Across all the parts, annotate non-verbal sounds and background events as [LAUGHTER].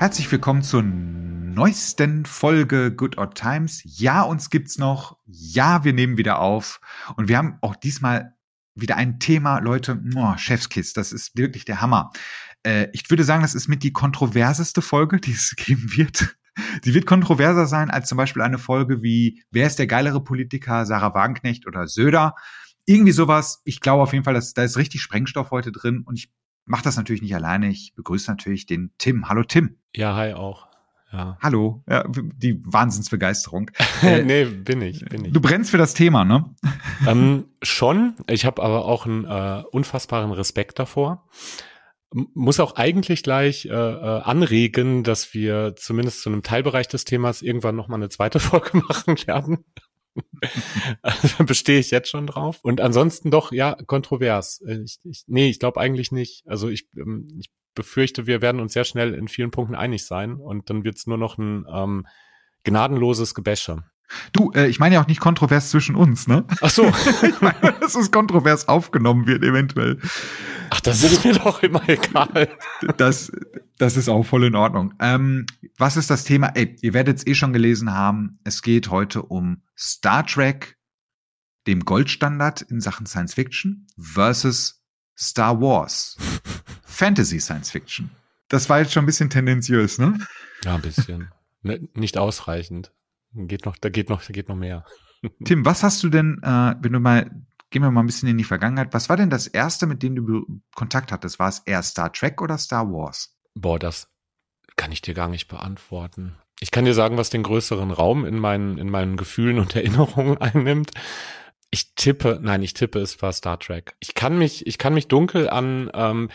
Herzlich willkommen zur neuesten Folge Good Odd Times. Ja, uns gibt's noch. Ja, wir nehmen wieder auf. Und wir haben auch diesmal wieder ein Thema, Leute, oh, Chefskiss, das ist wirklich der Hammer. Äh, ich würde sagen, das ist mit die kontroverseste Folge, die es [LAUGHS] geben wird. Sie wird kontroverser sein als zum Beispiel eine Folge wie Wer ist der geilere Politiker, Sarah Wagenknecht oder Söder? Irgendwie sowas. Ich glaube auf jeden Fall, dass da ist richtig Sprengstoff heute drin und ich mache das natürlich nicht alleine. Ich begrüße natürlich den Tim. Hallo Tim. Ja, hi auch. Ja. Hallo, ja, die Wahnsinnsbegeisterung. [LAUGHS] äh, nee, bin ich, bin ich. Du brennst für das Thema, ne? [LAUGHS] Ähm, schon. Ich habe aber auch einen äh, unfassbaren Respekt davor. Muss auch eigentlich gleich äh, äh, anregen, dass wir zumindest zu einem Teilbereich des Themas irgendwann noch mal eine zweite [LAUGHS] Folge machen werden. Also, [LAUGHS] bestehe ich jetzt schon drauf. Und ansonsten doch, ja, kontrovers. Äh, ich, ich, nee, ich glaube eigentlich nicht. Also ich, ähm, ich befürchte, wir werden uns sehr schnell in vielen Punkten einig sein und dann wird es nur noch ein ähm, gnadenloses Gebäsche. Du, äh, ich meine ja auch nicht kontrovers zwischen uns, ne? Ach so. [LAUGHS] ich meine, dass es kontrovers aufgenommen wird, eventuell. Ach, das ist mir doch immer egal. Das, das ist auch voll in Ordnung. Ähm, was ist das Thema? Ey, ihr werdet es eh schon gelesen haben. Es geht heute um Star Trek, dem Goldstandard in Sachen Science Fiction, versus Star Wars, Fantasy Science Fiction. Das war jetzt schon ein bisschen tendenziös, ne? Ja, ein bisschen. Ne, nicht ausreichend. Geht noch, da geht noch, da geht noch mehr. [LAUGHS] Tim, was hast du denn, äh, wenn du mal, gehen wir mal ein bisschen in die Vergangenheit, was war denn das erste, mit dem du Kontakt hattest? War es eher Star Trek oder Star Wars? Boah, das kann ich dir gar nicht beantworten. Ich kann dir sagen, was den größeren Raum in meinen, in meinen Gefühlen und [LAUGHS] Erinnerungen einnimmt. Ich tippe, nein, ich tippe, es war Star Trek. Ich kann mich, ich kann mich dunkel an ähm,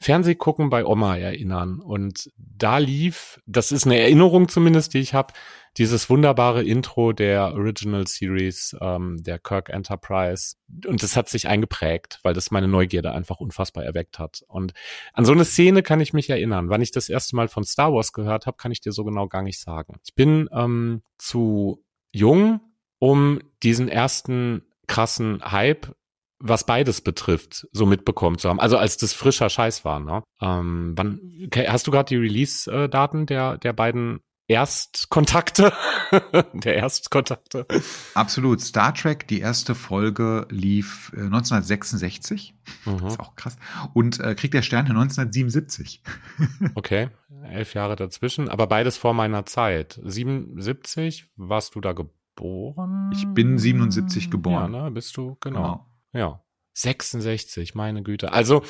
Fernsehgucken bei Oma erinnern. Und da lief, das ist eine Erinnerung zumindest, die ich habe, dieses wunderbare Intro der Original Series, ähm, der Kirk Enterprise. Und das hat sich eingeprägt, weil das meine Neugierde einfach unfassbar erweckt hat. Und an so eine Szene kann ich mich erinnern. Wann ich das erste Mal von Star Wars gehört habe, kann ich dir so genau gar nicht sagen. Ich bin ähm, zu jung, um diesen ersten krassen Hype was beides betrifft, so mitbekommen zu haben. Also als das frischer Scheiß war. Ne? Ähm, wann, hast du gerade die Release-Daten der, der beiden Erstkontakte, [LAUGHS] der Erstkontakte. Absolut. Star Trek, die erste Folge lief äh, 1966. Mhm. ist auch krass. Und äh, Krieg der Sterne 1977. [LAUGHS] okay, elf Jahre dazwischen, aber beides vor meiner Zeit. 77, warst du da geboren? Ich bin 77 geboren. Ja, ne, bist du, genau. genau. Ja. 66, meine Güte. Also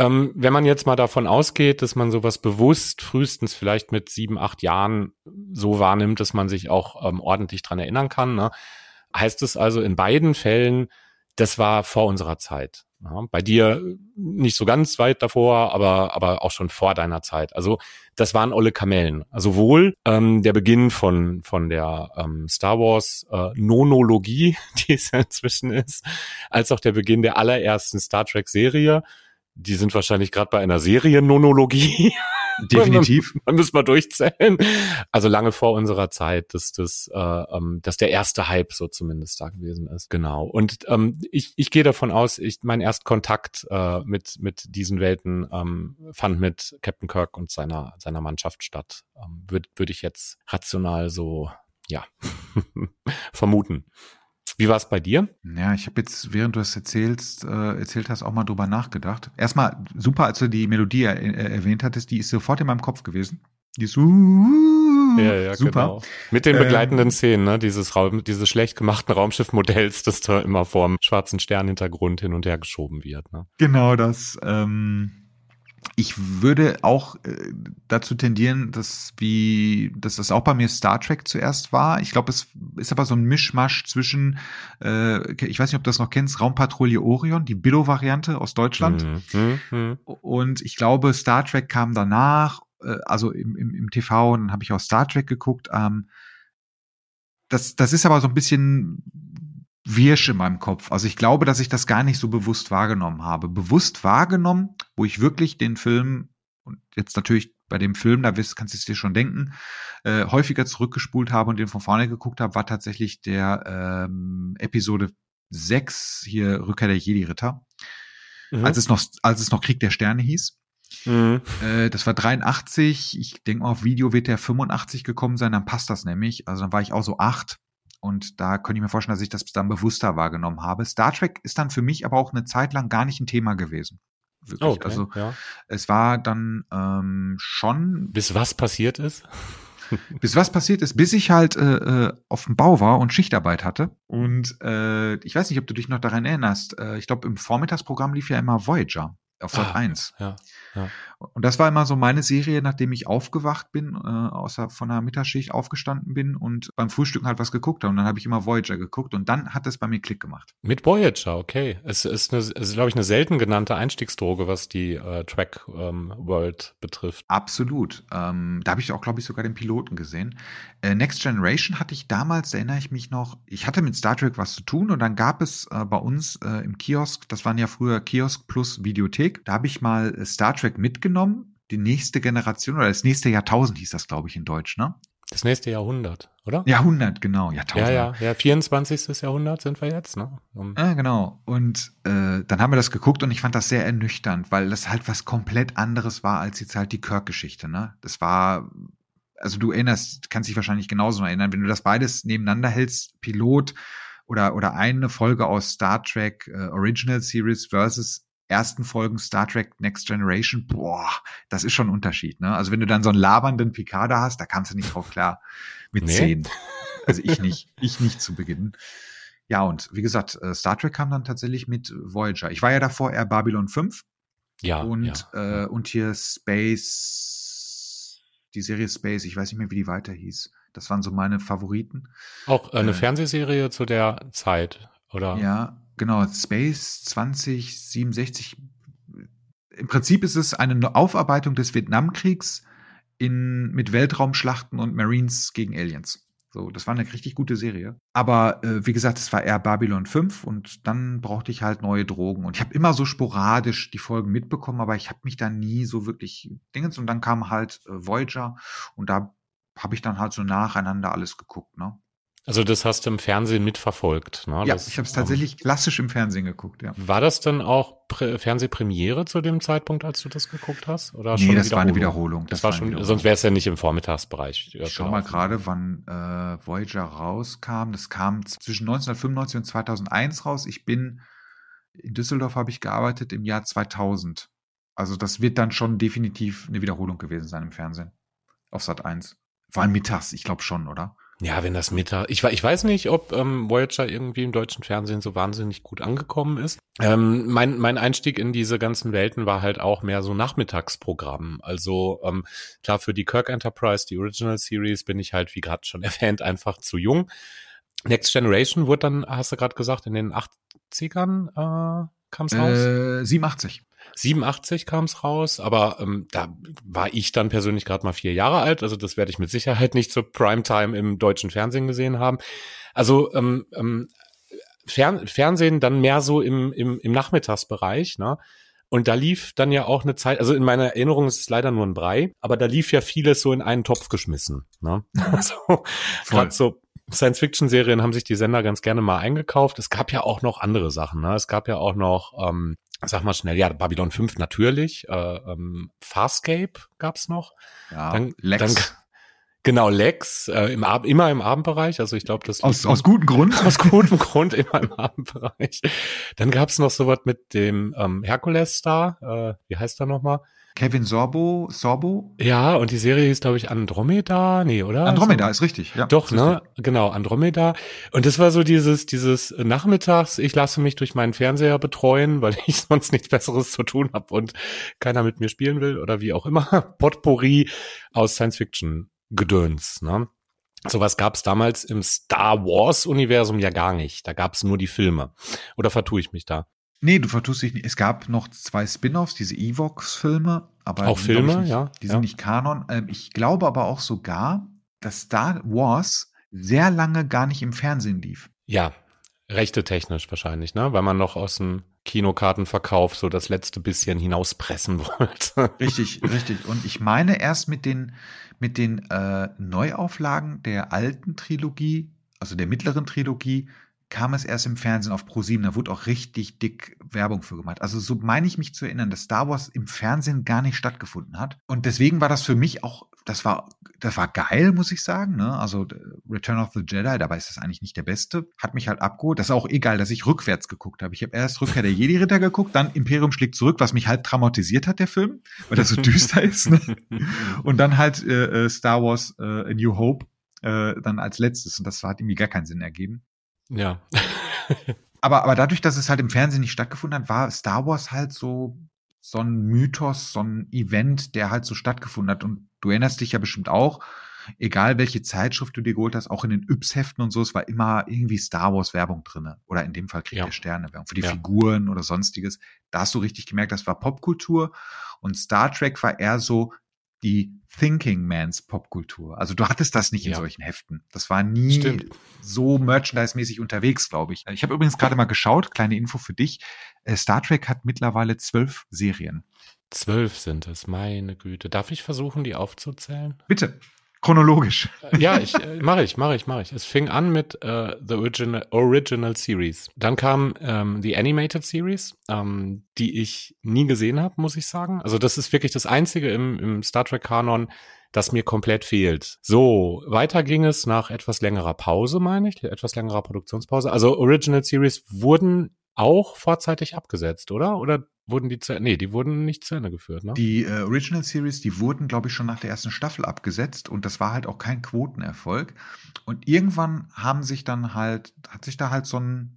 ähm, wenn man jetzt mal davon ausgeht, dass man sowas bewusst frühestens vielleicht mit sieben, acht Jahren so wahrnimmt, dass man sich auch ähm, ordentlich dran erinnern kann, ne, heißt es also in beiden Fällen, das war vor unserer Zeit. Ja, bei dir nicht so ganz weit davor, aber, aber auch schon vor deiner Zeit. Also das waren olle Kamellen. Also sowohl ähm, der Beginn von, von der ähm, Star Wars äh, Nonologie, [LAUGHS] die es inzwischen ist, als auch der Beginn der allerersten Star Trek Serie die sind wahrscheinlich gerade bei einer Seriennonologie. [LAUGHS] Definitiv. Man, müssen wir durchzählen. Also lange vor unserer Zeit, dass das, äh, ähm, dass der erste Hype so zumindest da gewesen ist. Genau. Und ähm, ich, ich gehe davon aus, ich mein Erstkontakt äh, mit mit diesen Welten ähm, fand mit Captain Kirk und seiner seiner Mannschaft statt. Ähm, Würde würd ich jetzt rational so ja [LAUGHS] vermuten. Wie war es bei dir? Ja, ich habe jetzt, während du es erzählst, äh, erzählt hast, auch mal drüber nachgedacht. Erstmal super, als du die Melodie er äh, erwähnt hattest, die ist sofort in meinem Kopf gewesen. Die ist uh, ja, ja, super. Genau. Mit den begleitenden ähm, Szenen, ne? dieses Raum, dieses schlecht gemachten Raumschiffmodells, [LAUGHS] das da immer vorm schwarzen Sternhintergrund hin und her geschoben wird. Ne? Genau das. Ähm ich würde auch äh, dazu tendieren, dass wie, dass das auch bei mir Star Trek zuerst war. Ich glaube, es ist aber so ein Mischmasch zwischen, äh, ich weiß nicht, ob du das noch kennst, Raumpatrouille Orion, die Billo-Variante aus Deutschland. Mhm. Mhm. Und ich glaube, Star Trek kam danach, äh, also im, im, im TV, und dann habe ich auch Star Trek geguckt. Ähm, das, das ist aber so ein bisschen Wirsch in meinem Kopf. Also ich glaube, dass ich das gar nicht so bewusst wahrgenommen habe. Bewusst wahrgenommen, wo ich wirklich den Film, und jetzt natürlich bei dem Film, da kannst du es dir schon denken, äh, häufiger zurückgespult habe und den von vorne geguckt habe, war tatsächlich der ähm, Episode 6, hier Rückkehr der Jedi-Ritter. Mhm. Als es noch, als es noch Krieg der Sterne hieß. Mhm. Äh, das war 83. Ich denke mal, auf Video wird der 85 gekommen sein, dann passt das nämlich. Also dann war ich auch so acht. Und da könnte ich mir vorstellen, dass ich das dann bewusster wahrgenommen habe. Star Trek ist dann für mich aber auch eine Zeit lang gar nicht ein Thema gewesen. Wirklich. Okay, also ja. es war dann ähm, schon. Bis was passiert ist? [LAUGHS] bis was passiert ist, bis ich halt äh, äh, auf dem Bau war und Schichtarbeit hatte. Und äh, ich weiß nicht, ob du dich noch daran erinnerst. Äh, ich glaube, im Vormittagsprogramm lief ja immer Voyager auf Sat ah, 1. Ja, ja. Und das war immer so meine Serie, nachdem ich aufgewacht bin, äh, außer von der Mittagsschicht aufgestanden bin und beim Frühstücken halt was geguckt habe. Und dann habe ich immer Voyager geguckt und dann hat es bei mir Klick gemacht. Mit Voyager, okay. Es ist, eine, es ist glaube ich, eine selten genannte Einstiegsdroge, was die äh, Track ähm, World betrifft. Absolut. Ähm, da habe ich auch, glaube ich, sogar den Piloten gesehen. Äh, Next Generation hatte ich damals, erinnere ich mich noch, ich hatte mit Star Trek was zu tun und dann gab es äh, bei uns äh, im Kiosk, das waren ja früher Kiosk plus Videothek, da habe ich mal äh, Star Trek mitgenommen mitgenommen. Die nächste Generation oder das nächste Jahrtausend hieß das, glaube ich, in Deutsch, ne? Das nächste Jahrhundert, oder? Jahrhundert, genau, Jahrtausend. Ja, ja, ja, 24. Jahrhundert sind wir jetzt, ne? Um ja, genau. Und äh, dann haben wir das geguckt und ich fand das sehr ernüchternd, weil das halt was komplett anderes war als jetzt halt die Kirk-Geschichte, ne? Das war, also du erinnerst, kannst dich wahrscheinlich genauso erinnern, wenn du das beides nebeneinander hältst, Pilot oder, oder eine Folge aus Star Trek äh, Original Series versus ersten Folgen Star Trek Next Generation, boah, das ist schon ein Unterschied. Ne? Also wenn du dann so einen labernden Picard hast, da kannst du nicht drauf klar mit nee. zehn. Also ich nicht, ich nicht zu Beginn. Ja, und wie gesagt, äh, Star Trek kam dann tatsächlich mit Voyager. Ich war ja davor eher Babylon 5. Ja. Und, ja. Äh, und hier Space, die Serie Space, ich weiß nicht mehr, wie die weiter hieß. Das waren so meine Favoriten. Auch eine äh, Fernsehserie zu der Zeit, oder? Ja, Genau, Space 2067. Im Prinzip ist es eine Aufarbeitung des Vietnamkriegs in, mit Weltraumschlachten und Marines gegen Aliens. So, das war eine richtig gute Serie. Aber äh, wie gesagt, es war eher Babylon 5 und dann brauchte ich halt neue Drogen. Und ich habe immer so sporadisch die Folgen mitbekommen, aber ich habe mich da nie so wirklich Dingens. Und dann kam halt äh, Voyager und da habe ich dann halt so nacheinander alles geguckt, ne? Also das hast du im Fernsehen mitverfolgt, ne? Ja, das, ich habe es tatsächlich ähm, klassisch im Fernsehen geguckt, ja. War das dann auch Prä Fernsehpremiere zu dem Zeitpunkt, als du das geguckt hast? Oder nee, das war eine Wiederholung. Das, das war schon, Wiederholung. sonst wäre es ja nicht im Vormittagsbereich. Ich schau mal gerade, wann äh, Voyager rauskam. Das kam zwischen 1995 und 2001 raus. Ich bin in Düsseldorf habe ich gearbeitet im Jahr 2000. Also das wird dann schon definitiv eine Wiederholung gewesen sein im Fernsehen. Auf Sat 1. Vor allem mittags, ich glaube schon, oder? Ja, wenn das Mittag. Ich, ich weiß nicht, ob ähm, Voyager irgendwie im deutschen Fernsehen so wahnsinnig gut angekommen ist. Ähm, mein, mein Einstieg in diese ganzen Welten war halt auch mehr so Nachmittagsprogramm. Also ähm, klar, für die Kirk Enterprise, die Original Series, bin ich halt, wie gerade schon [LAUGHS] erwähnt, einfach zu jung. Next Generation wurde dann, hast du gerade gesagt, in den 80ern äh, kam es raus? Äh, 87. 87 kam es raus, aber ähm, da war ich dann persönlich gerade mal vier Jahre alt, also das werde ich mit Sicherheit nicht zur Primetime im deutschen Fernsehen gesehen haben. Also ähm, ähm, Fern Fernsehen dann mehr so im, im, im Nachmittagsbereich, ne? Und da lief dann ja auch eine Zeit, also in meiner Erinnerung ist es leider nur ein Brei, aber da lief ja vieles so in einen Topf geschmissen. Ne? Also [LAUGHS] gerade so Science-Fiction-Serien haben sich die Sender ganz gerne mal eingekauft. Es gab ja auch noch andere Sachen. Ne? Es gab ja auch noch ähm, sag mal schnell, ja, Babylon 5 natürlich, äh, ähm, Farscape gab's noch. Ja, dann, Lex. Dann, genau, Lex, äh, im Ab immer im Abendbereich, also ich glaube, das aus, aus gutem Grund. [LAUGHS] Aus gutem Grund immer im Abendbereich. Dann gab's noch sowas mit dem ähm, Herkules-Star, äh, wie heißt er nochmal? Kevin Sorbo, Sorbo? Ja, und die Serie hieß, glaube ich, Andromeda, nee, oder? Andromeda so, ist richtig, ja. Doch, ne? Richtig. Genau, Andromeda. Und das war so dieses, dieses Nachmittags, ich lasse mich durch meinen Fernseher betreuen, weil ich [LAUGHS] sonst nichts Besseres zu tun habe und keiner mit mir spielen will oder wie auch immer. [LAUGHS] Potpourri aus Science-Fiction-Gedöns, ne? Sowas gab es damals im Star Wars-Universum ja gar nicht. Da gab es nur die Filme. Oder vertue ich mich da? Nee, du vertust dich nicht. Es gab noch zwei Spin-offs, diese Evox-Filme, aber auch Filme, nicht, ja. Die ja. sind nicht Kanon. Ähm, ich glaube aber auch sogar, dass Star Wars sehr lange gar nicht im Fernsehen lief. Ja, rechte technisch wahrscheinlich, ne? Weil man noch aus dem Kinokartenverkauf so das letzte bisschen hinauspressen [LAUGHS] wollte. Richtig, richtig. Und ich meine erst mit den mit den äh, Neuauflagen der alten Trilogie, also der mittleren Trilogie, kam es erst im Fernsehen auf Pro7. Da wurde auch richtig dick Werbung für gemacht. Also so meine ich mich zu erinnern, dass Star Wars im Fernsehen gar nicht stattgefunden hat. Und deswegen war das für mich auch, das war, das war geil, muss ich sagen. Ne? Also Return of the Jedi, dabei ist das eigentlich nicht der beste, hat mich halt abgeholt. Das ist auch egal, dass ich rückwärts geguckt habe. Ich habe erst Rückkehr der Jedi-Ritter geguckt, dann Imperium schlägt zurück, was mich halt traumatisiert hat, der Film, weil das so düster ist. Ne? [LAUGHS] Und dann halt äh, äh, Star Wars äh, A New Hope äh, dann als letztes. Und das hat irgendwie gar keinen Sinn ergeben. Ja. [LAUGHS] aber, aber dadurch, dass es halt im Fernsehen nicht stattgefunden hat, war Star Wars halt so, so ein Mythos, so ein Event, der halt so stattgefunden hat. Und du erinnerst dich ja bestimmt auch, egal welche Zeitschrift du dir geholt hast, auch in den Yps-Heften und so, es war immer irgendwie Star Wars Werbung drinne Oder in dem Fall Krieg ja. der Sterne Werbung für die ja. Figuren oder sonstiges. Da hast du richtig gemerkt, das war Popkultur. Und Star Trek war eher so die Thinking Mans Popkultur. Also du hattest das nicht ja. in solchen Heften. Das war nie Stimmt. so merchandise-mäßig unterwegs, glaube ich. Ich habe übrigens gerade mal geschaut, kleine Info für dich. Äh, Star Trek hat mittlerweile zwölf Serien. Zwölf sind es, meine Güte. Darf ich versuchen, die aufzuzählen? Bitte. Chronologisch. Äh, ja, ich äh, mache ich, mache ich, mache ich. Es fing an mit äh, The Original, Original Series. Dann kam ähm, die Animated Series, ähm, die ich nie gesehen habe, muss ich sagen. Also das ist wirklich das Einzige im, im Star Trek Kanon, das mir komplett fehlt. So, weiter ging es nach etwas längerer Pause, meine ich, etwas längerer Produktionspause. Also Original Series wurden auch vorzeitig abgesetzt, oder? Oder wurden die zu Nee, die wurden nicht zu Ende geführt, ne? Die äh, Original Series, die wurden, glaube ich, schon nach der ersten Staffel abgesetzt und das war halt auch kein Quotenerfolg. Und irgendwann haben sich dann halt, hat sich da halt so ein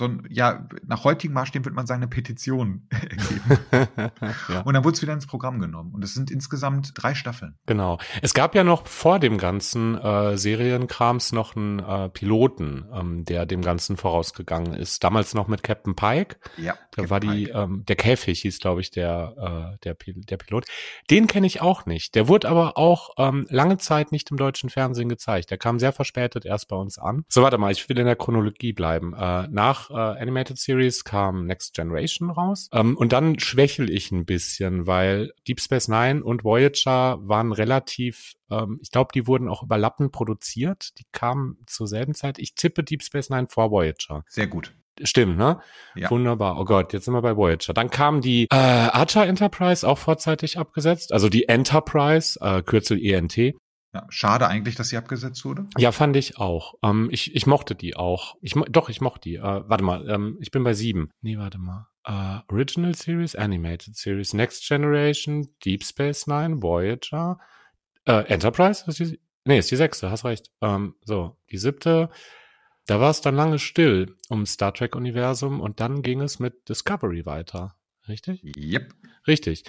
so ein, ja, nach heutigen Maßstäben würde man sagen, eine Petition [LAUGHS] ergeben. [LAUGHS] ja. Und dann wurde es wieder ins Programm genommen. Und es sind insgesamt drei Staffeln. Genau. Es gab ja noch vor dem ganzen äh, Serienkrams noch einen äh, Piloten, ähm, der dem Ganzen vorausgegangen ist. Damals noch mit Captain Pike. Ja. Da Captain war die, ähm, der Käfig hieß, glaube ich, der, äh, der, der Pilot. Den kenne ich auch nicht. Der wurde aber auch ähm, lange Zeit nicht im deutschen Fernsehen gezeigt. Der kam sehr verspätet erst bei uns an. So, warte mal, ich will in der Chronologie bleiben. Äh, nach äh, Animated Series kam Next Generation raus. Ähm, und dann schwächel ich ein bisschen, weil Deep Space Nine und Voyager waren relativ, ähm, ich glaube, die wurden auch überlappend produziert. Die kamen zur selben Zeit. Ich tippe Deep Space Nine vor Voyager. Sehr gut. Stimmt, ne? Ja. Wunderbar. Oh Gott, jetzt sind wir bei Voyager. Dann kam die äh, Archer Enterprise auch vorzeitig abgesetzt, also die Enterprise, äh, Kürzel ENT. Ja, schade eigentlich, dass sie abgesetzt wurde. Ja, fand ich auch. Ähm, ich, ich mochte die auch. Ich, doch, ich mochte die. Äh, warte mal, ähm, ich bin bei sieben. Nee, warte mal. Uh, Original Series, Animated Series, Next Generation, Deep Space Nine, Voyager, äh, Enterprise? Ist die, nee, ist die sechste, hast recht. Ähm, so, die siebte. Da war es dann lange still um Star Trek-Universum und dann ging es mit Discovery weiter. Richtig? Yep. Richtig.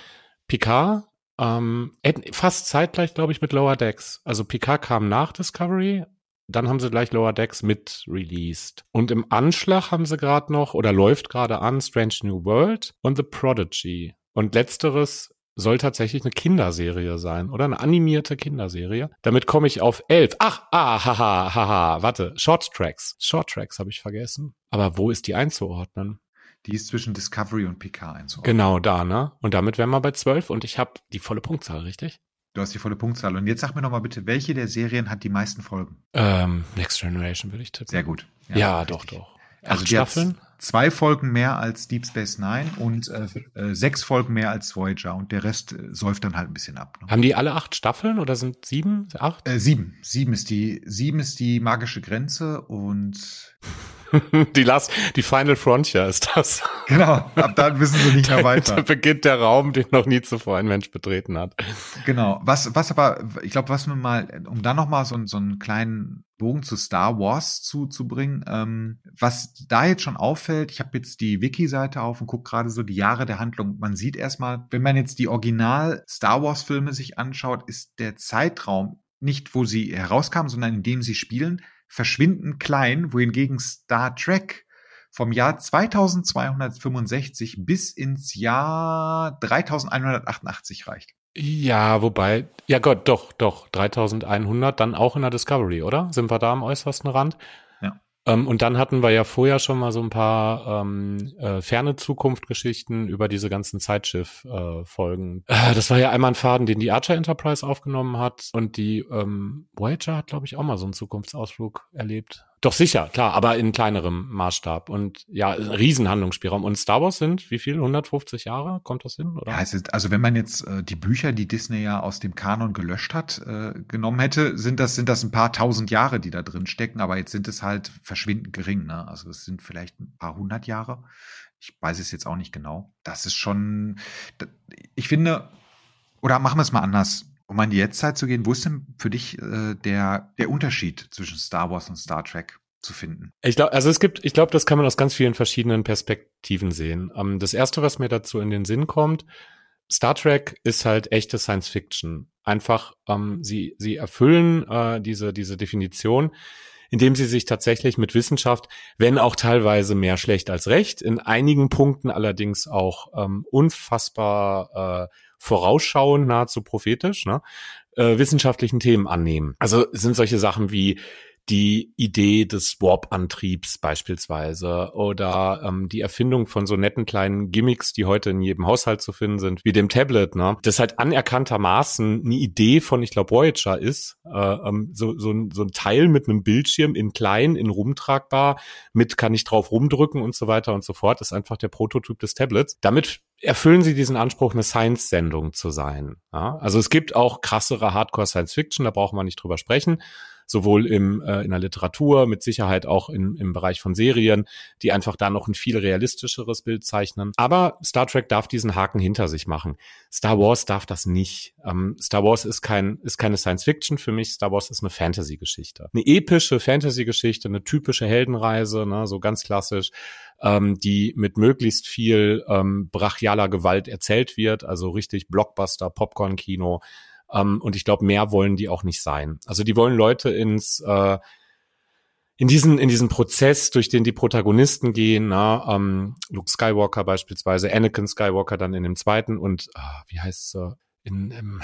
Picard ähm, fast zeitgleich, glaube ich, mit Lower Decks. Also Picard kam nach Discovery, dann haben sie gleich Lower Decks mit released. Und im Anschlag haben sie gerade noch, oder läuft gerade an, Strange New World und The Prodigy. Und letzteres soll tatsächlich eine Kinderserie sein, oder? Eine animierte Kinderserie. Damit komme ich auf elf. Ach, ah, haha, haha, warte. Short Tracks. Short Tracks habe ich vergessen. Aber wo ist die einzuordnen? Die ist zwischen Discovery und PK einzuordnen. Genau, da, ne? Und damit wären wir bei 12 und ich habe die volle Punktzahl, richtig? Du hast die volle Punktzahl. Und jetzt sag mir noch mal bitte, welche der Serien hat die meisten Folgen? Ähm, Next Generation würde ich tippen. Sehr gut. Ja, ja doch, doch. Also Acht Staffeln? zwei Folgen mehr als Deep Space Nine und äh, äh, sechs Folgen mehr als Voyager und der Rest äh, säuft dann halt ein bisschen ab. Ne? Haben die alle acht Staffeln oder sind sieben, acht? Äh, sieben. Sieben ist die, sieben ist die magische Grenze und [LAUGHS] [LAUGHS] die Last, die Final Frontier ist das. Genau, ab dann wissen sie nicht [LAUGHS] mehr weiter. da beginnt der Raum, den noch nie zuvor ein Mensch betreten hat. Genau. Was, was aber, ich glaube, was wir mal, um da nochmal so, so einen kleinen Bogen zu Star Wars zuzubringen, ähm, was da jetzt schon auffällt, ich habe jetzt die Wiki-Seite auf und gucke gerade so die Jahre der Handlung. Man sieht erstmal, wenn man jetzt die Original Star Wars-Filme sich anschaut, ist der Zeitraum nicht, wo sie herauskamen, sondern in dem sie spielen, verschwindend klein, wohingegen Star Trek vom Jahr 2265 bis ins Jahr 3188 reicht. Ja, wobei, ja Gott, doch, doch, 3100, dann auch in der Discovery, oder? Sind wir da am äußersten Rand? Ähm, und dann hatten wir ja vorher schon mal so ein paar ähm, äh, ferne Zukunft-Geschichten über diese ganzen Zeitschiff-Folgen. Äh, das war ja einmal ein Faden, den die Archer Enterprise aufgenommen hat und die ähm, Voyager hat, glaube ich, auch mal so einen Zukunftsausflug erlebt. Doch sicher, klar, aber in kleinerem Maßstab und ja, Riesenhandlungsspielraum. Und Star Wars sind wie viel? 150 Jahre? Kommt das hin? Oder? Ja, ist, also wenn man jetzt äh, die Bücher, die Disney ja aus dem Kanon gelöscht hat, äh, genommen hätte, sind das, sind das ein paar tausend Jahre, die da drin stecken, aber jetzt sind es halt verschwindend gering, ne? Also es sind vielleicht ein paar hundert Jahre. Ich weiß es jetzt auch nicht genau. Das ist schon, ich finde, oder machen wir es mal anders um an die Jetztzeit zu gehen, wo ist denn für dich äh, der, der Unterschied zwischen Star Wars und Star Trek zu finden? Ich glaube, also es gibt, ich glaube, das kann man aus ganz vielen verschiedenen Perspektiven sehen. Ähm, das erste, was mir dazu in den Sinn kommt, Star Trek ist halt echte Science Fiction. Einfach, ähm, sie, sie erfüllen äh, diese, diese Definition, indem sie sich tatsächlich mit Wissenschaft, wenn auch teilweise mehr schlecht als recht, in einigen Punkten allerdings auch ähm, unfassbar äh, vorausschauend, nahezu prophetisch, ne, äh, wissenschaftlichen Themen annehmen. Also sind solche Sachen wie die Idee des Warp-Antriebs beispielsweise oder ähm, die Erfindung von so netten kleinen Gimmicks, die heute in jedem Haushalt zu finden sind, wie dem Tablet, ne? Das halt anerkanntermaßen eine Idee von, ich glaube, Voyager ist, äh, ähm, so, so, ein, so ein Teil mit einem Bildschirm in klein, in rumtragbar, mit kann ich drauf rumdrücken und so weiter und so fort, ist einfach der Prototyp des Tablets. Damit erfüllen sie diesen Anspruch, eine Science-Sendung zu sein. Ja? Also es gibt auch krassere Hardcore-Science-Fiction, da braucht man nicht drüber sprechen sowohl im, äh, in der Literatur, mit Sicherheit auch in, im Bereich von Serien, die einfach da noch ein viel realistischeres Bild zeichnen. Aber Star Trek darf diesen Haken hinter sich machen. Star Wars darf das nicht. Ähm, Star Wars ist kein ist keine Science Fiction für mich. Star Wars ist eine Fantasy-Geschichte, eine epische Fantasy-Geschichte, eine typische Heldenreise, ne, so ganz klassisch ähm, die mit möglichst viel ähm, brachialer Gewalt erzählt wird, also richtig Blockbuster, Popcorn-Kino. Ähm, und ich glaube, mehr wollen die auch nicht sein. Also die wollen Leute ins äh, in diesen in diesen Prozess, durch den die Protagonisten gehen, na, ähm, Luke Skywalker beispielsweise, Anakin Skywalker dann in dem zweiten und ah, wie heißt es in, im,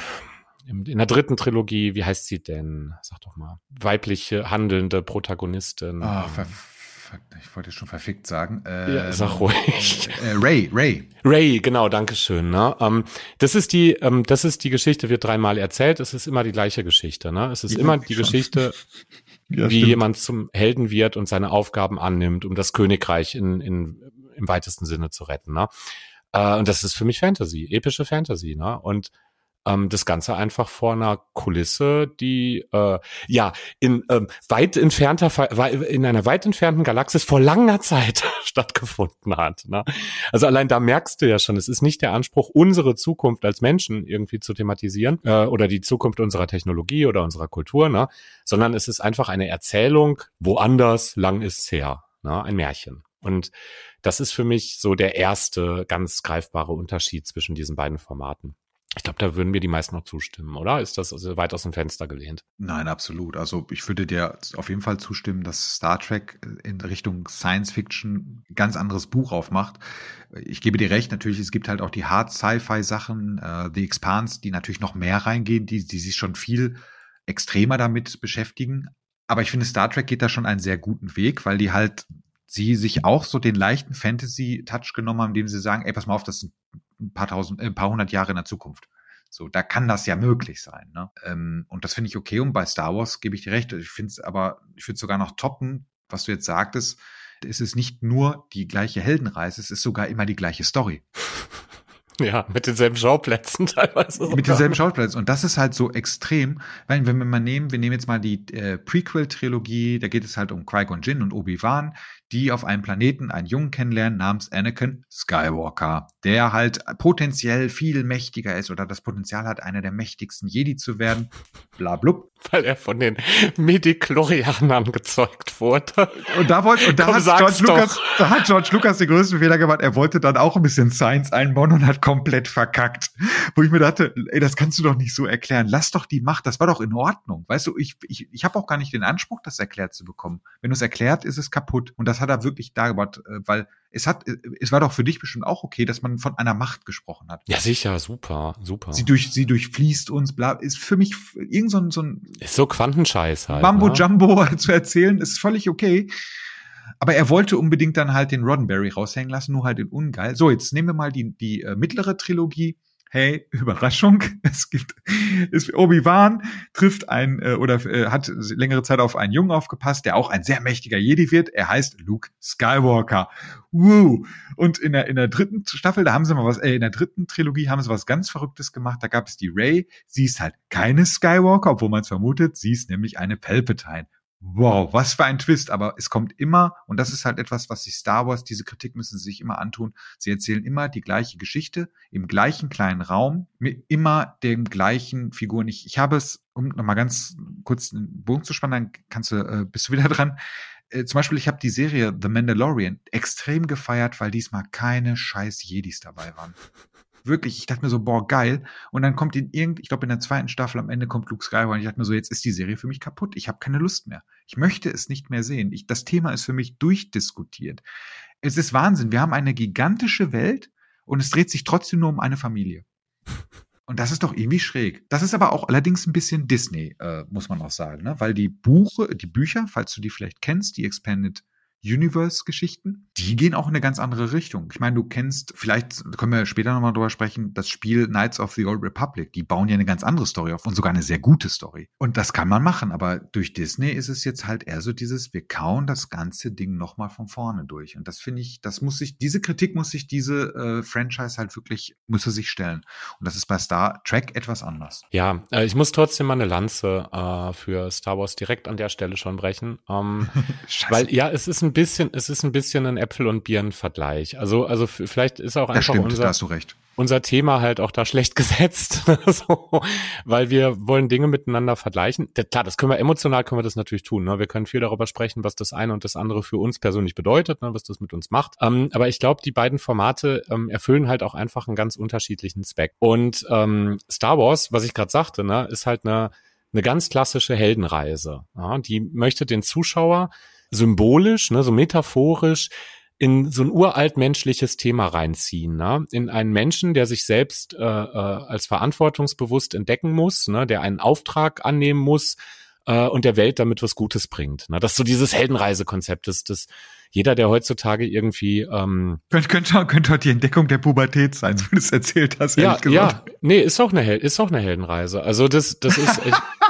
in, in der dritten Trilogie, wie heißt sie denn? Sag doch mal, weibliche handelnde Protagonistin. Ah, ver ich wollte schon verfickt sagen. Ähm, ja, sag ruhig. Äh, Ray, Ray. Ray, genau, danke schön. Ne? Ähm, das ist die, ähm, das ist die Geschichte, wird dreimal erzählt. Es ist immer die gleiche Geschichte. Ne? Es ist ja, immer [LAUGHS] die schon. Geschichte, ja, wie stimmt. jemand zum Helden wird und seine Aufgaben annimmt, um das Königreich in, in, im weitesten Sinne zu retten. Ne? Äh, und das ist für mich Fantasy, epische Fantasy. Ne? Und ähm, das Ganze einfach vor einer Kulisse, die äh, ja in ähm, weit entfernter in einer weit entfernten Galaxis vor langer Zeit [LAUGHS] stattgefunden hat. Ne? Also allein da merkst du ja schon, es ist nicht der Anspruch, unsere Zukunft als Menschen irgendwie zu thematisieren äh, oder die Zukunft unserer Technologie oder unserer Kultur, ne? sondern es ist einfach eine Erzählung, woanders lang ist's her, ne? ein Märchen. Und das ist für mich so der erste ganz greifbare Unterschied zwischen diesen beiden Formaten. Ich glaube, da würden mir die meisten noch zustimmen, oder? Ist das also weit aus dem Fenster gelehnt? Nein, absolut. Also ich würde dir auf jeden Fall zustimmen, dass Star Trek in Richtung Science Fiction ein ganz anderes Buch aufmacht. Ich gebe dir recht, natürlich, es gibt halt auch die Hard Sci-Fi Sachen, äh, The Expanse, die natürlich noch mehr reingehen, die, die sich schon viel extremer damit beschäftigen. Aber ich finde, Star Trek geht da schon einen sehr guten Weg, weil die halt sie sich auch so den leichten Fantasy-Touch genommen haben, indem sie sagen, ey, pass mal auf, das sind paar tausend, äh, ein paar hundert Jahre in der Zukunft. So, da kann das ja möglich sein. Ne? Ähm, und das finde ich okay. Und bei Star Wars gebe ich dir recht. Ich finde es aber, ich würde sogar noch toppen, was du jetzt sagtest. Es ist nicht nur die gleiche Heldenreise, es ist sogar immer die gleiche Story. [LAUGHS] Ja, mit denselben Schauplätzen [LAUGHS] teilweise. Sogar. Mit denselben Schauplätzen. Und das ist halt so extrem, weil wenn wir mal nehmen, wir nehmen jetzt mal die äh, Prequel-Trilogie, da geht es halt um Qui-Gon Jinn und Obi-Wan, die auf einem Planeten einen Jungen kennenlernen namens Anakin Skywalker, der halt potenziell viel mächtiger ist oder das Potenzial hat, einer der mächtigsten Jedi zu werden. Bla blub. Weil er von den Medichlorianern gezeugt wurde. Und da wollte, und da hat George Lucas, da hat George Lucas den größten Fehler gemacht. Er wollte dann auch ein bisschen Science einbauen und hat komplett verkackt. Wo ich mir dachte, ey, das kannst du doch nicht so erklären. Lass doch die Macht, das war doch in Ordnung. Weißt du, ich, ich, ich habe auch gar nicht den Anspruch, das erklärt zu bekommen. Wenn du es erklärt, ist es kaputt. Und das hat er wirklich da gebaut, äh, weil es hat, äh, es war doch für dich bestimmt auch okay, dass man von einer Macht gesprochen hat. Ja, sicher, super, super. Sie durch, sie durchfließt uns, bla, ist für mich irgend so ein, so ein ist so Quantenscheiß halt. Mambo ne? Jumbo [LAUGHS] zu erzählen, ist völlig okay. Aber er wollte unbedingt dann halt den Roddenberry raushängen lassen, nur halt in ungeil. So, jetzt nehmen wir mal die, die äh, mittlere Trilogie. Hey, Überraschung, [LAUGHS] es gibt, es, Obi-Wan trifft ein, äh, oder äh, hat längere Zeit auf einen Jungen aufgepasst, der auch ein sehr mächtiger Jedi wird. Er heißt Luke Skywalker. Woo! Und in der, in der dritten Staffel, da haben sie mal was, äh, in der dritten Trilogie haben sie was ganz Verrücktes gemacht. Da gab es die Ray. Sie ist halt keine Skywalker, obwohl man es vermutet. Sie ist nämlich eine Palpatine. Wow, was für ein Twist, aber es kommt immer, und das ist halt etwas, was sich Star Wars, diese Kritik müssen sie sich immer antun, sie erzählen immer die gleiche Geschichte, im gleichen kleinen Raum, mit immer dem gleichen Figuren. Ich, ich habe es, um nochmal ganz kurz einen Bogen zu spannen, dann kannst du, äh, bist du wieder [LAUGHS] dran. Äh, zum Beispiel, ich habe die Serie The Mandalorian extrem gefeiert, weil diesmal keine scheiß Jedis dabei waren wirklich, ich dachte mir so, boah, geil. Und dann kommt in irgend, ich glaube in der zweiten Staffel am Ende kommt Luke Skywalker und ich dachte mir so, jetzt ist die Serie für mich kaputt. Ich habe keine Lust mehr. Ich möchte es nicht mehr sehen. Ich, das Thema ist für mich durchdiskutiert. Es ist Wahnsinn. Wir haben eine gigantische Welt und es dreht sich trotzdem nur um eine Familie. [LAUGHS] Und das ist doch irgendwie schräg. Das ist aber auch allerdings ein bisschen Disney, äh, muss man auch sagen, ne? weil die Buche, die Bücher, falls du die vielleicht kennst, die Expanded Universe-Geschichten, die gehen auch in eine ganz andere Richtung. Ich meine, du kennst, vielleicht können wir später nochmal drüber sprechen, das Spiel Knights of the Old Republic. Die bauen ja eine ganz andere Story auf und sogar eine sehr gute Story. Und das kann man machen, aber durch Disney ist es jetzt halt eher so dieses, wir kauen das ganze Ding nochmal von vorne durch. Und das finde ich, das muss sich, diese Kritik muss sich diese äh, Franchise halt wirklich, muss er sich stellen. Und das ist bei Star Trek etwas anders. Ja, äh, ich muss trotzdem mal eine Lanze äh, für Star Wars direkt an der Stelle schon brechen. Ähm, [LAUGHS] weil ja, es ist ein bisschen, es ist ein bisschen ein Äpfel und Birnen Vergleich. Also, also vielleicht ist auch einfach stimmt, unser, unser Thema halt auch da schlecht [LAUGHS] gesetzt, so, weil wir wollen Dinge miteinander vergleichen. Klar, das können wir emotional, können wir das natürlich tun. Ne? Wir können viel darüber sprechen, was das eine und das andere für uns persönlich bedeutet, ne? was das mit uns macht. Ähm, aber ich glaube, die beiden Formate ähm, erfüllen halt auch einfach einen ganz unterschiedlichen Zweck. Und ähm, Star Wars, was ich gerade sagte, ne, ist halt eine eine ganz klassische Heldenreise. Ja? Die möchte den Zuschauer symbolisch, ne, so metaphorisch in so ein uralt menschliches Thema reinziehen, ne? in einen Menschen, der sich selbst äh, äh, als verantwortungsbewusst entdecken muss, ne? der einen Auftrag annehmen muss äh, und der Welt damit was Gutes bringt. Ne? Das ist so dieses Heldenreisekonzept, das, das jeder, der heutzutage irgendwie ähm, könnte, könnte, könnte halt die Entdeckung der Pubertät sein, so wie du es erzählt hast. Ja, ja, nee, ist auch eine Hel ist auch eine Heldenreise. Also das, das ist ich, [LAUGHS]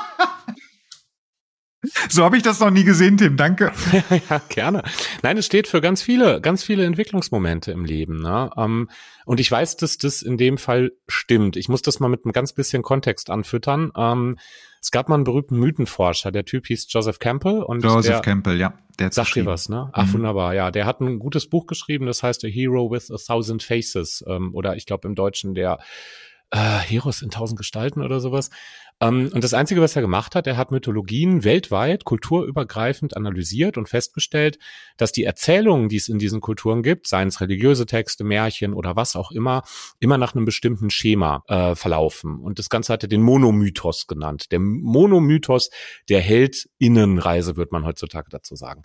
So habe ich das noch nie gesehen, Tim. Danke. [LAUGHS] ja, gerne. Nein, es steht für ganz viele, ganz viele Entwicklungsmomente im Leben. Ne? Ähm, und ich weiß, dass das in dem Fall stimmt. Ich muss das mal mit einem ganz bisschen Kontext anfüttern. Ähm, es gab mal einen berühmten Mythenforscher, der Typ hieß Joseph Campbell. Und Joseph der, Campbell, ja. Der sagt dir was, ne? Ach, mhm. wunderbar. Ja, der hat ein gutes Buch geschrieben, das heißt A Hero with a Thousand Faces. Ähm, oder ich glaube im Deutschen der äh, Heroes in tausend Gestalten oder sowas. Ähm, und das Einzige, was er gemacht hat, er hat Mythologien weltweit, kulturübergreifend analysiert und festgestellt, dass die Erzählungen, die es in diesen Kulturen gibt, seien es religiöse Texte, Märchen oder was auch immer, immer nach einem bestimmten Schema äh, verlaufen. Und das Ganze hat er den Monomythos genannt. Der Monomythos der Heldinnenreise, wird man heutzutage dazu sagen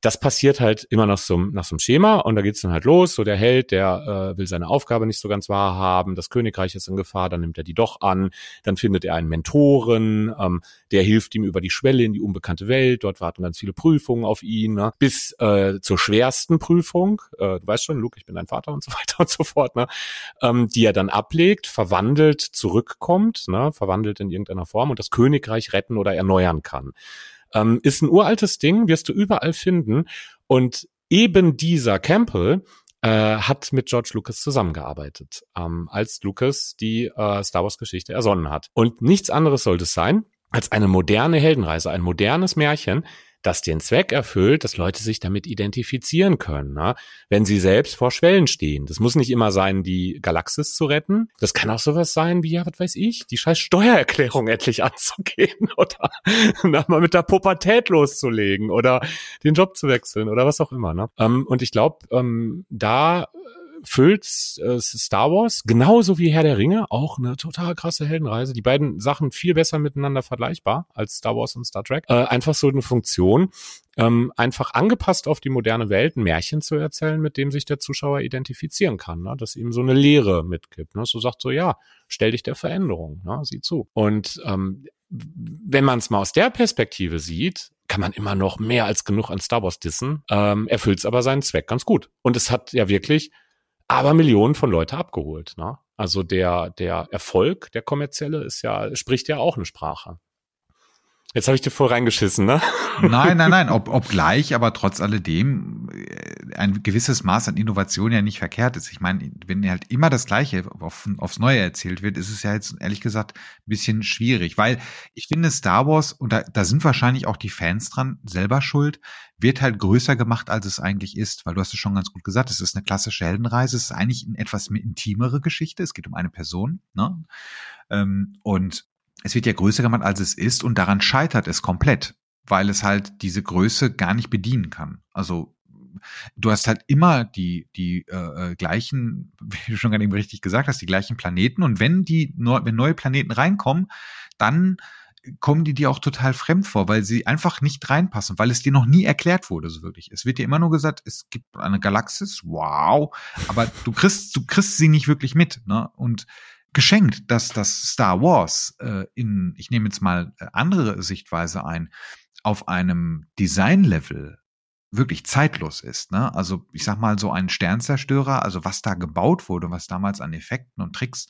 das passiert halt immer nach so, nach so einem Schema und da geht's dann halt los. So der Held, der äh, will seine Aufgabe nicht so ganz wahrhaben, das Königreich ist in Gefahr, dann nimmt er die doch an, dann findet er einen Mentoren, ähm, der hilft ihm über die Schwelle in die unbekannte Welt, dort warten ganz viele Prüfungen auf ihn, ne? bis äh, zur schwersten Prüfung, äh, du weißt schon, Luke, ich bin dein Vater und so [LAUGHS] weiter und so fort, ne? ähm, die er dann ablegt, verwandelt, zurückkommt, ne? verwandelt in irgendeiner Form und das Königreich retten oder erneuern kann. Ähm, ist ein uraltes Ding, wirst du überall finden. Und eben dieser Campbell äh, hat mit George Lucas zusammengearbeitet, ähm, als Lucas die äh, Star Wars Geschichte ersonnen hat. Und nichts anderes sollte es sein als eine moderne Heldenreise, ein modernes Märchen, das den Zweck erfüllt, dass Leute sich damit identifizieren können, ne? wenn sie selbst vor Schwellen stehen. Das muss nicht immer sein, die Galaxis zu retten. Das kann auch sowas sein wie, ja, was weiß ich, die scheiß Steuererklärung [LAUGHS] endlich anzugehen [LAUGHS] oder mal mit der Pubertät loszulegen oder den Job zu wechseln oder was auch immer. Ne? Ähm, und ich glaube, ähm, da füllt äh, Star Wars genauso wie Herr der Ringe auch eine total krasse Heldenreise. Die beiden Sachen viel besser miteinander vergleichbar als Star Wars und Star Trek. Äh, einfach so eine Funktion, ähm, einfach angepasst auf die moderne Welt ein Märchen zu erzählen, mit dem sich der Zuschauer identifizieren kann, ne? dass ihm so eine Lehre mitgibt. Ne? So sagt so, ja, stell dich der Veränderung, ne? sieh zu. Und ähm, wenn man es mal aus der Perspektive sieht, kann man immer noch mehr als genug an Star Wars dissen, ähm, erfüllt es aber seinen Zweck ganz gut. Und es hat ja wirklich aber Millionen von Leute abgeholt. Ne? Also der, der Erfolg, der kommerzielle, ist ja, spricht ja auch eine Sprache. Jetzt habe ich dir voll reingeschissen, ne? Nein, nein, nein, ob, [LAUGHS] obgleich, aber trotz alledem äh, ein gewisses Maß an Innovation ja nicht verkehrt ist. Ich meine, wenn halt immer das Gleiche auf, aufs Neue erzählt wird, ist es ja jetzt ehrlich gesagt ein bisschen schwierig, weil ich finde Star Wars, und da, da sind wahrscheinlich auch die Fans dran selber schuld, wird halt größer gemacht, als es eigentlich ist, weil du hast es schon ganz gut gesagt, es ist eine klassische Heldenreise, es ist eigentlich eine etwas intimere Geschichte, es geht um eine Person, ne? Ähm, und es wird ja größer gemacht, als es ist und daran scheitert es komplett, weil es halt diese Größe gar nicht bedienen kann. Also du hast halt immer die die äh, äh gleichen, [LAUGHS] wie du schon gerade eben richtig gesagt hast, die gleichen Planeten und wenn die wenn neue Planeten reinkommen, dann kommen die dir auch total fremd vor, weil sie einfach nicht reinpassen, weil es dir noch nie erklärt wurde, so wirklich. Es wird dir immer nur gesagt, es gibt eine Galaxis, wow, aber du kriegst, du kriegst sie nicht wirklich mit, ne? Und geschenkt, dass das Star Wars äh, in, ich nehme jetzt mal äh, andere Sichtweise ein, auf einem Design-Level wirklich zeitlos ist. Ne? Also ich sag mal so ein Sternzerstörer, also was da gebaut wurde, was damals an Effekten und Tricks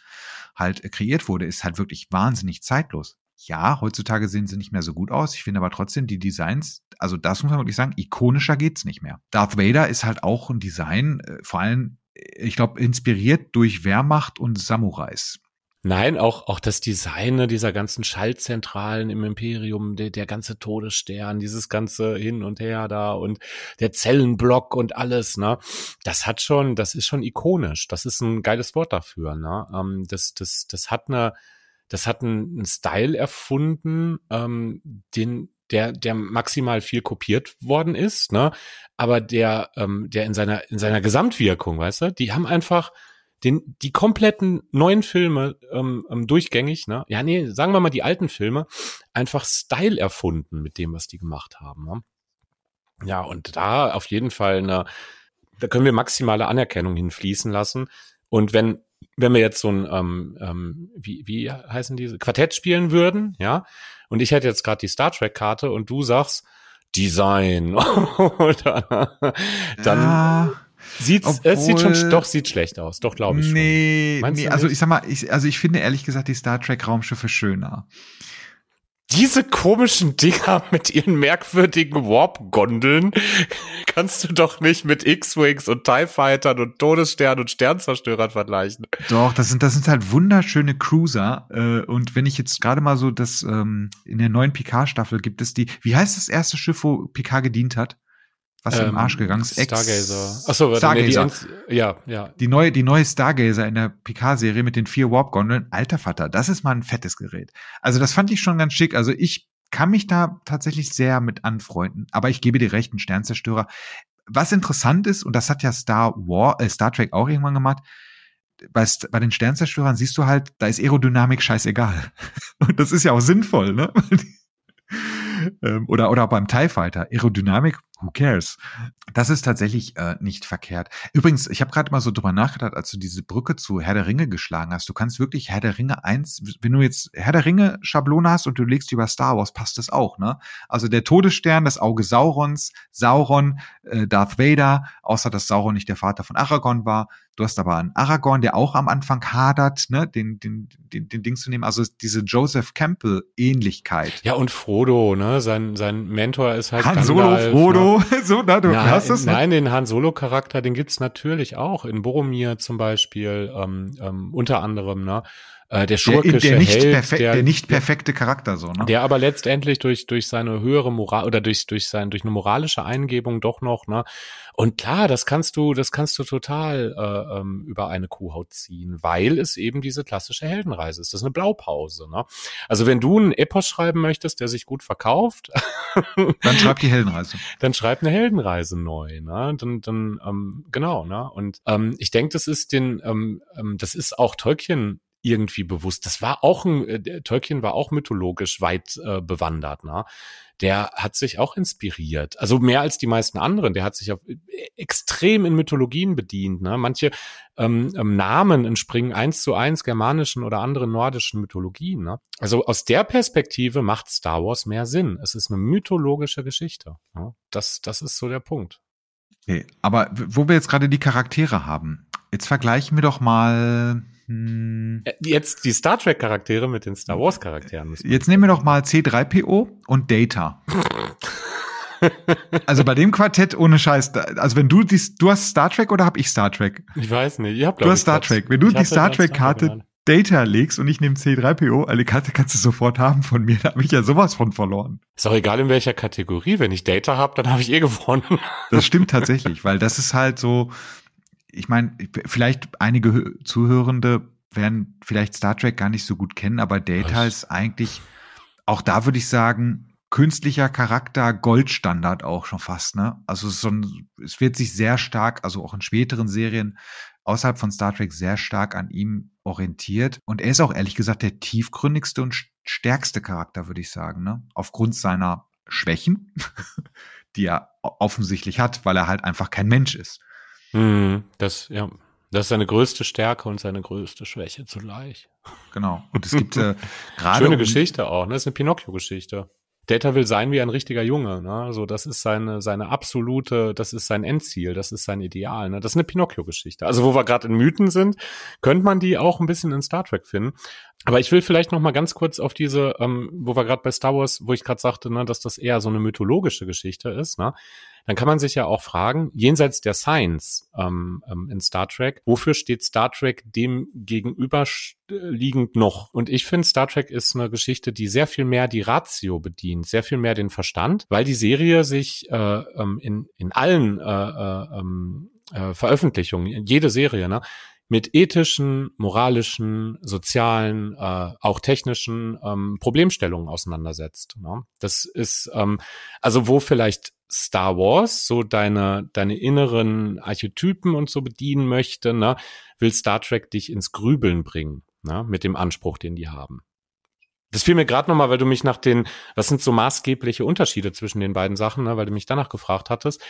halt äh, kreiert wurde, ist halt wirklich wahnsinnig zeitlos. Ja, heutzutage sehen sie nicht mehr so gut aus. Ich finde aber trotzdem die Designs, also das muss man wirklich sagen, ikonischer geht's nicht mehr. Darth Vader ist halt auch ein Design, äh, vor allem ich glaube, inspiriert durch Wehrmacht und Samurais. Nein, auch, auch das Design ne, dieser ganzen Schaltzentralen im Imperium, der, der ganze Todesstern, dieses ganze Hin und Her da und der Zellenblock und alles, ne, das hat schon, das ist schon ikonisch. Das ist ein geiles Wort dafür, ne. Ähm, das, das, das hat eine, das hat einen Style erfunden, ähm, den, der, der maximal viel kopiert worden ist, ne? Aber der, ähm, der in seiner, in seiner Gesamtwirkung, weißt du, die haben einfach den, die kompletten neuen Filme ähm, ähm, durchgängig, ne? Ja, nee, sagen wir mal die alten Filme, einfach Style erfunden mit dem, was die gemacht haben. Ne? Ja, und da auf jeden Fall eine, da können wir maximale Anerkennung hinfließen lassen. Und wenn wenn wir jetzt so ein, ähm, ähm, wie, wie heißen diese, Quartett spielen würden, ja, und ich hätte jetzt gerade die Star Trek-Karte und du sagst Design, [LAUGHS] dann ja, sieht es sieht schon, doch, sieht schlecht aus, doch, glaube ich nee, schon. Nee, also ich sag mal, ich, also ich finde ehrlich gesagt die Star Trek-Raumschiffe schöner diese komischen Dinger [LAUGHS] mit ihren merkwürdigen Warp-Gondeln [LAUGHS] kannst du doch nicht mit X-Wings und TIE Fightern und Todessternen und Sternzerstörern vergleichen. Doch, das sind, das sind halt wunderschöne Cruiser. Äh, und wenn ich jetzt gerade mal so das, ähm, in der neuen Picard-Staffel gibt es die, wie heißt das erste Schiff, wo Picard gedient hat? Was ähm, im Arsch gegangen ist. Stargazer. Achso, Stargazer. Nee, die, ja, ja. Die neue, die neue Stargazer in der Picard-Serie mit den vier Warp-Gondeln. Alter Vater, das ist mal ein fettes Gerät. Also das fand ich schon ganz schick. Also ich kann mich da tatsächlich sehr mit anfreunden. Aber ich gebe dir recht, ein Sternzerstörer. Was interessant ist, und das hat ja Star War, äh, Star Trek auch irgendwann gemacht, bei, bei den Sternzerstörern siehst du halt, da ist Aerodynamik scheißegal. [LAUGHS] Und das ist ja auch sinnvoll, ne? [LAUGHS] ähm, oder, oder beim TIE Fighter, Aerodynamik, who cares? Das ist tatsächlich äh, nicht verkehrt. Übrigens, ich habe gerade mal so drüber nachgedacht, als du diese Brücke zu Herr der Ringe geschlagen hast. Du kannst wirklich Herr der Ringe eins, wenn du jetzt Herr der Ringe Schablone hast und du legst über Star Wars, passt das auch, ne? Also der Todesstern, das Auge Saurons, Sauron, äh, Darth Vader, außer dass Sauron nicht der Vater von Aragorn war. Du hast aber einen Aragorn, der auch am Anfang hadert, ne, den, den, den, den Ding zu nehmen. Also diese Joseph Campbell Ähnlichkeit. Ja, und Frodo, ne, sein, sein Mentor ist halt Han Solo, ne? Frodo, ne? [LAUGHS] so, na, du nein, hast es. Ne? Nein, den Han Solo Charakter, den gibt's natürlich auch in Boromir zum Beispiel, ähm, ähm, unter anderem, ne. Äh, der schurkische der, der nicht Held, der, der, nicht perfekte Charakter so, ne? Der aber letztendlich durch durch seine höhere Moral oder durch durch sein durch eine moralische Eingebung doch noch, ne? Und klar, das kannst du das kannst du total äh, ähm, über eine Kuhhaut ziehen, weil es eben diese klassische Heldenreise ist. Das ist eine Blaupause, ne? Also wenn du einen Epos schreiben möchtest, der sich gut verkauft, [LAUGHS] dann schreib die Heldenreise. Dann schreib eine Heldenreise neu, ne? Dann dann ähm, genau, ne? Und ähm, ich denke, das ist den ähm, ähm, das ist auch Tolkien irgendwie bewusst. Das war auch ein, äh, Tolkien war auch mythologisch weit äh, bewandert, ne? Der hat sich auch inspiriert. Also mehr als die meisten anderen. Der hat sich auf, äh, extrem in Mythologien bedient. Ne? Manche ähm, ähm, Namen entspringen eins zu eins germanischen oder anderen nordischen Mythologien. Ne? Also aus der Perspektive macht Star Wars mehr Sinn. Es ist eine mythologische Geschichte. Ne? Das, das ist so der Punkt. Okay, aber wo wir jetzt gerade die Charaktere haben, jetzt vergleichen wir doch mal Hm. Äh, jetzt die Star Trek Charaktere mit den Star Wars Charakteren. Jetzt nehmen wir doch mal C3PO und Data. [LAUGHS] also bei dem Quartett ohne Scheiß. Also wenn du die, du hast Star Trek oder hab ich Star Trek? Ich weiß nicht. Ich hab, du hast Star Trek. Wenn du die Star Trek Karte Data legst und ich nehme C3PO, alle Karte kannst du sofort haben von mir. Da habe ich ja sowas von verloren. Ist auch egal in welcher Kategorie. Wenn ich Data habe, dann habe ich eh gewonnen. Das stimmt tatsächlich, weil das ist halt so. Ich meine, vielleicht einige Zuhörende werden vielleicht Star Trek gar nicht so gut kennen, aber Data Was? ist eigentlich auch da würde ich sagen künstlicher Charakter Goldstandard auch schon fast, ne? Also so ein, es wird sich sehr stark, also auch in späteren Serien außerhalb von Star Trek sehr stark an ihm orientiert. Und er ist auch ehrlich gesagt der tiefgründigste und stärkste Charakter, würde ich sagen, ne? Aufgrund seiner Schwächen, [LAUGHS] die er offensichtlich hat, weil er halt einfach kein Mensch ist. Mm, das, ja. Das ist seine größte Stärke und seine größte Schwäche zugleich. Genau. Und es gibt äh, [LAUGHS] gerade. Schöne Geschichte auch, ne? Das ist eine Pinocchio-Geschichte. Data will sein wie ein richtiger Junge. Ne? Also das ist seine, seine absolute, das ist sein Endziel, das ist sein Ideal. Ne? Das ist eine Pinocchio-Geschichte. Also wo wir gerade in Mythen sind, könnte man die auch ein bisschen in Star Trek finden. Aber ich will vielleicht noch mal ganz kurz auf diese, ähm, wo wir gerade bei Star Wars, wo ich gerade sagte, ne, dass das eher so eine mythologische Geschichte ist. Ne? dann kann man sich ja auch fragen, jenseits der Science ähm, ähm, in Star Trek, wofür steht Star Trek dem gegenüberliegend noch? Und ich finde, Star Trek ist eine Geschichte, die sehr viel mehr die Ratio bedient, sehr viel mehr den Verstand, weil die Serie sich äh, ähm, in, in allen äh, äh, ähm, äh, Veröffentlichungen, jede Serie, ne, mit ethischen, moralischen, sozialen, äh, auch technischen ähm, Problemstellungen auseinandersetzt. Ne? Das ist ähm, also wo vielleicht Star Wars so deine, deine inneren Archetypen und so bedienen möchte, ne, will Star Trek dich ins Grübeln bringen, ne, mit dem Anspruch, den die haben. Das fiel mir gerade nochmal, weil du mich nach den, was sind so maßgebliche Unterschiede zwischen den beiden Sachen, ne, weil du mich danach gefragt hattest.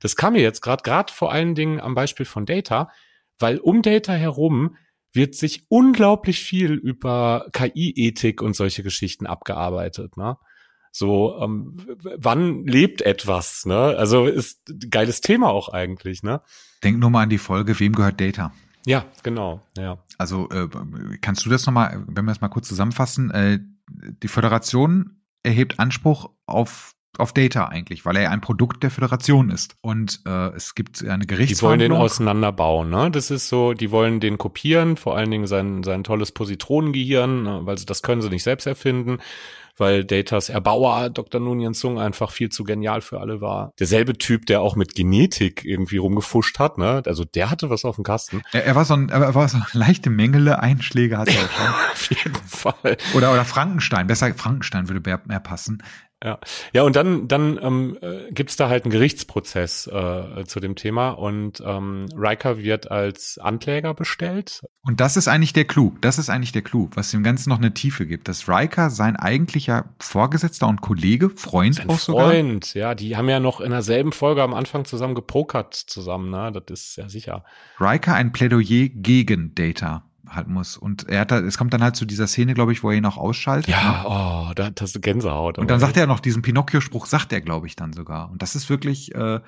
Das kam mir jetzt gerade, gerade vor allen Dingen am Beispiel von Data, weil um Data herum wird sich unglaublich viel über KI-Ethik und solche Geschichten abgearbeitet. Ne? So, ähm, wann lebt etwas? Ne? Also ist ein geiles Thema auch eigentlich. Ne? Denk nur mal an die Folge, wem gehört Data? Ja, genau. Ja. Also äh, kannst du das nochmal, wenn wir das mal kurz zusammenfassen, äh, die Föderation erhebt Anspruch auf auf Data eigentlich, weil er ja ein Produkt der Föderation ist. Und äh, es gibt eine Gerichtsverhandlung. Die wollen den auseinanderbauen, ne? Das ist so, die wollen den kopieren, vor allen Dingen sein, sein tolles Positronengehirn, ne? weil sie, das können sie nicht selbst erfinden weil Datas Erbauer Dr. Nunyan Sung einfach viel zu genial für alle war. Derselbe Typ, der auch mit Genetik irgendwie rumgefuscht hat, ne? Also der hatte was auf dem Kasten. Er, er war so ein, er war so eine leichte Mängele, Einschläge hatte er schon. [LAUGHS] auf jeden Fall. Oder, oder Frankenstein, besser Frankenstein würde mehr passen. Ja, ja und dann, dann ähm, äh, gibt da halt einen Gerichtsprozess äh, zu dem Thema und ähm, Riker wird als Ankläger bestellt. Und das ist eigentlich der Clou. Das ist eigentlich der Clou, was dem Ganzen noch eine Tiefe gibt. Dass Riker sein eigentlicher Vorgesetzter und Kollege, Freund sein auch sogar. Freund, ja, die haben ja noch in derselben Folge am Anfang zusammen gepokert zusammen, ne? Das ist ja sicher. Riker ein Plädoyer gegen Data halt muss. Und er hat da, es kommt dann halt zu dieser Szene, glaube ich, wo er ihn auch ausschaltet. Ja, ne? oh, da hast du Gänsehaut. Und dann sagt er noch diesen Pinocchio-Spruch, sagt er, glaube ich, dann sogar. Und das ist wirklich, äh,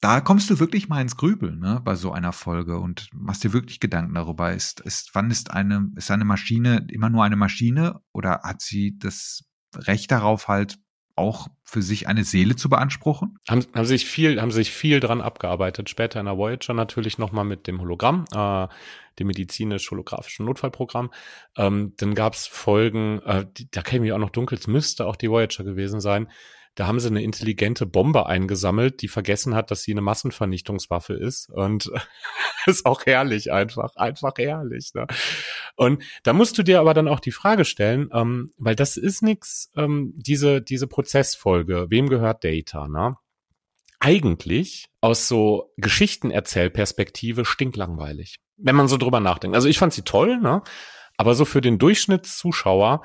da kommst du wirklich mal ins Grübeln, ne, bei so einer Folge und machst dir wirklich Gedanken darüber. Ist, ist, wann ist eine, ist eine Maschine immer nur eine Maschine oder hat sie das Recht darauf halt auch für sich eine Seele zu beanspruchen? Haben, haben sich viel, haben sich viel dran abgearbeitet. Später in der Voyager natürlich nochmal mit dem Hologramm. Äh, dem medizinisch-holographischen Notfallprogramm. Ähm, dann gab es Folgen, äh, die, da käme ich auch noch dunkel, es müsste auch die Voyager gewesen sein. Da haben sie eine intelligente Bombe eingesammelt, die vergessen hat, dass sie eine Massenvernichtungswaffe ist. Und [LAUGHS] ist auch herrlich einfach, einfach herrlich. Ne? Und da musst du dir aber dann auch die Frage stellen, ähm, weil das ist nix, ähm, diese, diese Prozessfolge, wem gehört Data, ne? Eigentlich aus so Geschichtenerzählperspektive stinklangweilig wenn man so drüber nachdenkt. Also ich fand sie toll, ne? Aber so für den Durchschnittszuschauer,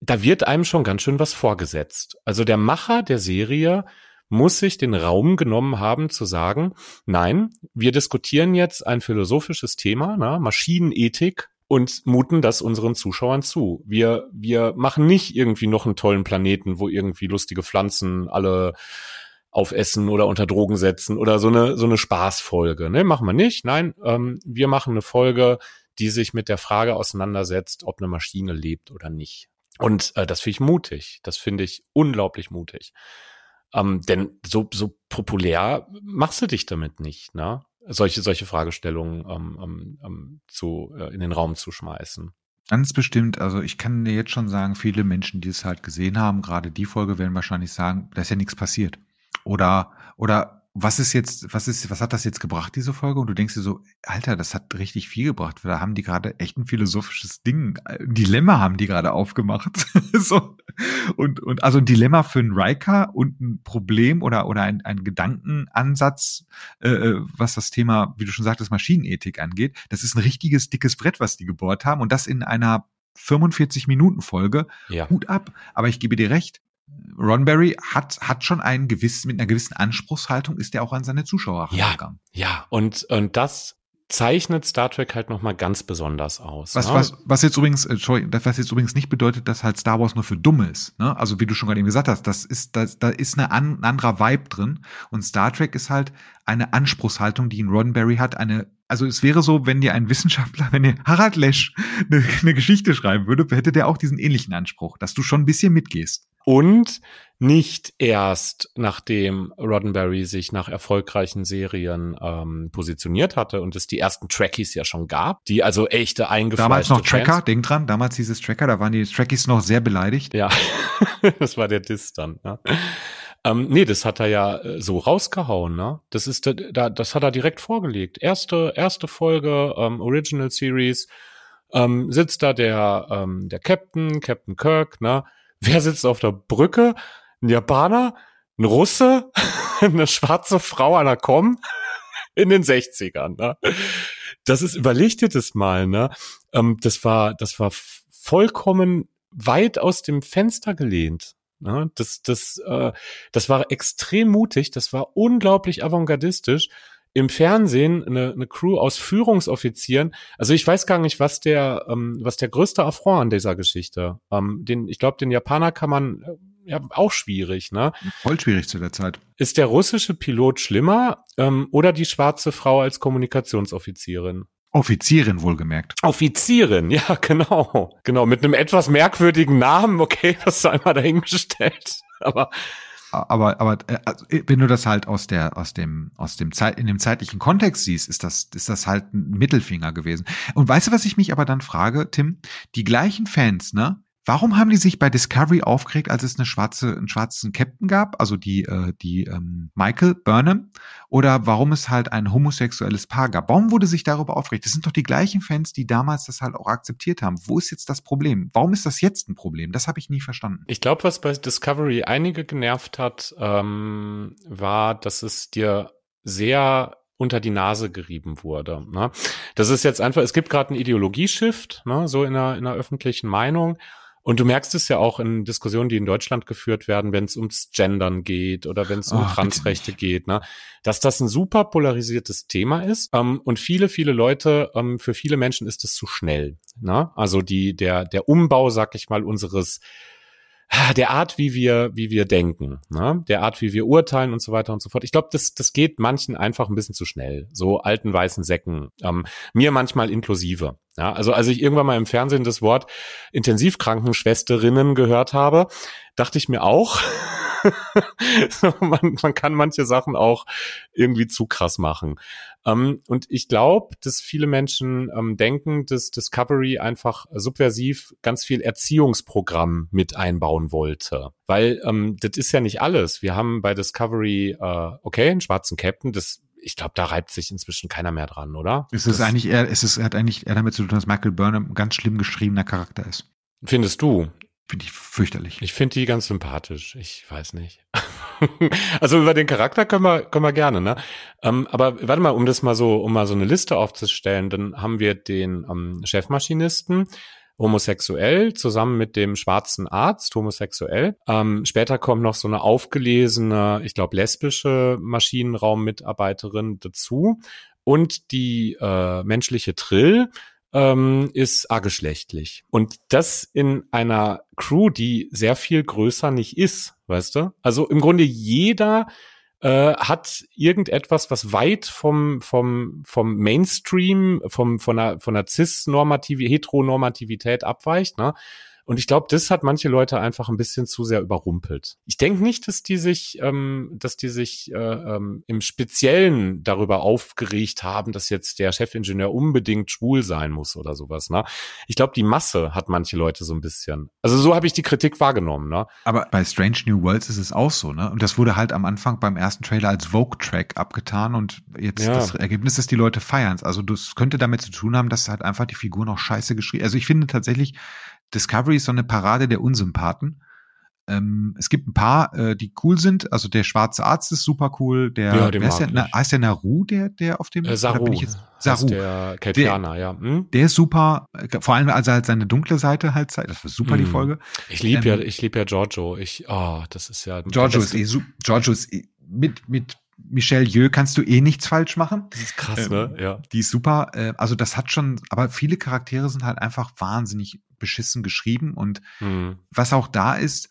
da wird einem schon ganz schön was vorgesetzt. Also der Macher der Serie muss sich den Raum genommen haben zu sagen, nein, wir diskutieren jetzt ein philosophisches Thema, ne? Maschinenethik und muten das unseren Zuschauern zu. Wir, wir machen nicht irgendwie noch einen tollen Planeten, wo irgendwie lustige Pflanzen alle aufessen oder unter Drogen setzen oder so eine so eine Spaßfolge. Ne, machen wir nicht. Nein, ähm, wir machen eine Folge, die sich mit der Frage auseinandersetzt, ob eine Maschine lebt oder nicht. Und äh, das finde ich mutig. Das finde ich unglaublich mutig. Ähm, denn so, so populär machst du dich damit nicht, ne? Solche, solche Fragestellungen ähm, ähm, ähm zu, äh, in den Raum zu schmeißen. Ganz bestimmt. Also ich kann dir jetzt schon sagen, viele Menschen, die es halt gesehen haben, gerade die Folge werden wahrscheinlich sagen, da ist ja nichts passiert. Oder, oder was ist jetzt, was ist, was hat das jetzt gebracht, diese Folge? Und du denkst dir so, Alter, das hat richtig viel gebracht. Da haben die gerade echt ein philosophisches Ding, ein Dilemma haben die gerade aufgemacht. [LAUGHS] so. Und, und also ein Dilemma für einen Riker und ein Problem oder, oder ein, ein Gedankenansatz, äh, äh, was das Thema, wie du schon sagtest, Maschinenethik angeht. Das ist ein richtiges dickes Brett, was die gebohrt haben. Und das in einer 45 Minuten Folge. Ja. Hut ab. Aber ich gebe dir recht. Ronberry hat, hat schon einen gewissen, mit einer gewissen Anspruchshaltung ist er auch an seine Zuschauer ja, gegangen. Ja, und, und das zeichnet Star Trek halt nochmal ganz besonders aus. Was, ne? was, was jetzt übrigens, äh, sorry, was jetzt übrigens nicht bedeutet, dass halt Star Wars nur für Dumme ist. Ne? Also wie du schon gerade eben gesagt hast, das ist, das, da ist eine an, ein anderer Vibe drin. Und Star Trek ist halt eine Anspruchshaltung, die ein Roddenberry hat, eine also es wäre so, wenn dir ein Wissenschaftler, [LAUGHS] wenn dir Harald Lesch eine, eine Geschichte schreiben würde, hätte der auch diesen ähnlichen Anspruch, dass du schon ein bisschen mitgehst. Und nicht erst nachdem Roddenberry sich nach erfolgreichen Serien ähm, positioniert hatte und es die ersten Trekkies ja schon gab, die also echte eingefleischte Damals noch Tracker, Fans. denk dran, damals hieß es Tracker, da waren die Trekkies noch sehr beleidigt. Ja, [LAUGHS] das war der Diss dann. Ja. Ähm, nee, das hat er ja äh, so rausgehauen, ne? Das ist da, das hat er direkt vorgelegt. Erste, erste Folge, ähm, Original Series, ähm, sitzt da der, ähm, der Captain, Captain Kirk, ne? Wer sitzt auf der Brücke? Ein Japaner, ein Russe, [LAUGHS] eine schwarze Frau an der Com [LAUGHS] in den 60ern, ne? Das ist, das mal, ne? Ähm, das war, das war vollkommen weit aus dem Fenster gelehnt. Ne? Das, das, äh, das war extrem mutig, das war unglaublich avantgardistisch. Im Fernsehen eine, eine Crew aus Führungsoffizieren. Also ich weiß gar nicht, was der, ähm, was der größte Affront an dieser Geschichte. Ähm, den, ich glaube, den Japaner kann man äh, ja auch schwierig, ne? Voll schwierig zu der Zeit. Ist der russische Pilot schlimmer ähm, oder die schwarze Frau als Kommunikationsoffizierin? Offizierin wohlgemerkt. Offizierin, ja, [LAUGHS] genau. Genau, mit einem etwas merkwürdigen Namen, okay, das sei mal dahingestellt. [LAUGHS] Aber aber aber äh, also, äh, wenn du das halt aus der aus dem aus dem Zeit in dem zeitlichen Kontext siehst, ist das ist das halt ein Mittelfinger gewesen. Und weißt du, was ich mich aber dann frage, Tim? Die gleichen Fans, ne? Warum haben die sich bei Discovery aufgeregt, als es eine schwarze, einen schwarzen Captain gab, also die, äh, die ähm, Michael Burnham, oder warum es halt ein homosexuelles Paar gab? Warum wurde sich darüber aufgeregt? Das sind doch die gleichen Fans, die damals das halt auch akzeptiert haben. Wo ist jetzt das Problem? Warum ist das jetzt ein Problem? Das habe ich nie verstanden. Ich glaube, was bei Discovery einige genervt hat, ähm, war, dass es dir sehr unter die Nase gerieben wurde. Ne? Das ist jetzt einfach, es gibt gerade einen Ideologieshift, ne, so in der, in der öffentlichen Meinung. Und du merkst es ja auch in Diskussionen, die in Deutschland geführt werden, wenn es ums Gendern geht oder wenn es um oh, Transrechte geht, ne, dass das ein super polarisiertes Thema ist. Ähm, und viele, viele Leute, ähm, für viele Menschen ist es zu schnell. Ne? Also die, der, der Umbau, sag ich mal, unseres der Art, wie wir, wie wir denken, ne? der Art, wie wir urteilen und so weiter und so fort. Ich glaube, das, das geht manchen einfach ein bisschen zu schnell. So alten weißen Säcken. Ähm, mir manchmal inklusive. Ja, also als ich irgendwann mal im Fernsehen das Wort Intensivkrankenschwesterinnen gehört habe, dachte ich mir auch, [LAUGHS] man, man kann manche Sachen auch irgendwie zu krass machen. Ähm, und ich glaube, dass viele Menschen ähm, denken, dass Discovery einfach subversiv ganz viel Erziehungsprogramm mit einbauen wollte. Weil ähm, das ist ja nicht alles. Wir haben bei Discovery, äh, okay, einen schwarzen Captain, das ich glaube, da reibt sich inzwischen keiner mehr dran, oder? Es ist das, eigentlich eher, es ist, hat eigentlich eher damit zu tun, dass Michael Burnham ein ganz schlimm geschriebener Charakter ist. Findest du? Finde ich fürchterlich. Ich finde die ganz sympathisch. Ich weiß nicht. [LAUGHS] also über den Charakter können wir, können wir gerne, ne? Ähm, aber warte mal, um das mal so, um mal so eine Liste aufzustellen, dann haben wir den ähm, Chefmaschinisten, homosexuell, zusammen mit dem schwarzen Arzt, homosexuell. Ähm, später kommt noch so eine aufgelesene, ich glaube, lesbische Maschinenraummitarbeiterin dazu. Und die äh, menschliche Trill, ähm, ist ageschlechtlich. Und das in einer Crew, die sehr viel größer nicht ist, weißt du? Also im Grunde jeder äh, hat irgendetwas, was weit vom, vom, vom Mainstream, vom, von einer, von einer cis-normative, heteronormativität abweicht, ne? Und ich glaube, das hat manche Leute einfach ein bisschen zu sehr überrumpelt. Ich denke nicht, dass die sich, ähm, dass die sich äh, ähm, im Speziellen darüber aufgeregt haben, dass jetzt der Chefingenieur unbedingt schwul sein muss oder sowas. Ne? Ich glaube, die Masse hat manche Leute so ein bisschen. Also so habe ich die Kritik wahrgenommen. Ne? Aber bei Strange New Worlds ist es auch so, ne? Und das wurde halt am Anfang beim ersten Trailer als Vogue-Track abgetan und jetzt ja. das Ergebnis ist, die Leute feiern es. Also das könnte damit zu tun haben, dass halt einfach die Figur noch scheiße geschrieben. Also ich finde tatsächlich, Discovery ist so eine Parade der Unsympathen. Ähm, es gibt ein paar, äh, die cool sind. Also der schwarze Arzt ist super cool. Der, ja, den heißt, der, na, heißt der Naru, der, der auf dem äh, Saru. Bin ich jetzt, Saru. Der Keltianer, ja. Hm? Der ist super. Vor allem, als er halt seine dunkle Seite halt zeigt. Das war super, hm. die Folge. Ich liebe ähm, ja, ich liebe ja Giorgio. Ich, oh, das ist ja. Giorgio ist eh, Giorgio ist eh, mit, mit Michelle Yeoh kannst du eh nichts falsch machen. Das ist krass, ähm, ne? Ja. Die ist super. Äh, also das hat schon, aber viele Charaktere sind halt einfach wahnsinnig beschissen geschrieben und mhm. was auch da ist,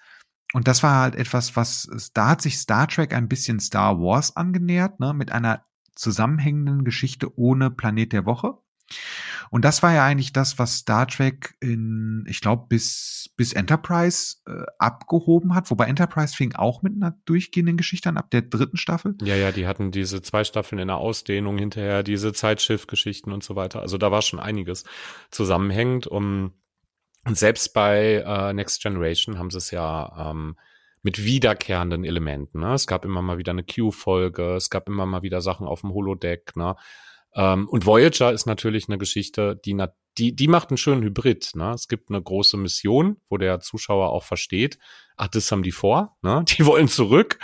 und das war halt etwas, was, da hat sich Star Trek ein bisschen Star Wars angenähert, ne, mit einer zusammenhängenden Geschichte ohne Planet der Woche. Und das war ja eigentlich das, was Star Trek in, ich glaube, bis, bis Enterprise äh, abgehoben hat. Wobei Enterprise fing auch mit einer durchgehenden Geschichte an, ab der dritten Staffel. Ja, ja, die hatten diese zwei Staffeln in der Ausdehnung hinterher, diese Zeitschiff-Geschichten und so weiter. Also da war schon einiges zusammenhängend. Um, und selbst bei äh, Next Generation haben sie es ja ähm, mit wiederkehrenden Elementen. Ne? Es gab immer mal wieder eine Q-Folge, es gab immer mal wieder Sachen auf dem Holodeck. Ne? Ähm, und Voyager ist natürlich eine Geschichte, die, die, die macht einen schönen Hybrid. Ne? Es gibt eine große Mission, wo der Zuschauer auch versteht, ach, das haben die vor, ne? [LAUGHS] die wollen zurück.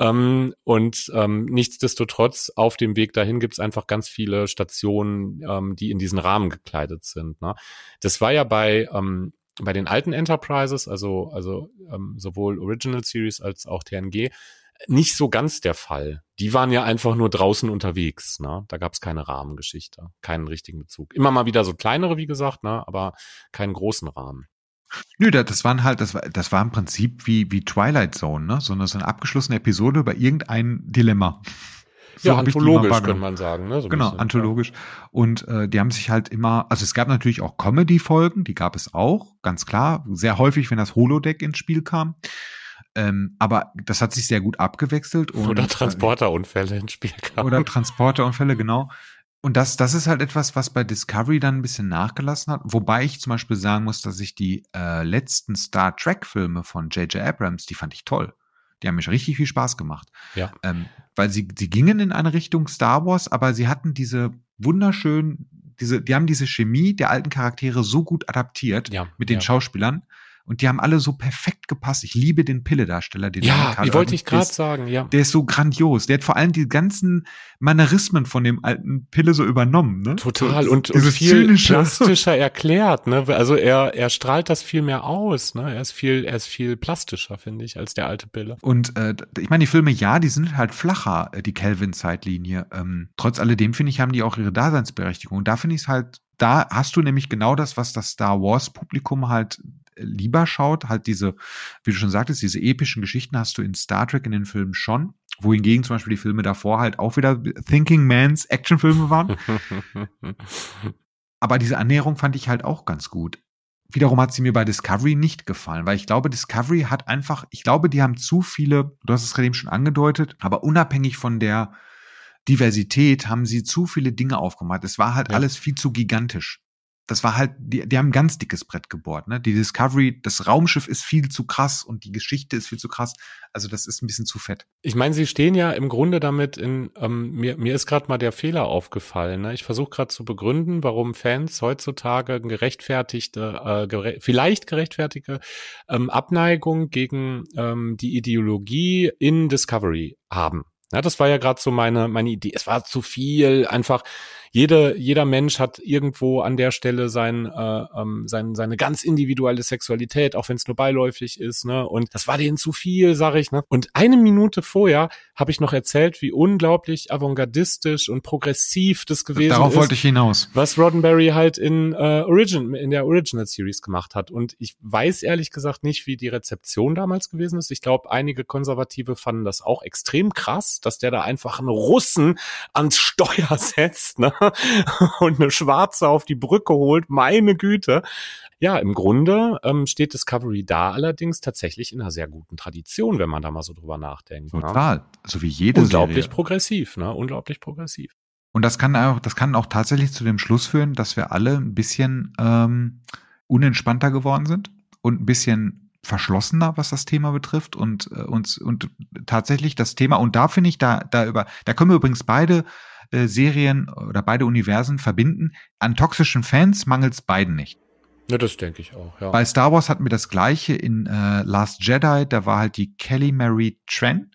Ähm, und ähm, nichtsdestotrotz, auf dem Weg dahin gibt's einfach ganz viele Stationen, ähm, die in diesen Rahmen gekleidet sind. Ne? Das war ja bei, ähm, bei den alten Enterprises, also, also ähm, sowohl Original Series als auch TNG, nicht so ganz der Fall. Die waren ja einfach nur draußen unterwegs. Ne? Da gab es keine Rahmengeschichte, keinen richtigen Bezug. Immer mal wieder so kleinere, wie gesagt, ne? aber keinen großen Rahmen. Nö, das waren halt, das war, das war im Prinzip wie, wie Twilight Zone, ne? So eine, so eine abgeschlossene Episode über irgendein Dilemma. So ja, anthologisch könnte man sagen. Ne? So genau, bisschen, anthologisch. Ja. Und äh, die haben sich halt immer, also es gab natürlich auch Comedy-Folgen, die gab es auch, ganz klar. Sehr häufig, wenn das Holodeck ins Spiel kam. Ähm, aber das hat sich sehr gut abgewechselt. Und, oder Transporterunfälle ins Spiel kamen. Oder Transporterunfälle, genau. Und das, das ist halt etwas, was bei Discovery dann ein bisschen nachgelassen hat. Wobei ich zum Beispiel sagen muss, dass ich die äh, letzten Star Trek-Filme von J.J. Abrams, die fand ich toll. Die haben mich richtig viel Spaß gemacht. Ja. Ähm, weil sie, sie gingen in eine Richtung Star Wars, aber sie hatten diese wunderschönen, diese, die haben diese Chemie der alten Charaktere so gut adaptiert ja, mit den ja. Schauspielern, und die haben alle so perfekt gepasst. Ich liebe den Pille-Darsteller. Den ja, die wollte ich gerade sagen, ja. Der ist so grandios. Der hat vor allem die ganzen Mannerismen von dem alten Pille so übernommen. Ne? Total so, und, und viel zynische. plastischer [LAUGHS] erklärt. Ne? Also er, er strahlt das viel mehr aus. Ne? Er ist viel, er ist viel plastischer, finde ich, als der alte Pille. Und äh, ich meine, die Filme, ja, die sind halt flacher, äh, die Kelvin-Zeitlinie. Ähm, trotz alledem, finde ich, haben die auch ihre Daseinsberechtigung. Und da finde ich es halt da hast du nämlich genau das, was das Star Wars Publikum halt lieber schaut, halt diese, wie du schon sagtest, diese epischen Geschichten hast du in Star Trek in den Filmen schon, wohingegen zum Beispiel die Filme davor halt auch wieder Thinking Mans Actionfilme waren. [LAUGHS] Aber diese Annäherung fand ich halt auch ganz gut. Wiederum hat sie mir bei Discovery nicht gefallen, weil ich glaube, Discovery hat einfach, ich glaube, die haben zu viele, du hast es gerade eben schon angedeutet, aber unabhängig von der Diversität haben sie zu viele Dinge aufgemacht. Es war halt ja. alles viel zu gigantisch das war halt, die, die haben ein ganz dickes Brett gebohrt, ne? Die Discovery, das Raumschiff ist viel zu krass und die Geschichte ist viel zu krass. Also das ist ein bisschen zu fett. Ich meine, sie stehen ja im Grunde damit in, ähm, mir, mir ist gerade mal der Fehler aufgefallen. Ne? Ich versuche gerade zu begründen, warum Fans heutzutage gerechtfertigte, äh, gere vielleicht gerechtfertigte ähm, Abneigung gegen ähm, die Ideologie in Discovery haben. Ja, das war ja gerade so meine, meine Idee. Es war zu viel, einfach Jede, jeder Mensch hat irgendwo an der Stelle sein, äh, ähm, sein, seine ganz individuelle Sexualität, auch wenn es nur beiläufig ist. Ne? Und das war denen zu viel, sag ich. Ne? Und eine Minute vorher habe ich noch erzählt, wie unglaublich avantgardistisch und progressiv das gewesen Darauf ist. wollte ich hinaus. Was Roddenberry halt in äh, Origin, in der Original Series gemacht hat. Und ich weiß ehrlich gesagt nicht, wie die Rezeption damals gewesen ist. Ich glaube, einige Konservative fanden das auch extrem krass, dass der da einfach einen Russen ans Steuer [LAUGHS] setzt ne? [LAUGHS] und eine Schwarze auf die Brücke holt. Meine Güte. Ja, im Grunde ähm, steht Discovery da allerdings tatsächlich in einer sehr guten Tradition, wenn man da mal so drüber nachdenkt. Ne? Total. So wie jede Unglaublich Serie. progressiv, ne? Unglaublich progressiv. Und das kann auch, das kann auch tatsächlich zu dem Schluss führen, dass wir alle ein bisschen ähm, unentspannter geworden sind und ein bisschen verschlossener, was das Thema betrifft und äh, uns und tatsächlich das Thema und da finde ich da da über da können wir übrigens beide äh, Serien oder beide Universen verbinden. An toxischen Fans mangelt es beiden nicht. Ja, das denke ich auch, ja. Bei Star Wars hatten wir das gleiche in äh, Last Jedi, da war halt die Kelly Mary Tran,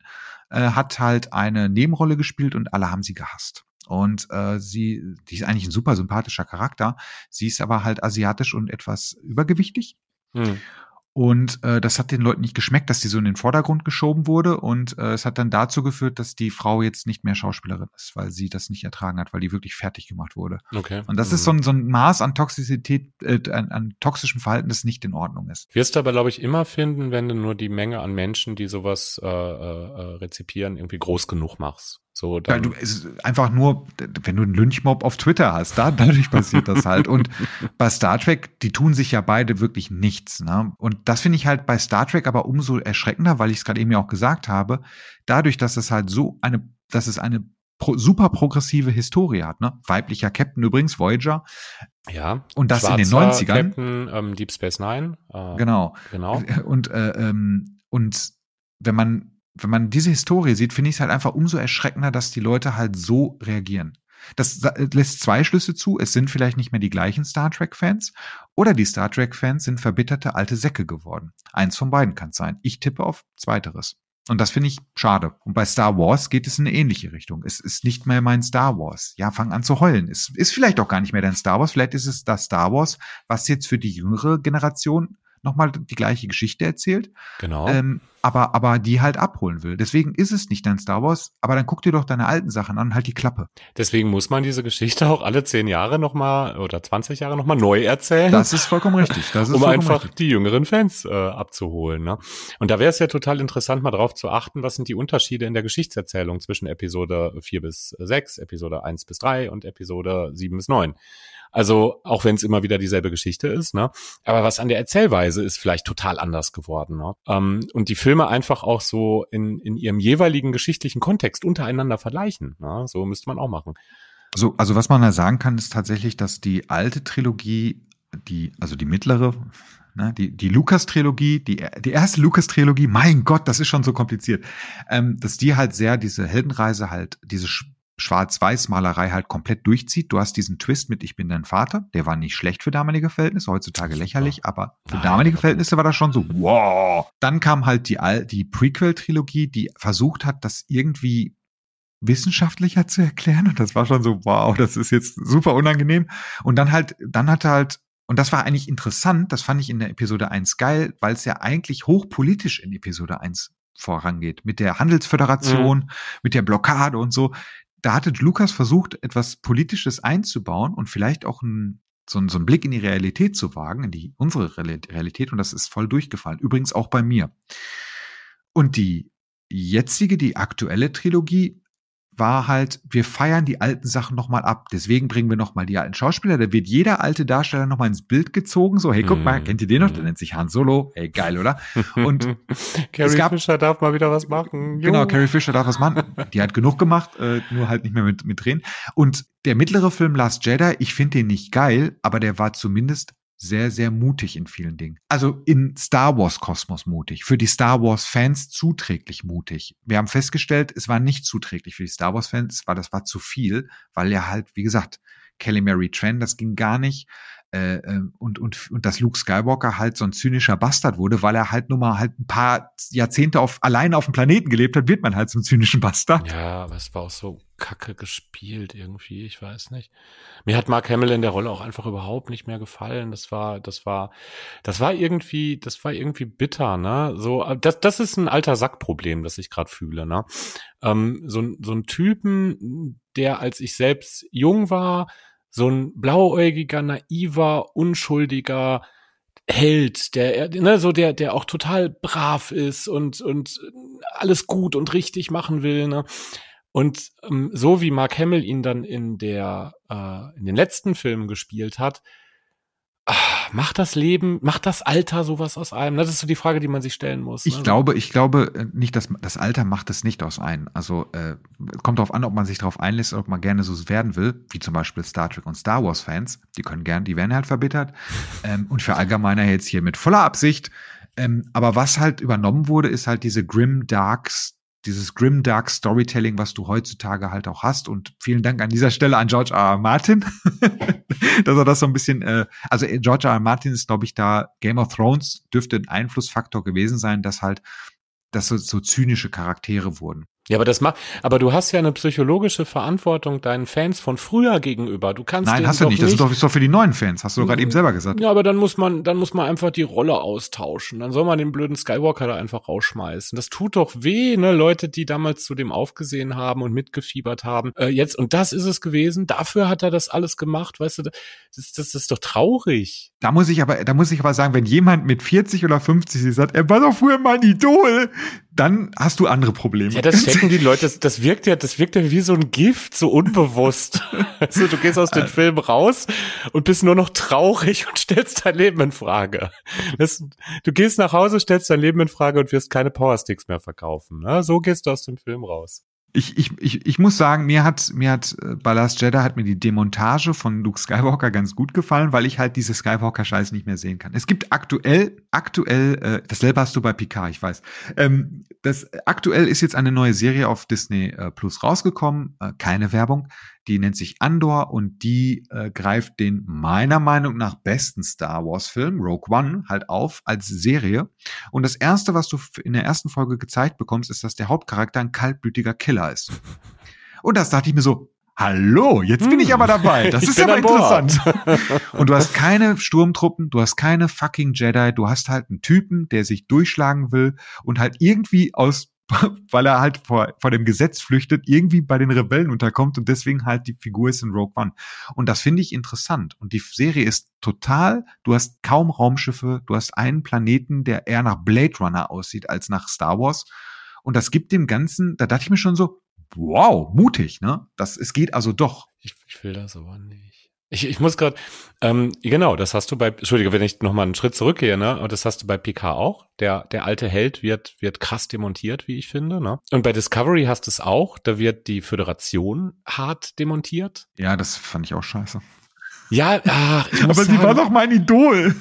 äh, hat halt eine Nebenrolle gespielt und alle haben sie gehasst. Und äh, sie, die ist eigentlich ein super sympathischer Charakter. Sie ist aber halt asiatisch und etwas übergewichtig. Hm. Und äh, das hat den Leuten nicht geschmeckt, dass die so in den Vordergrund geschoben wurde. Und äh, es hat dann dazu geführt, dass die Frau jetzt nicht mehr Schauspielerin ist, weil sie das nicht ertragen hat, weil die wirklich fertig gemacht wurde. Okay. Und das ist Mhm. so ein, so ein Maß an Toxizität, äh, an, an toxischem Verhalten, das nicht in Ordnung ist. Wirst du aber, glaube ich, immer finden, wenn du nur die Menge an Menschen, die sowas äh, äh, rezipieren, irgendwie groß genug machst. So, Weil dann, du, es ist einfach nur, wenn du einen Lynchmob auf Twitter hast, da, [LAUGHS] dadurch passiert das halt. Und bei Star Trek, die tun sich ja beide wirklich nichts. Ne? Und das finde ich halt bei Star Trek aber umso erschreckender, weil ich es gerade eben ja auch gesagt habe, dadurch, dass es halt so eine, dass es eine pro, super progressive Historie hat. Ne? Weiblicher Captain übrigens, Voyager. ja. Und das in den Schwarzer 90ern. Captain, ähm, Deep Space Nine. Äh, Genau. Genau. Und, äh, ähm, und wenn man, wenn man diese Historie sieht, finde ich es halt einfach umso erschreckender, dass die Leute halt so reagieren. Das sa- lässt zwei Schlüsse zu. Es sind vielleicht nicht mehr die gleichen Star Trek-Fans oder die Star Trek-Fans sind verbitterte alte Säcke geworden. Eins von beiden kann es sein. Ich tippe auf Zweiteres. Und das finde ich schade. Und bei Star Wars geht es in eine ähnliche Richtung. Es ist nicht mehr mein Star Wars. Ja, fang an zu heulen. Es ist vielleicht auch gar nicht mehr dein Star Wars. Vielleicht ist es das Star Wars, was jetzt für die jüngere Generation nochmal die gleiche Geschichte erzählt, Genau. ähm, aber, aber die halt abholen will. Deswegen ist es nicht dein Star Wars, aber dann guck dir doch deine alten Sachen an und halt die Klappe. Deswegen muss man diese Geschichte auch alle zehn Jahre nochmal oder 20 Jahre nochmal neu erzählen. Das ist vollkommen richtig. Das ist [LAUGHS] um einfach richtig. die jüngeren Fans äh, abzuholen. Ne? Und da wäre es ja total interessant, mal drauf zu achten, was sind die Unterschiede in der Geschichtserzählung zwischen Episode 4 bis 6, Episode 1 bis 3 und Episode 7 bis 9. Also auch wenn es immer wieder dieselbe Geschichte ist, ne? Aber was an der Erzählweise ist vielleicht total anders geworden. Ne? Ähm, und die Filme einfach auch so in, in ihrem jeweiligen geschichtlichen Kontext untereinander vergleichen. Ne? So müsste man auch machen. So, also was man da sagen kann, ist tatsächlich, dass die alte Trilogie, die, also die mittlere, ne, die, die Lukas-Trilogie, die, die erste Lukas-Trilogie, mein Gott, das ist schon so kompliziert, ähm, dass die halt sehr diese Heldenreise halt, diese Schwarz-Weiß-Malerei halt komplett durchzieht. Du hast diesen Twist mit Ich bin dein Vater, der war nicht schlecht für damalige Verhältnisse, heutzutage Super. lächerlich, aber für Nein, damalige Verhältnisse war das schon so, wow. Dann kam halt die, die Prequel-Trilogie, die versucht hat, das irgendwie wissenschaftlicher zu erklären. Und das war schon so, wow, das ist jetzt super unangenehm. Und dann halt, dann hatte halt, und das war eigentlich interessant, das fand ich in der Episode 1 geil, weil es ja eigentlich hochpolitisch in Episode 1 vorangeht. Mit der Handelsföderation, mit der Blockade und so. Da hatte Lukas versucht, etwas Politisches einzubauen und vielleicht auch ein, so, so einen Blick in die Realität zu wagen, in die unsere Reali- Realität. Und das ist voll durchgefallen. Übrigens auch bei mir. Und die jetzige, die aktuelle Trilogie war halt, wir feiern die alten Sachen nochmal ab. Deswegen bringen wir nochmal die alten Schauspieler. Da wird jeder alte Darsteller nochmal ins Bild gezogen. So, hey, guck Mhm. mal, kennt ihr den noch? Der Mhm. nennt sich Han Solo. Ey, geil, oder? Und [LAUGHS] Carrie gab- Fisher darf mal wieder was machen. Genau, Jo. Carrie Fisher darf was machen. Die hat genug gemacht, äh, nur halt nicht mehr mit, mit drehen. Und der mittlere Film Last Jedi, ich finde den nicht geil, aber der war zumindest sehr, sehr mutig in vielen Dingen. Also in Star Wars Kosmos mutig, für die Star Wars Fans zuträglich mutig. Wir haben festgestellt, es war nicht zuträglich für die Star Wars Fans, war, das war zu viel, weil ja halt, wie gesagt, Kelly Mary Tran, das ging gar nicht. Äh, äh, und, und, und dass Luke Skywalker halt so ein zynischer Bastard wurde, weil er halt nur mal halt ein paar Jahrzehnte auf, alleine auf dem Planeten gelebt hat, wird man halt so einen zynischen Bastard. Ja, aber es war auch so kacke gespielt irgendwie, ich weiß nicht. Mir hat Mark Hamill in der Rolle auch einfach überhaupt nicht mehr gefallen. Das war, das war, das war irgendwie, das war irgendwie bitter, ne? So, das, das ist ein alter Sackproblem, das ich gerade fühle, ne? Ähm, so, so ein Typen, der als ich selbst jung war, so ein blauäugiger, naiver, unschuldiger Held, der, ne, so der, der auch total brav ist und, und alles gut und richtig machen will, ne. Und ähm, so wie Mark Hamill ihn dann in der, äh, in den letzten Filmen gespielt hat, Ach, macht das Leben, macht das Alter sowas aus einem? Das ist so die Frage, die man sich stellen muss. Ich ne? glaube, ich glaube äh, nicht, dass das Alter macht es nicht aus einem. Also äh, kommt darauf an, ob man sich darauf einlässt, ob man gerne so werden will, wie zum Beispiel Star Trek und Star Wars Fans. Die können gern, die werden halt verbittert. [LAUGHS] ähm, und für Allgemeiner jetzt hier mit voller Absicht. Ähm, aber was halt übernommen wurde, ist halt diese grim darks dieses grim dark Storytelling, was du heutzutage halt auch hast. Und vielen Dank an dieser Stelle an George R. R. Martin, [LAUGHS] dass er das so ein bisschen, äh, also äh, George R. R. Martin ist, glaube ich, da Game of Thrones dürfte ein Einflussfaktor gewesen sein, dass halt, dass so, so zynische Charaktere wurden. Ja, aber das macht, aber du hast ja eine psychologische Verantwortung deinen Fans von früher gegenüber. Du kannst Nein, hast du nicht. Das ist doch, ist doch für die neuen Fans. Hast du doch gerade eben selber gesagt. Ja, aber dann muss man, dann muss man einfach die Rolle austauschen. Dann soll man den blöden Skywalker da einfach rausschmeißen. Das tut doch weh, ne? Leute, die damals zu dem aufgesehen haben und mitgefiebert haben. Äh, jetzt, und das ist es gewesen. Dafür hat er das alles gemacht. Weißt du, das, das, das ist doch traurig. Da muss ich aber, da muss ich aber sagen, wenn jemand mit 40 oder 50 sagt, er war doch früher mein Idol, dann hast du andere Probleme. Ja, das [LAUGHS] checken die Leute. Das, das wirkt ja, das wirkt ja wie so ein Gift, so unbewusst. [LAUGHS] also du gehst aus dem Film raus und bist nur noch traurig und stellst dein Leben in Frage. Das, du gehst nach Hause, stellst dein Leben in Frage und wirst keine Powersticks mehr verkaufen. Ne? So gehst du aus dem Film raus ich, ich, ich, ich muss sagen, mir hat, mir hat äh, Ballast Jedi hat mir die Demontage von Luke Skywalker ganz gut gefallen, weil ich halt diese Skywalker-Scheiß nicht mehr sehen kann. Es gibt aktuell, aktuell, äh, dasselbe hast du bei Picard, ich weiß. Ähm, das aktuell ist jetzt eine neue Serie auf Disney äh, Plus rausgekommen, äh, keine Werbung. Die nennt sich Andor und die äh, greift den meiner Meinung nach besten Star Wars Film, Rogue One, halt auf als Serie. Und das erste, was du in der ersten Folge gezeigt bekommst, ist, dass der Hauptcharakter ein kaltblütiger Killer ist. Und das dachte ich mir so, Hallo, jetzt bin ich aber dabei. [LAUGHS] Das ist aber interessant. [LAUGHS] Und du hast keine Sturmtruppen, du hast keine fucking Jedi, du hast halt einen Typen, der sich durchschlagen will und halt irgendwie aus [LAUGHS] weil er halt vor, vor dem Gesetz flüchtet, irgendwie bei den Rebellen unterkommt und deswegen halt die Figur ist in Rogue One. Und das finde ich interessant. Und die Serie ist total, du hast kaum Raumschiffe, du hast einen Planeten, der eher nach Blade Runner aussieht als nach Star Wars. Und das gibt dem Ganzen, da dachte ich mir schon so, wow, mutig, ne? Das, es geht also doch. Ich, ich will das aber nicht. Ich, ich muss gerade, ähm, genau, das hast du bei, Entschuldige, wenn ich noch mal einen Schritt zurückgehe, ne? Und das hast du bei PK auch. Der, der alte Held wird, wird krass demontiert, wie ich finde, ne? Und bei Discovery hast du es auch. Da wird die Föderation hart demontiert. Ja, das fand ich auch scheiße. Ja, ach, ich [LAUGHS] muss Aber sagen, sie war doch mein Idol.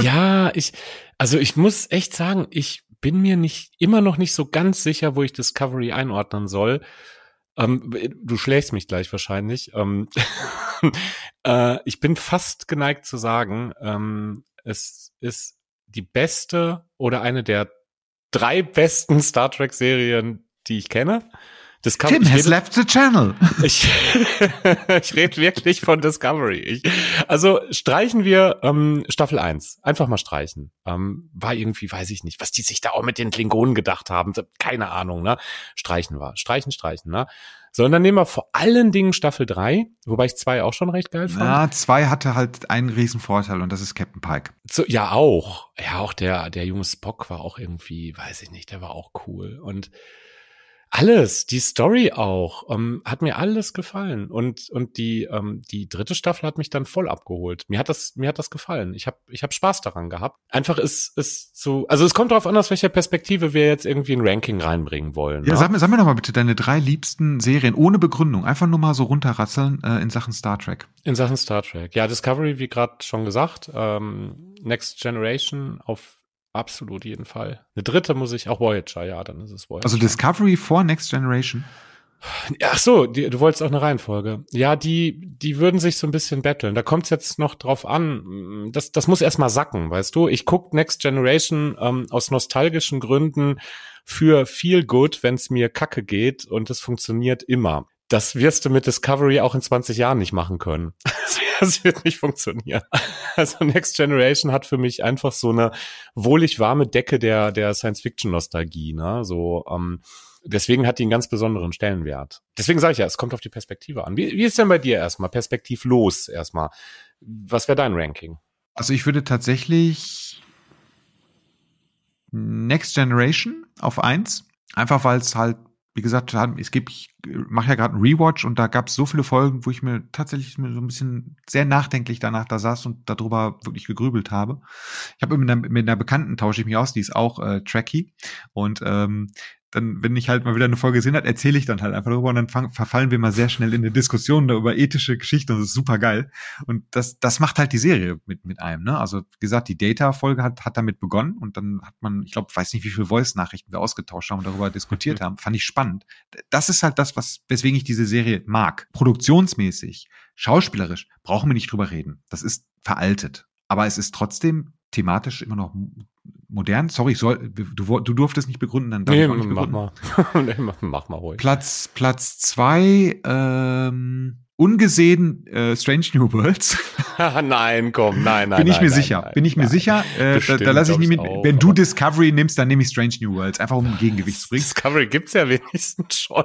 Ja, ich, also ich muss echt sagen, ich bin mir nicht, immer noch nicht so ganz sicher, wo ich Discovery einordnen soll. Ähm, du schlägst mich gleich wahrscheinlich. Ähm, [LAUGHS] äh, ich bin fast geneigt zu sagen, ähm, es ist die beste oder eine der drei besten Star Trek Serien, die ich kenne. Discovery. Tim has rede, left the channel. [LAUGHS] Ich, [LAUGHS] ich rede wirklich von Discovery. Ich, also streichen wir ähm, Staffel 1. Einfach mal streichen. Ähm, war irgendwie, weiß ich nicht, was die sich da auch mit den Klingonen gedacht haben. Keine Ahnung, ne? Streichen wir. Streichen, streichen, ne? Sondern nehmen wir vor allen Dingen Staffel 3, wobei ich zwei auch schon recht geil fand. Ja, zwei hatte halt einen riesen Vorteil und das ist Captain Pike. So, ja, auch. Ja, auch der, der junge Spock war auch irgendwie, weiß ich nicht, der war auch cool. Und alles, die Story auch, ähm, hat mir alles gefallen und und die ähm, die dritte Staffel hat mich dann voll abgeholt. Mir hat das mir hat das gefallen. Ich habe ich habe Spaß daran gehabt. Einfach ist ist so, also es kommt darauf an, aus welcher Perspektive wir jetzt irgendwie ein Ranking reinbringen wollen. Ja, ne? sag mir sag mir noch mal bitte deine drei liebsten Serien ohne Begründung, einfach nur mal so runterratzeln äh, in Sachen Star Trek. In Sachen Star Trek, ja Discovery, wie gerade schon gesagt, ähm, Next Generation auf Absolut, jeden Fall. Eine dritte muss ich, auch Voyager, ja, dann ist es Voyager. Also Discovery vor Next Generation? Ach so, die, du wolltest auch eine Reihenfolge. Ja, die, die würden sich so ein bisschen betteln. Da kommt es jetzt noch drauf an. Das, das muss erstmal sacken, weißt du? Ich guck Next Generation ähm, aus nostalgischen Gründen für viel Good, wenn es mir kacke geht und es funktioniert immer. Das wirst du mit Discovery auch in 20 Jahren nicht machen können. [LAUGHS] Das wird nicht funktionieren. Also Next Generation hat für mich einfach so eine wohlig warme Decke der, der Science-Fiction-Nostalgie. Ne? So, ähm, deswegen hat die einen ganz besonderen Stellenwert. Deswegen sage ich ja, es kommt auf die Perspektive an. Wie, wie ist denn bei dir erstmal? Perspektivlos erstmal. Was wäre dein Ranking? Also ich würde tatsächlich Next Generation auf eins, einfach weil es halt, wie gesagt, es gibt, ich mache ja gerade einen Rewatch und da gab es so viele Folgen, wo ich mir tatsächlich so ein bisschen sehr nachdenklich danach da saß und darüber wirklich gegrübelt habe. Ich habe mit mit einer Bekannten tausche ich mich aus, die ist auch äh, Tracky und ähm, dann, wenn ich halt mal wieder eine Folge gesehen habe, erzähle ich dann halt einfach darüber und dann fang, verfallen wir mal sehr schnell in eine Diskussion da über ethische Geschichten und das ist super geil. Und das, das macht halt die Serie mit, mit einem, ne? Also, wie gesagt, die Data-Folge hat, hat damit begonnen und dann hat man, ich glaube, weiß nicht, wie viele Voice-Nachrichten wir ausgetauscht haben und darüber diskutiert haben. Fand ich spannend. Das ist halt das, was, weswegen ich diese Serie mag. Produktionsmäßig, schauspielerisch, brauchen wir nicht drüber reden. Das ist veraltet. Aber es ist trotzdem thematisch immer noch modern. Sorry, ich soll, du, du durftest nicht begründen, dann darf nee, ich auch nicht mach begründen. mal. [LAUGHS] mach mal ruhig. Platz, Platz zwei, ähm, ungesehen äh, Strange New Worlds. [LAUGHS] nein, komm, nein, nein. Bin ich mir nein, sicher. Nein, bin ich mir nein. sicher. Äh, da Bestimmt, da lasse ich nicht mit. auch, wenn du Discovery nimmst, dann nehme ich Strange New Worlds. Einfach um ein [LAUGHS] Gegengewicht zu bringen. Discovery gibt's ja wenigstens schon.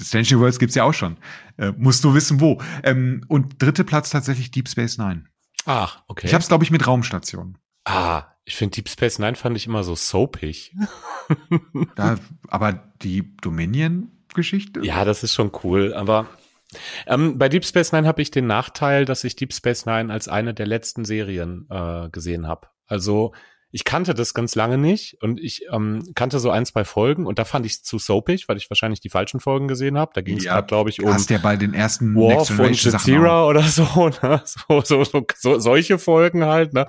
Strange New Worlds gibt's ja auch schon. Äh, musst du wissen, wo. Ähm, und dritte Platz tatsächlich Deep Space Nine. Ach, okay. Ich habe es, glaube ich, mit Raumstation. Ah, ich finde Deep Space Nine fand ich immer so soapig. [LAUGHS] Da, aber die Dominion-Geschichte? Ja, das ist schon cool, aber ähm, bei Deep Space Nine habe ich den Nachteil, dass ich Deep Space Nine als eine der letzten Serien äh, gesehen habe. Also ich kannte das ganz lange nicht und ich ähm, kannte so ein, zwei Folgen und da fand ich es zu soapig, weil ich wahrscheinlich die falschen Folgen gesehen habe. Da ging es Ja, gerade, glaube ich, um Hast ja bei den ersten Sachen auch. Jazeera oder so, [LAUGHS] ne? so, so, so, so solche Folgen halt, ne?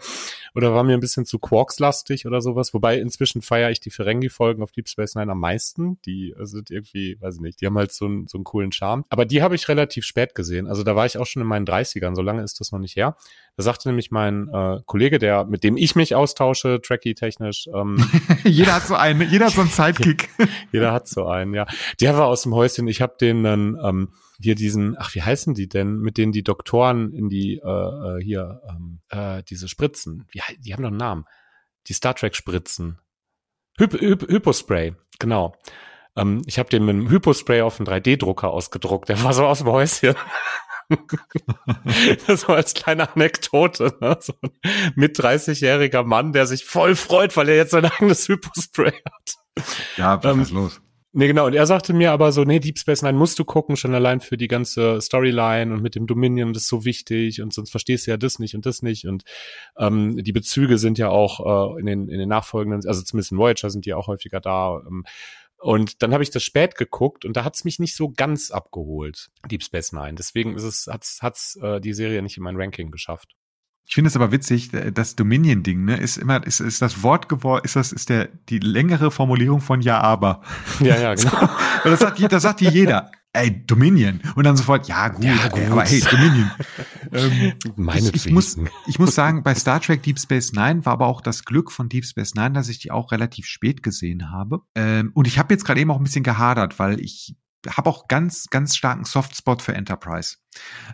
Oder war mir ein bisschen zu Quarks-lastig oder sowas. Wobei inzwischen feiere ich die Ferengi-Folgen auf Deep Space Nine am meisten. Die sind irgendwie, weiß ich nicht, die haben halt so, einen so einen coolen Charme. Aber die habe ich relativ spät gesehen. Also da war ich auch schon in meinen 30ern, so lange ist das noch nicht her. Da sagte nämlich mein äh, Kollege, der, mit dem ich mich austausche, Tracky-technisch, ähm, [LAUGHS] jeder hat so einen, jeder hat so einen Sidekick. [LAUGHS] jeder hat so einen, ja. Der war aus dem Häuschen. Ich habe den dann ähm, hier diesen, ach, wie heißen die denn, mit denen die Doktoren in die äh, äh, hier ähm, äh, diese Spritzen, wie, die haben doch einen Namen, die Star Trek Spritzen, Hyp Hyp Hypospray, genau. Ähm, ich habe den mit einem Hypospray auf einen 3D-Drucker ausgedruckt. Der war so aus dem Häuschen. [LAUGHS] das war als kleine Anekdote. Ne? So ein mit 30-jähriger Mann, der sich voll freut, weil er jetzt sein eigenes Hypospray hat. Ja, was Ähm, ist los? Nee, genau. Und er sagte mir aber so, nee, Deep Space Nine musst du gucken, schon allein für die ganze Storyline und mit dem Dominion, das ist so wichtig und sonst verstehst du ja das nicht und das nicht. Und ähm, die Bezüge sind ja auch äh, in, den, in den nachfolgenden, also zumindest in Voyager sind die auch häufiger da. Ähm, und dann habe ich das spät geguckt und da hat's mich nicht so ganz abgeholt, Deep Space Nine. Deswegen ist es, hat's, hat's äh, die Serie nicht in mein Ranking geschafft. Ich finde es aber witzig, das Dominion-Ding, ne, ist immer, ist, ist das Wort geworden, ist das, ist der, die längere Formulierung von Ja, aber. Ja, ja, genau. [LAUGHS] Und das sagt, das sagt dir jeder. Ey, Dominion. Und dann sofort, ja, gut, Ja, okay, gut. aber hey, Dominion. [LAUGHS] ähm, ich, ich, muss, ich muss sagen, [LAUGHS] bei Star Trek Deep Space Nine war aber auch das Glück von Deep Space Nine, dass ich die auch relativ spät gesehen habe. Ähm, und ich habe jetzt gerade eben auch ein bisschen gehadert, weil ich habe auch ganz, ganz starken Softspot für Enterprise.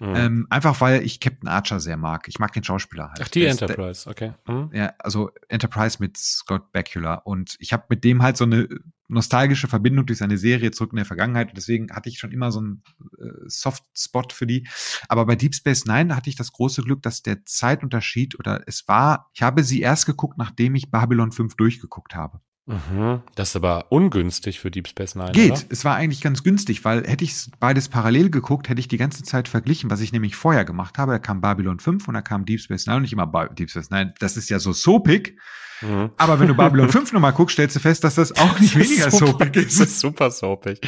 Mhm. Ähm, einfach weil ich Captain Archer sehr mag. Ich mag den Schauspieler halt. Ach, die Der ist- Enterprise, okay. Mhm. ja, also Enterprise mit Scott Bakula. Und ich habe mit dem halt so eine nostalgische Verbindung durch seine Serie zurück in der Vergangenheit. Und deswegen hatte ich schon immer so einen äh, Soft-Spot für die. Aber bei Deep Space Nine hatte ich das große Glück, dass der Zeitunterschied oder es war, ich habe sie erst geguckt, nachdem ich Babylon 5 durchgeguckt habe. Mhm. Das ist aber ungünstig für Deep Space Nine. Geht. Oder? Es war eigentlich ganz günstig, weil hätte ich beides parallel geguckt, hätte ich die ganze Zeit verglichen, was ich nämlich vorher gemacht habe. Da kam Babylon 5 und da kam Deep Space Nine und nicht immer Deep Space Nine. Das ist ja so soapig. Mhm. Aber wenn du Babylon 5 [LAUGHS] nochmal guckst, stellst du fest, dass das auch nicht weniger Super, soapig Das ist. ist super soapig.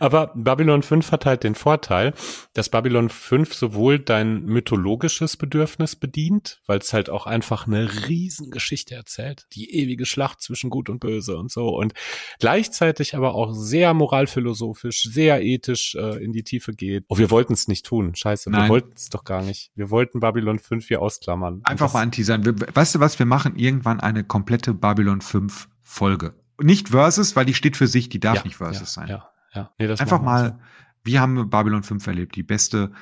Aber Babylon 5 hat halt den Vorteil, dass Babylon 5 sowohl dein mythologisches Bedürfnis bedient, weil es halt auch einfach eine Riesengeschichte erzählt. Die ewige Schlacht zwischen Gut und Böse. Böse und so und gleichzeitig aber auch sehr moralphilosophisch, sehr ethisch äh, in die Tiefe geht. Oh, wir wollten es nicht tun. Scheiße, Nein. wir wollten es doch gar nicht. Wir wollten Babylon 5 hier ausklammern. Einfach mal anteasern. Weißt du was, wir machen irgendwann eine komplette Babylon 5 Folge. Nicht Versus, weil die steht für sich, die darf ja, nicht Versus ja, sein. Ja, ja. Nee, Einfach mal, so. wie haben wir Babylon 5 erlebt? Die beste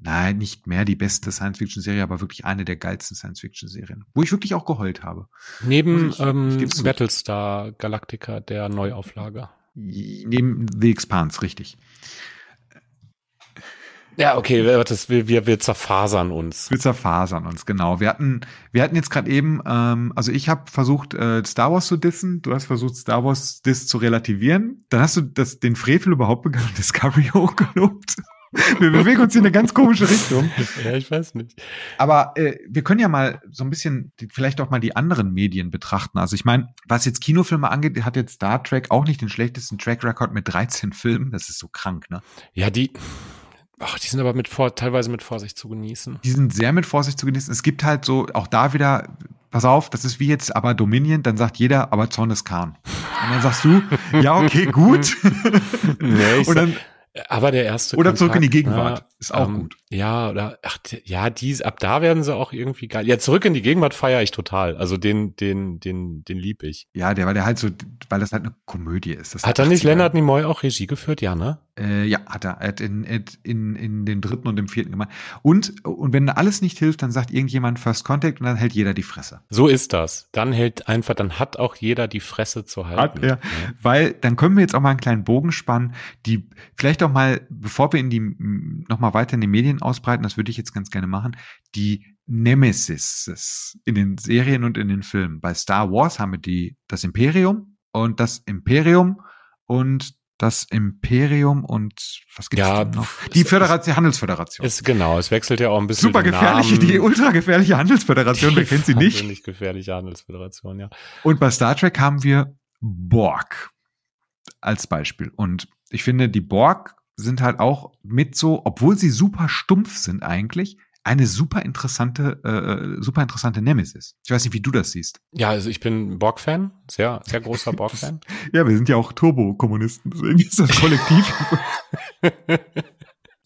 nein, nicht mehr die beste Science-Fiction-Serie, aber wirklich eine der geilsten Science-Fiction-Serien, wo ich wirklich auch geheult habe. Neben ich, ähm, ich Battlestar Galactica, der Neuauflage. Neben The Expanse, richtig. Ja, okay, das, wir, wir, wir zerfasern uns. Wir zerfasern uns, genau. Wir hatten, wir hatten jetzt gerade eben, ähm, also ich habe versucht, äh, Star Wars zu dissen, du hast versucht, Star Wars Diss zu relativieren. Dann hast du das, den Frevel überhaupt begangen, [LAUGHS] Discovery hochgelobt. Wir bewegen uns in eine ganz komische Richtung. Ja, ich weiß nicht. Aber äh, wir können ja mal so ein bisschen die, vielleicht auch mal die anderen Medien betrachten. Also ich meine, was jetzt Kinofilme angeht, hat jetzt Star Trek auch nicht den schlechtesten Track Record mit 13 Filmen. Das ist so krank, ne? Ja, die. Ach, die sind aber mit vor, teilweise mit Vorsicht zu genießen. Die sind sehr mit Vorsicht zu genießen. Es gibt halt so, auch da wieder, pass auf, das ist wie jetzt aber Dominion, dann sagt jeder, aber Zorn ist Khan. Und dann sagst du, ja, okay, gut. [LAUGHS] nee, ich und dann, aber der erste. Oder Kontakt, zurück in die Gegenwart. Na, ist auch ähm, gut. Ja, oder ach, ja, die, ab da werden sie auch irgendwie geil. Ja, zurück in die Gegenwart feiere ich total. Also den, den, den, den lieb ich. Ja, der, weil der halt so, weil das halt eine Komödie ist. Das hat da nicht Leonard Nimoy auch Regie geführt, ja, ne? Äh, ja, hat er. Hat in, in, in den dritten und dem vierten gemacht. Und, und wenn alles nicht hilft, dann sagt irgendjemand First Contact und dann hält jeder die Fresse. So ist das. Dann hält einfach, dann hat auch jeder die Fresse zu halten. Hat er. Ja. Weil dann können wir jetzt auch mal einen kleinen Bogen spannen, die vielleicht auch mal, bevor wir in die, nochmal weiter in die Medien ausbreiten, das würde ich jetzt ganz gerne machen, die Nemesis in den Serien und in den Filmen. Bei Star Wars haben wir die, das Imperium und das Imperium und das Imperium und was gibt's ja, noch? Die Föderation, Handelsföderation. Ist genau, es wechselt ja auch ein bisschen. Super gefährliche, die ultra gefährliche Handelsföderation, wer kennt sie nicht? Nicht gefährliche Handelsföderation, ja. Und bei Star Trek haben wir Borg als Beispiel. Und ich finde, die Borg sind halt auch mit so, obwohl sie super stumpf sind eigentlich, eine super interessante, äh, super interessante Nemesis. Ich weiß nicht, wie du das siehst. Ja, also ich bin Borg-Fan, sehr, sehr großer [LAUGHS] Borg-Fan. ja, wir sind ja auch Turbo-Kommunisten, deswegen ist das Kollektiv. [LAUGHS]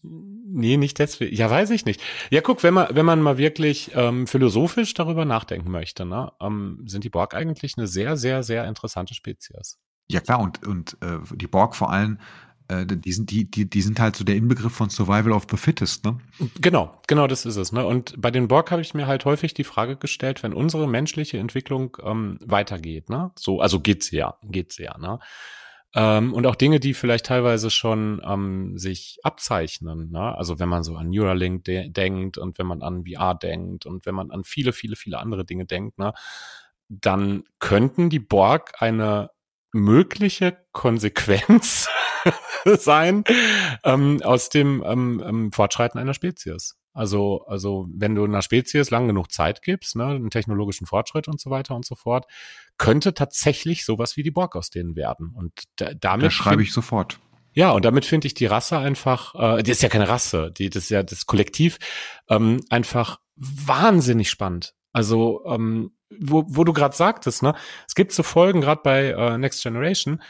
nee, nicht deswegen. Ja, weiß ich nicht. Ja, guck, wenn man, wenn man mal wirklich ähm, philosophisch darüber nachdenken möchte, ne, ähm, sind die Borg eigentlich eine sehr, sehr, sehr interessante Spezies. Ja klar, und, und äh, die Borg vor allem äh, die sind, die, die, die sind halt so der Inbegriff von Survival of the Fittest, ne? Genau, genau das ist es. Ne? Und bei den Borg habe ich mir halt häufig die Frage gestellt, wenn unsere menschliche Entwicklung ähm, weitergeht, ne? So, also geht's ja, geht's ja, ne? Ähm, und auch Dinge, die vielleicht teilweise schon ähm, sich abzeichnen. Ne? Also wenn man so an Neuralink de denkt und wenn man an VR denkt und wenn man an viele, viele, viele andere Dinge denkt, ne? dann könnten die Borg eine mögliche Konsequenz [LAUGHS] [LAUGHS] sein ähm, aus dem ähm, ähm, Fortschreiten einer Spezies. Also, also wenn du einer Spezies lang genug Zeit gibst, ne, einen technologischen Fortschritt und so weiter und so fort, könnte tatsächlich sowas wie die Borg aus denen werden. Und da, damit das schreibe ich sofort. Ja, und damit finde ich die Rasse einfach, äh, die ist ja keine Rasse, die das ist ja das Kollektiv, ähm, einfach wahnsinnig spannend. Also, ähm, wo, wo du gerade sagtest, ne, es gibt so Folgen gerade bei äh, Next Generation,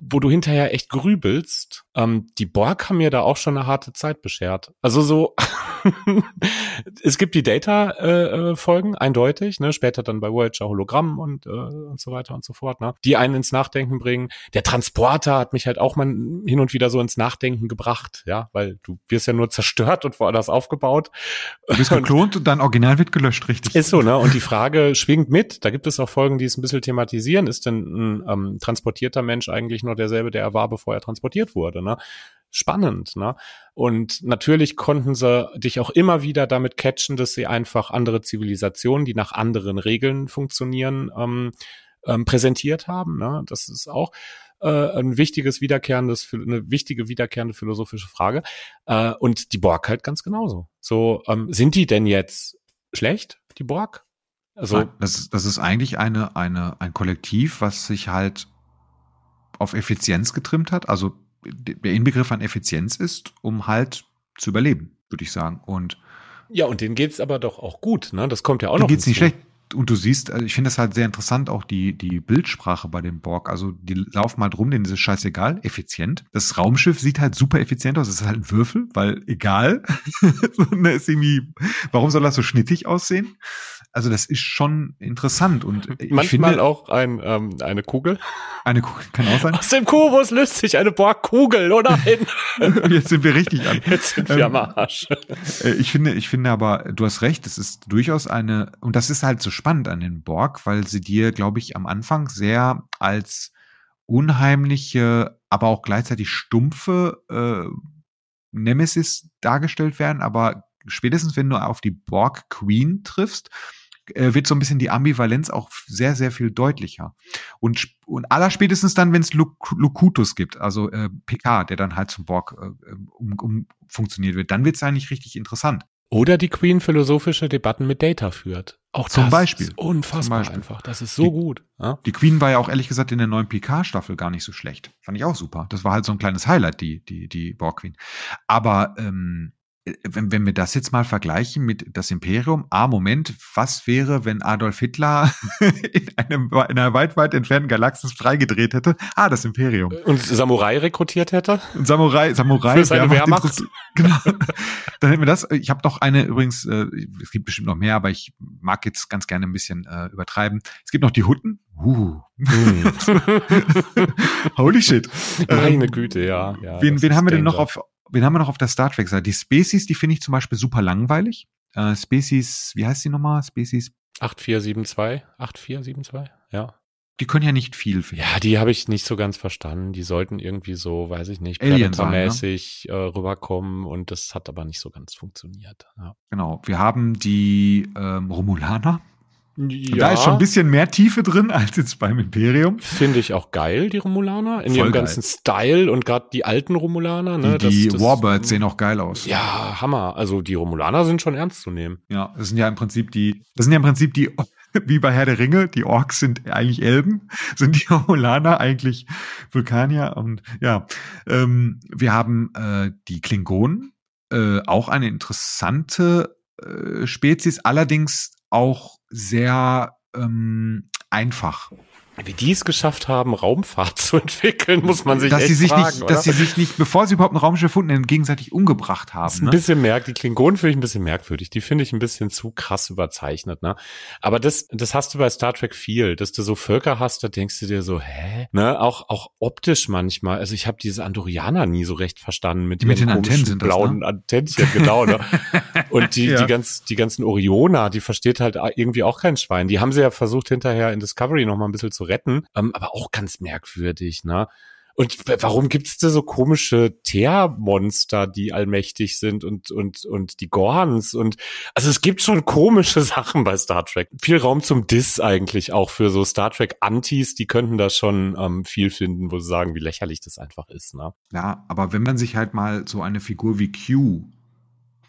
wo du hinterher echt grübelst. Ähm, die Borg haben mir da auch schon eine harte Zeit beschert. Also so, [LAUGHS] [LAUGHS] es gibt die Data-Folgen, äh, eindeutig, ne? später dann bei Voyager Hologramm und, äh, und so weiter und so fort, ne? die einen ins Nachdenken bringen. Der Transporter hat mich halt auch mal hin und wieder so ins Nachdenken gebracht, ja, weil du wirst ja nur zerstört und woanders aufgebaut. Du bist [LAUGHS] geklont und dein Original wird gelöscht, richtig. Ist so, ne? Und die Frage schwingt mit. Da gibt es auch Folgen, die es ein bisschen thematisieren. Ist denn ein ähm, transportierter Mensch eigentlich noch derselbe, der er war, bevor er transportiert wurde, ne? Spannend. Ne? Und natürlich konnten sie dich auch immer wieder damit catchen, dass sie einfach andere Zivilisationen, die nach anderen Regeln funktionieren, ähm, ähm, präsentiert haben. Ne? Das ist auch äh, ein wichtiges wiederkehrendes, eine wichtige wiederkehrende philosophische Frage. Äh, und die Borg halt ganz genauso. So, ähm, sind die denn jetzt schlecht, die Borg? Also, das, das ist eigentlich eine, eine, ein Kollektiv, was sich halt auf Effizienz getrimmt hat. Also der Inbegriff an Effizienz ist, um halt zu überleben, würde ich sagen. Und ja, und denen geht's aber doch auch gut, ne? Das kommt ja auch noch. Denen geht's nicht schlecht. und du siehst, also ich finde es halt sehr interessant, auch die, die Bildsprache bei dem Borg. Also die laufen halt rum, denen ist es scheißegal, effizient. Das Raumschiff sieht halt super effizient aus. Es ist halt ein Würfel, weil egal. [LAUGHS] Ne, ist irgendwie, warum soll das so schnittig aussehen? Also das ist schon interessant und manchmal finde, auch ein, ähm, eine Kugel. Eine Kugel kann auch sein. Aus dem Kubus löst sich eine Borgkugel, oder? [LAUGHS] jetzt sind wir richtig an. Jetzt sind wir ähm, am Arsch. Äh, ich finde, ich finde aber, du hast recht, es ist durchaus eine, und das ist halt so spannend an den Borg, weil sie dir, glaube ich, am Anfang sehr als unheimliche, aber auch gleichzeitig stumpfe äh, Nemesis dargestellt werden, aber spätestens wenn du auf die Borg Queen triffst, äh, wird so ein bisschen die Ambivalenz auch sehr, sehr viel deutlicher. Und, und allerspätestens dann, wenn es Locutus gibt, also äh, PK, der dann halt zum Borg äh, um, um funktioniert wird, dann wird es eigentlich richtig interessant. Oder die Queen philosophische Debatten mit Data führt. Auch zum Beispiel. Ist unfassbar zum Beispiel. einfach. Das ist so die, gut. Ja? Die Queen war ja auch ehrlich gesagt in der neuen PK-Staffel gar nicht so schlecht. Fand ich auch super. Das war halt so ein kleines Highlight, die, die, die Borg Queen. Aber ähm, wenn, wenn wir das jetzt mal vergleichen mit das Imperium, ah, Moment, was wäre, wenn Adolf Hitler [LAUGHS] in, einem, in einer weit, weit entfernten Galaxis freigedreht hätte? Ah, das Imperium. Und Samurai rekrutiert hätte? Samurai, Samurai. Für seine Wehrmacht. Wehrmacht. Genau. [LAUGHS] Dann hätten wir das. Ich habe noch eine übrigens, äh, es gibt bestimmt noch mehr, aber ich mag jetzt ganz gerne ein bisschen äh, übertreiben. Es gibt noch die Hutten. Uh. Mm. [LAUGHS] Holy shit. Meine ähm, Güte, ja. ja wen wen haben wir denn noch auf, wen haben wir noch auf der Star Trek Seite? Die Species, die finde ich zum Beispiel super langweilig. Äh, Species, wie heißt die nochmal? Species 8472, 8472, ja. Die können ja nicht viel. Ja, die habe ich nicht so ganz verstanden. Die sollten irgendwie so, weiß ich nicht, Predator-mäßig ne? äh, rüberkommen und das hat aber nicht so ganz funktioniert. Ja. Genau. Wir haben die ähm, Romulaner. Ja. Da ist schon ein bisschen mehr Tiefe drin als jetzt beim Imperium. Finde ich auch geil, die Romulaner. In Voll ihrem geil. ganzen Style und gerade die alten Romulaner. Ne, die, die das, Warbirds sehen auch geil aus. Ja, Hammer. Also die Romulaner sind schon ernst zu nehmen. Ja, das sind ja im Prinzip die, das sind ja im Prinzip die, [LAUGHS] wie bei Herr der Ringe, die Orks sind eigentlich Elben, [LAUGHS] sind die Romulaner eigentlich Vulkanier und ja, ähm, wir haben äh, die Klingonen, äh, auch eine interessante äh, Spezies, allerdings auch sehr ähm, einfach. Wie die es geschafft haben, Raumfahrt [LAUGHS] zu entwickeln, muss man sich dass echt sie sich fragen, nicht, oder? Dass sie sich nicht, bevor sie überhaupt ein Raumschiff gefunden gegenseitig umgebracht haben. Das ist ein ne? bisschen merkwürdig. Die Klingonen finde ich ein bisschen merkwürdig. Die finde ich ein bisschen zu krass überzeichnet. Ne? Aber das, das hast du bei Star Trek viel, dass du so Völker hast, da denkst du dir so, hä? Ne? Auch, auch optisch manchmal. Also ich habe diese Andorianer nie so recht verstanden mit, mit den Antennen sind blauen das, ne? Antennchen, genau. Ne? [LAUGHS] Und die, ja. die, ganz, die ganzen Orioner, die versteht halt irgendwie auch kein Schwein. Die haben sie ja versucht hinterher in Discovery noch mal ein bisschen zu retten. Ähm, aber auch ganz merkwürdig, ne? Und warum gibt es da so komische Teermonster, die allmächtig sind und, und, und die Gorns und, also es gibt schon komische [LAUGHS] Sachen bei Star Trek. Viel Raum zum Diss eigentlich auch für so Star Trek Antis, die könnten da schon ähm, viel finden, wo sie sagen, wie lächerlich das einfach ist, ne? Ja, aber wenn man sich halt mal so eine Figur wie Q,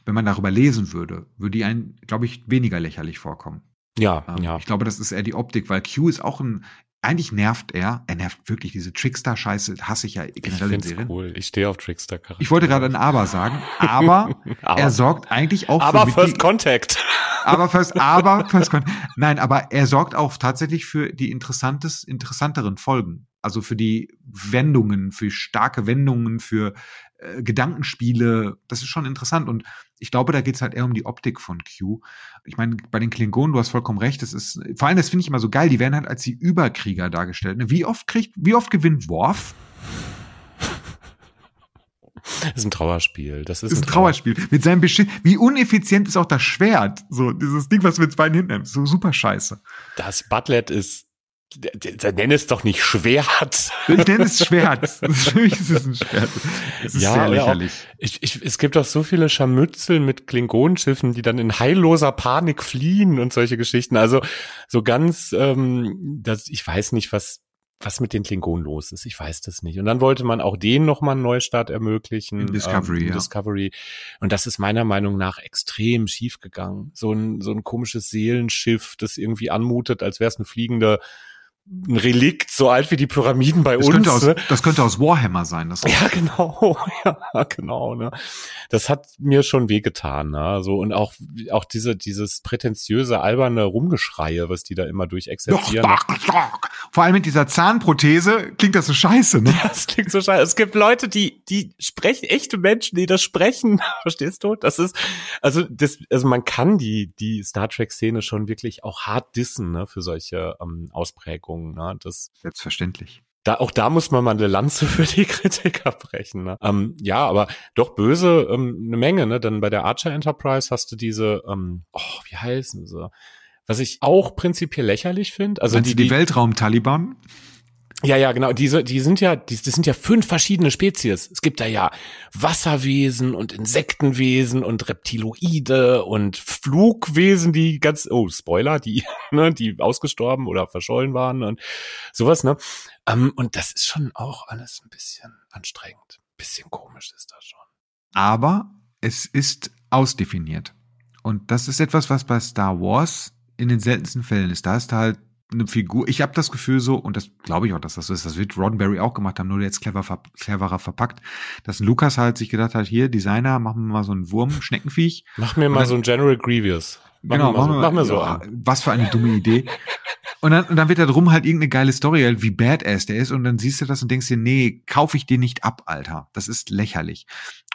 wenn man darüber lesen würde, würde die einen, glaube ich, weniger lächerlich vorkommen. Ja, ähm, ja. Ich glaube, das ist eher die Optik, weil Q ist auch ein eigentlich nervt er, er nervt wirklich diese Trickster-Scheiße, hasse ich ja generell in Serien. cool, ich stehe auf trickster -Charakter. Ich wollte gerade ein Aber sagen, aber, [LAUGHS] aber, er sorgt eigentlich auch aber für First die, Contact. Aber First, [LAUGHS] aber First Contact. Nein, aber er sorgt auch tatsächlich für die interessantes, interessanteren Folgen. Also für die Wendungen, für starke Wendungen, für äh, Gedankenspiele. Das ist schon interessant und ich glaube, da geht's halt eher um die Optik von Q. Ich meine, bei den Klingonen, du hast vollkommen recht, das ist, vor allem, das finde ich immer so geil, die werden halt als die Überkrieger dargestellt. Ne? Wie oft kriegt, wie oft gewinnt Worf? Das ist ein Trauerspiel. Das ist, das ist ein, Trauerspiel. Trauerspiel. Mit seinem Beschiss. Wie uneffizient ist auch das Schwert? So, dieses Ding, was wir mit beiden hinnehmen. So super scheiße. Das Butlet ist Nenn es doch nicht Schwert. Ich nenne es Schwert. [LAUGHS] Für mich ist es ein Schwert. Es ist ja, sehr lächerlich. ich, ich, es gibt auch so viele Scharmützel mit Klingonenschiffen, die dann in heilloser Panik fliehen und solche Geschichten. Also so ganz, ähm, das, ich weiß nicht, was was mit den Klingonen los ist. Ich weiß das nicht. Und dann wollte man auch denen nochmal einen Neustart ermöglichen. In Discovery, ähm, ja. Discovery. Und das ist meiner Meinung nach extrem schief gegangen. So ein, so ein komisches Seelenschiff, das irgendwie anmutet, als wäre es eine fliegende ein Relikt, so alt wie die Pyramiden bei das uns. Könnte aus, ne? Das könnte aus Warhammer sein. Das ja, genau, [LAUGHS] ja, genau. Ne? Das hat mir schon wehgetan. Ne? So und auch auch diese dieses prätentiöse alberne Rumgeschreie, was die da immer durchexerzieren. Doch, doch, doch. Vor allem mit dieser Zahnprothese klingt das so scheiße. Ne? [LAUGHS] Das klingt so scheiße. Es gibt Leute, die die sprechen, echte Menschen, die das sprechen. [LAUGHS] Verstehst du? Das ist also das also man kann die die Star Trek Szene schon wirklich auch hart dissen ne, für solche ähm, Ausprägungen. Ne? Das Selbstverständlich. da, auch da muss man mal eine Lanze [LAUGHS] für die Kritiker brechen. Ne? Ähm, ja, aber doch böse ähm, eine Menge. Ne? Dann bei der Archer Enterprise hast du diese, ähm, oh, wie heißen sie? Was ich auch prinzipiell lächerlich finde. Also die, die, die Weltraum-Taliban? Ja, ja, genau. Diese, die sind ja, die, das sind ja fünf verschiedene Spezies. Es gibt da ja Wasserwesen und Insektenwesen und Reptiloide und Flugwesen, die ganz, oh, Spoiler, die, [LAUGHS] ne, die ausgestorben oder verschollen waren und sowas, ne. Ähm, und das ist schon auch alles ein bisschen anstrengend. Bisschen komisch ist das schon. Aber es ist ausdefiniert. Und das ist etwas, was bei Star Wars in den seltensten Fällen ist. Da ist halt eine Figur. Ich habe das Gefühl so, und das glaube ich auch, dass das so ist, das wird Roddenberry auch gemacht haben, nur jetzt clever, ver cleverer verpackt, dass Lukas halt sich gedacht hat, hier, Designer, machen wir mal so einen Wurm, Schneckenviech. Mach mir mal dann- so ein General Grievous. Mach genau, mir mal so, mach mir so an. Was für eine dumme Idee. Und dann, und dann wird da drum halt irgendeine geile Story, halt, wie badass der ist. Und dann siehst du das und denkst dir, nee, kauf ich dir nicht ab, Alter. Das ist lächerlich.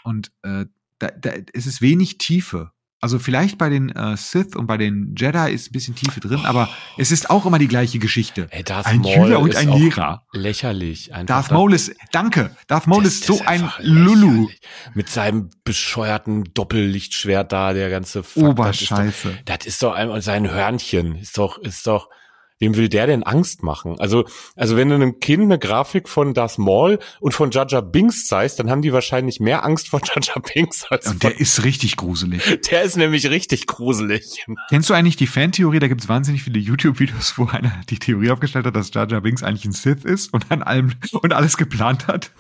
Und äh, da, da es ist wenig Tiefe. Also vielleicht bei den äh, Sith und bei den Jedi ist ein bisschen Tiefe drin, aber es ist auch immer die gleiche Geschichte. Ey, Darth Ein Maul Schüler und ein Lehrer. Lächerlich. Einfach Darth da- Maul ist, danke, Darth Maul Das- ist so ein Lulu. Mit seinem bescheuerten Doppellichtschwert da, der ganze Fuck, Oberscheiße. Das ist doch, das ist doch einmal sein Hörnchen. Ist doch, ist doch, wem will der denn Angst machen? Also, also wenn du einem Kind eine Grafik von Darth Maul und von Jar Binks zeigst, dann haben die wahrscheinlich mehr Angst vor [LAUGHS] Jar Binks als Und der ist richtig gruselig. [LAUGHS] der ist nämlich richtig gruselig. Kennst du eigentlich die Fantheorie? Da gibt's wahnsinnig viele YouTube-Videos, wo einer die Theorie aufgestellt hat, dass Jar Binks eigentlich ein Sith ist und an allem und alles geplant hat.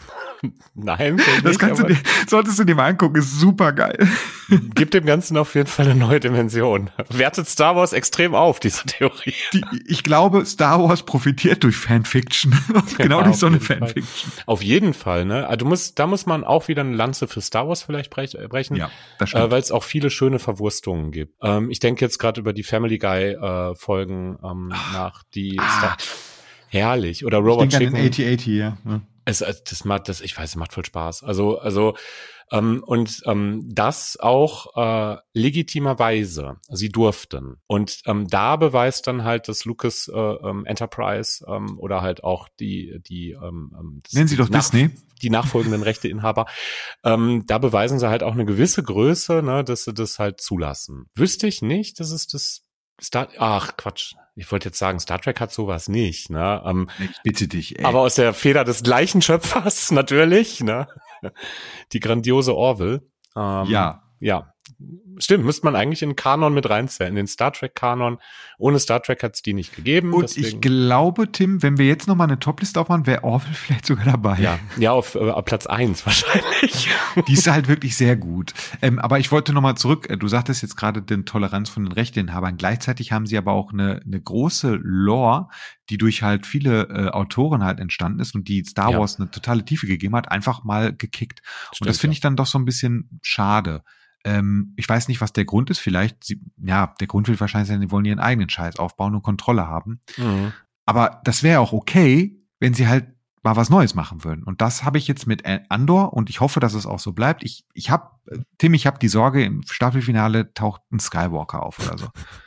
[LAUGHS] Nein, Das nicht, kannst du aber dir, solltest du dir mal angucken, ist super geil. [LAUGHS] gibt dem Ganzen auf jeden Fall eine neue Dimension. Wertet Star Wars extrem auf, diese Theorie. Die, ich glaube, Star Wars profitiert durch Fanfiction. [LAUGHS] genau Ja, durch so eine jeden Fall. Fanfiction. Auf jeden Fall, ne? Also du musst, da muss man auch wieder eine Lanze für Star Wars vielleicht äh, brechen. Ja, das Äh, stimmt. weil es auch viele schöne Verwurstungen gibt. Ähm, ich denke jetzt gerade über die Family Guy äh, Folgen ähm, nach, die Ah. Star herrlich oder ich Robot denke an den Chicken. 8080, ja. ja. Es, es, das macht, das, ich weiß, es macht voll Spaß. Also, also ähm, und ähm, das auch äh, legitimerweise. Sie durften. Und ähm, da beweist dann halt das Lucas äh, ähm, Enterprise ähm, oder halt auch die die ähm, ähm, das- Nennen Sie doch nach- Disney. die nachfolgenden Rechteinhaber, ähm, da beweisen sie halt auch eine gewisse Größe, ne, dass sie das halt zulassen. Wüsste ich nicht, dass es das Star, ach Quatsch, ich wollte jetzt sagen, Star Trek hat sowas nicht, ne, ähm, Ich bitte dich, ey. aber aus der Feder des gleichen Schöpfers [LAUGHS] natürlich, ne, die grandiose Orville. Ähm, ja. ja, stimmt, müsste man eigentlich in den Kanon mit reinzählen, in den Star Trek Kanon. Ohne Star Trek hat es die nicht gegeben. Und deswegen- ich glaube, Tim, wenn wir jetzt noch mal eine Topliste aufmachen, wäre Orville [LAUGHS] vielleicht sogar dabei. ja, ja, auf, äh, Platz eins wahrscheinlich. Die ist halt wirklich sehr gut. Ähm, aber ich wollte nochmal zurück. äh, Du sagtest jetzt gerade den Toleranz von den Rechteinhabern. Gleichzeitig haben sie aber auch eine, eine große Lore, die durch halt viele äh, Autoren halt entstanden ist und die Star Ja. Wars eine totale Tiefe gegeben hat, einfach mal gekickt. und das Stimmt, finde ja. ich dann doch so ein bisschen schade. Ähm, ich weiß nicht, was der Grund ist. Vielleicht, sie, ja, der Grund wird wahrscheinlich sein, sie wollen ihren eigenen Scheiß aufbauen und Kontrolle haben. Mhm. Aber das wäre auch okay, wenn sie halt mal was Neues machen würden. Und das habe ich jetzt mit Andor und ich hoffe, dass es auch so bleibt. Ich, ich habe, Tim, ich habe die Sorge, im Staffelfinale taucht ein Skywalker auf oder so. [LAUGHS]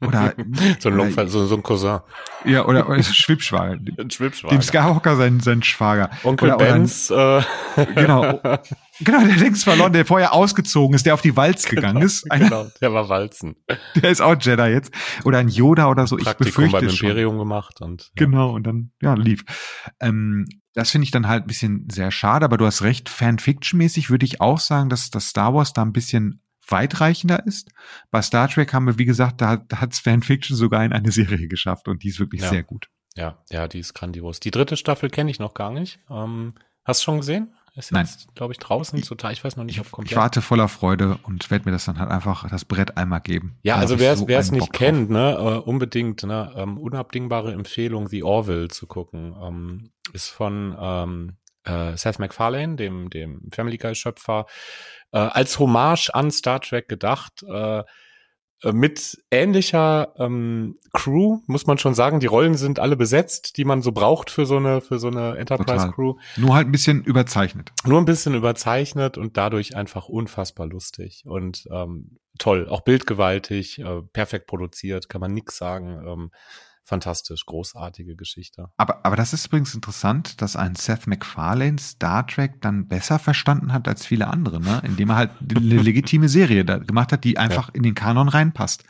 Oder, [LAUGHS] So ein, Lump, so, so ein Cousin. ja, oder, oder Schwibschwager. [LAUGHS] Ein Schwibschwager. Dem Skywalker sein, sein Schwager. Onkel oder, oder ein- Benz. Äh, [LAUGHS] Genau. Genau, der Dings verloren, der vorher ausgezogen ist, der auf die Walz gegangen ist. Einer, genau, der war Walzen. der ist auch Jedi jetzt. Oder ein Yoda oder so. Ich Praktikum befürchte beim schon. Imperium gemacht und ja. Genau, und dann, ja, lief. Ähm, das finde ich dann halt ein bisschen sehr schade, aber du hast recht, Fanfiction-mäßig würde ich auch sagen, dass das Star Wars da ein bisschen weitreichender ist. Bei Star Trek haben wir, wie gesagt, da, da hat's Fanfiction sogar in eine Serie geschafft und die ist wirklich Ja. sehr gut. ja, ja, die ist grandios. Die dritte Staffel kenne ich noch gar nicht. Ähm, hast du schon gesehen? Ist Nein. jetzt, glaube ich, draußen total. Ich weiß noch nicht, ob Ich komplett. warte voller Freude und werde mir das dann halt einfach das Brett einmal geben. Ja, Da also ich wer es so nicht Bock drauf. kennt, ne, äh, unbedingt, ne, ähm, unabdingbare Empfehlung, The Orville zu gucken, ähm, ist von ähm, äh, Seth MacFarlane, dem dem Family Guy Schöpfer, äh, als Hommage an Star Trek gedacht. Äh, äh, mit ähnlicher ähm, Crew, muss man schon sagen. Die Rollen sind alle besetzt, die man so braucht für so eine, für so eine Enterprise-Crew. Nur halt ein bisschen überzeichnet. Nur ein bisschen überzeichnet und dadurch einfach unfassbar lustig und ähm, toll. Auch bildgewaltig, äh, perfekt produziert, kann man nix sagen. Ähm, fantastisch, großartige Geschichte. Aber, aber das ist übrigens interessant, dass ein Seth MacFarlane Star Trek dann besser verstanden hat als viele andere, ne? indem er halt eine legitime Serie da gemacht hat, die einfach in den Kanon reinpasst.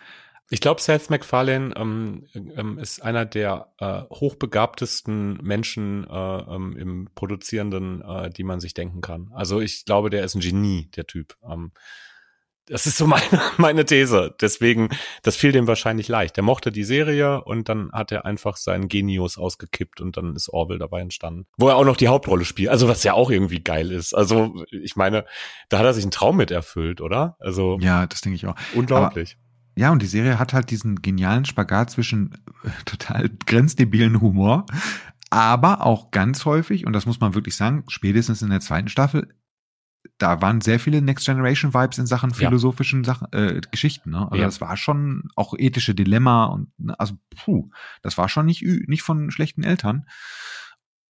Ich glaube, Seth MacFarlane ähm, ähm, ist einer der äh, hochbegabtesten Menschen äh, ähm, im Produzierenden, äh, die man sich denken kann. Also ich glaube, der ist ein Genie, der Typ. Ähm, das ist so meine, [LAUGHS] meine These. Deswegen, das fiel dem wahrscheinlich leicht. Der mochte die Serie und dann hat er einfach seinen Genius ausgekippt und dann ist Orville dabei entstanden. Wo er auch noch die Hauptrolle spielt. Also was ja auch irgendwie geil ist. Also ich meine, da hat er sich einen Traum mit erfüllt, oder? Also Ja, das denke ich auch. unglaublich. Ja, und die Serie hat halt diesen genialen Spagat zwischen äh, [LAUGHS] total grenzdebilen Humor, aber auch ganz häufig, und das muss man wirklich sagen, spätestens in der zweiten Staffel, da waren sehr viele Next Generation Vibes in Sachen Ja. philosophischen Sachen, äh, Geschichten. Ne? Also Ja. das war schon auch ethische Dilemma und ne, also puh, das war schon nicht nicht von schlechten Eltern.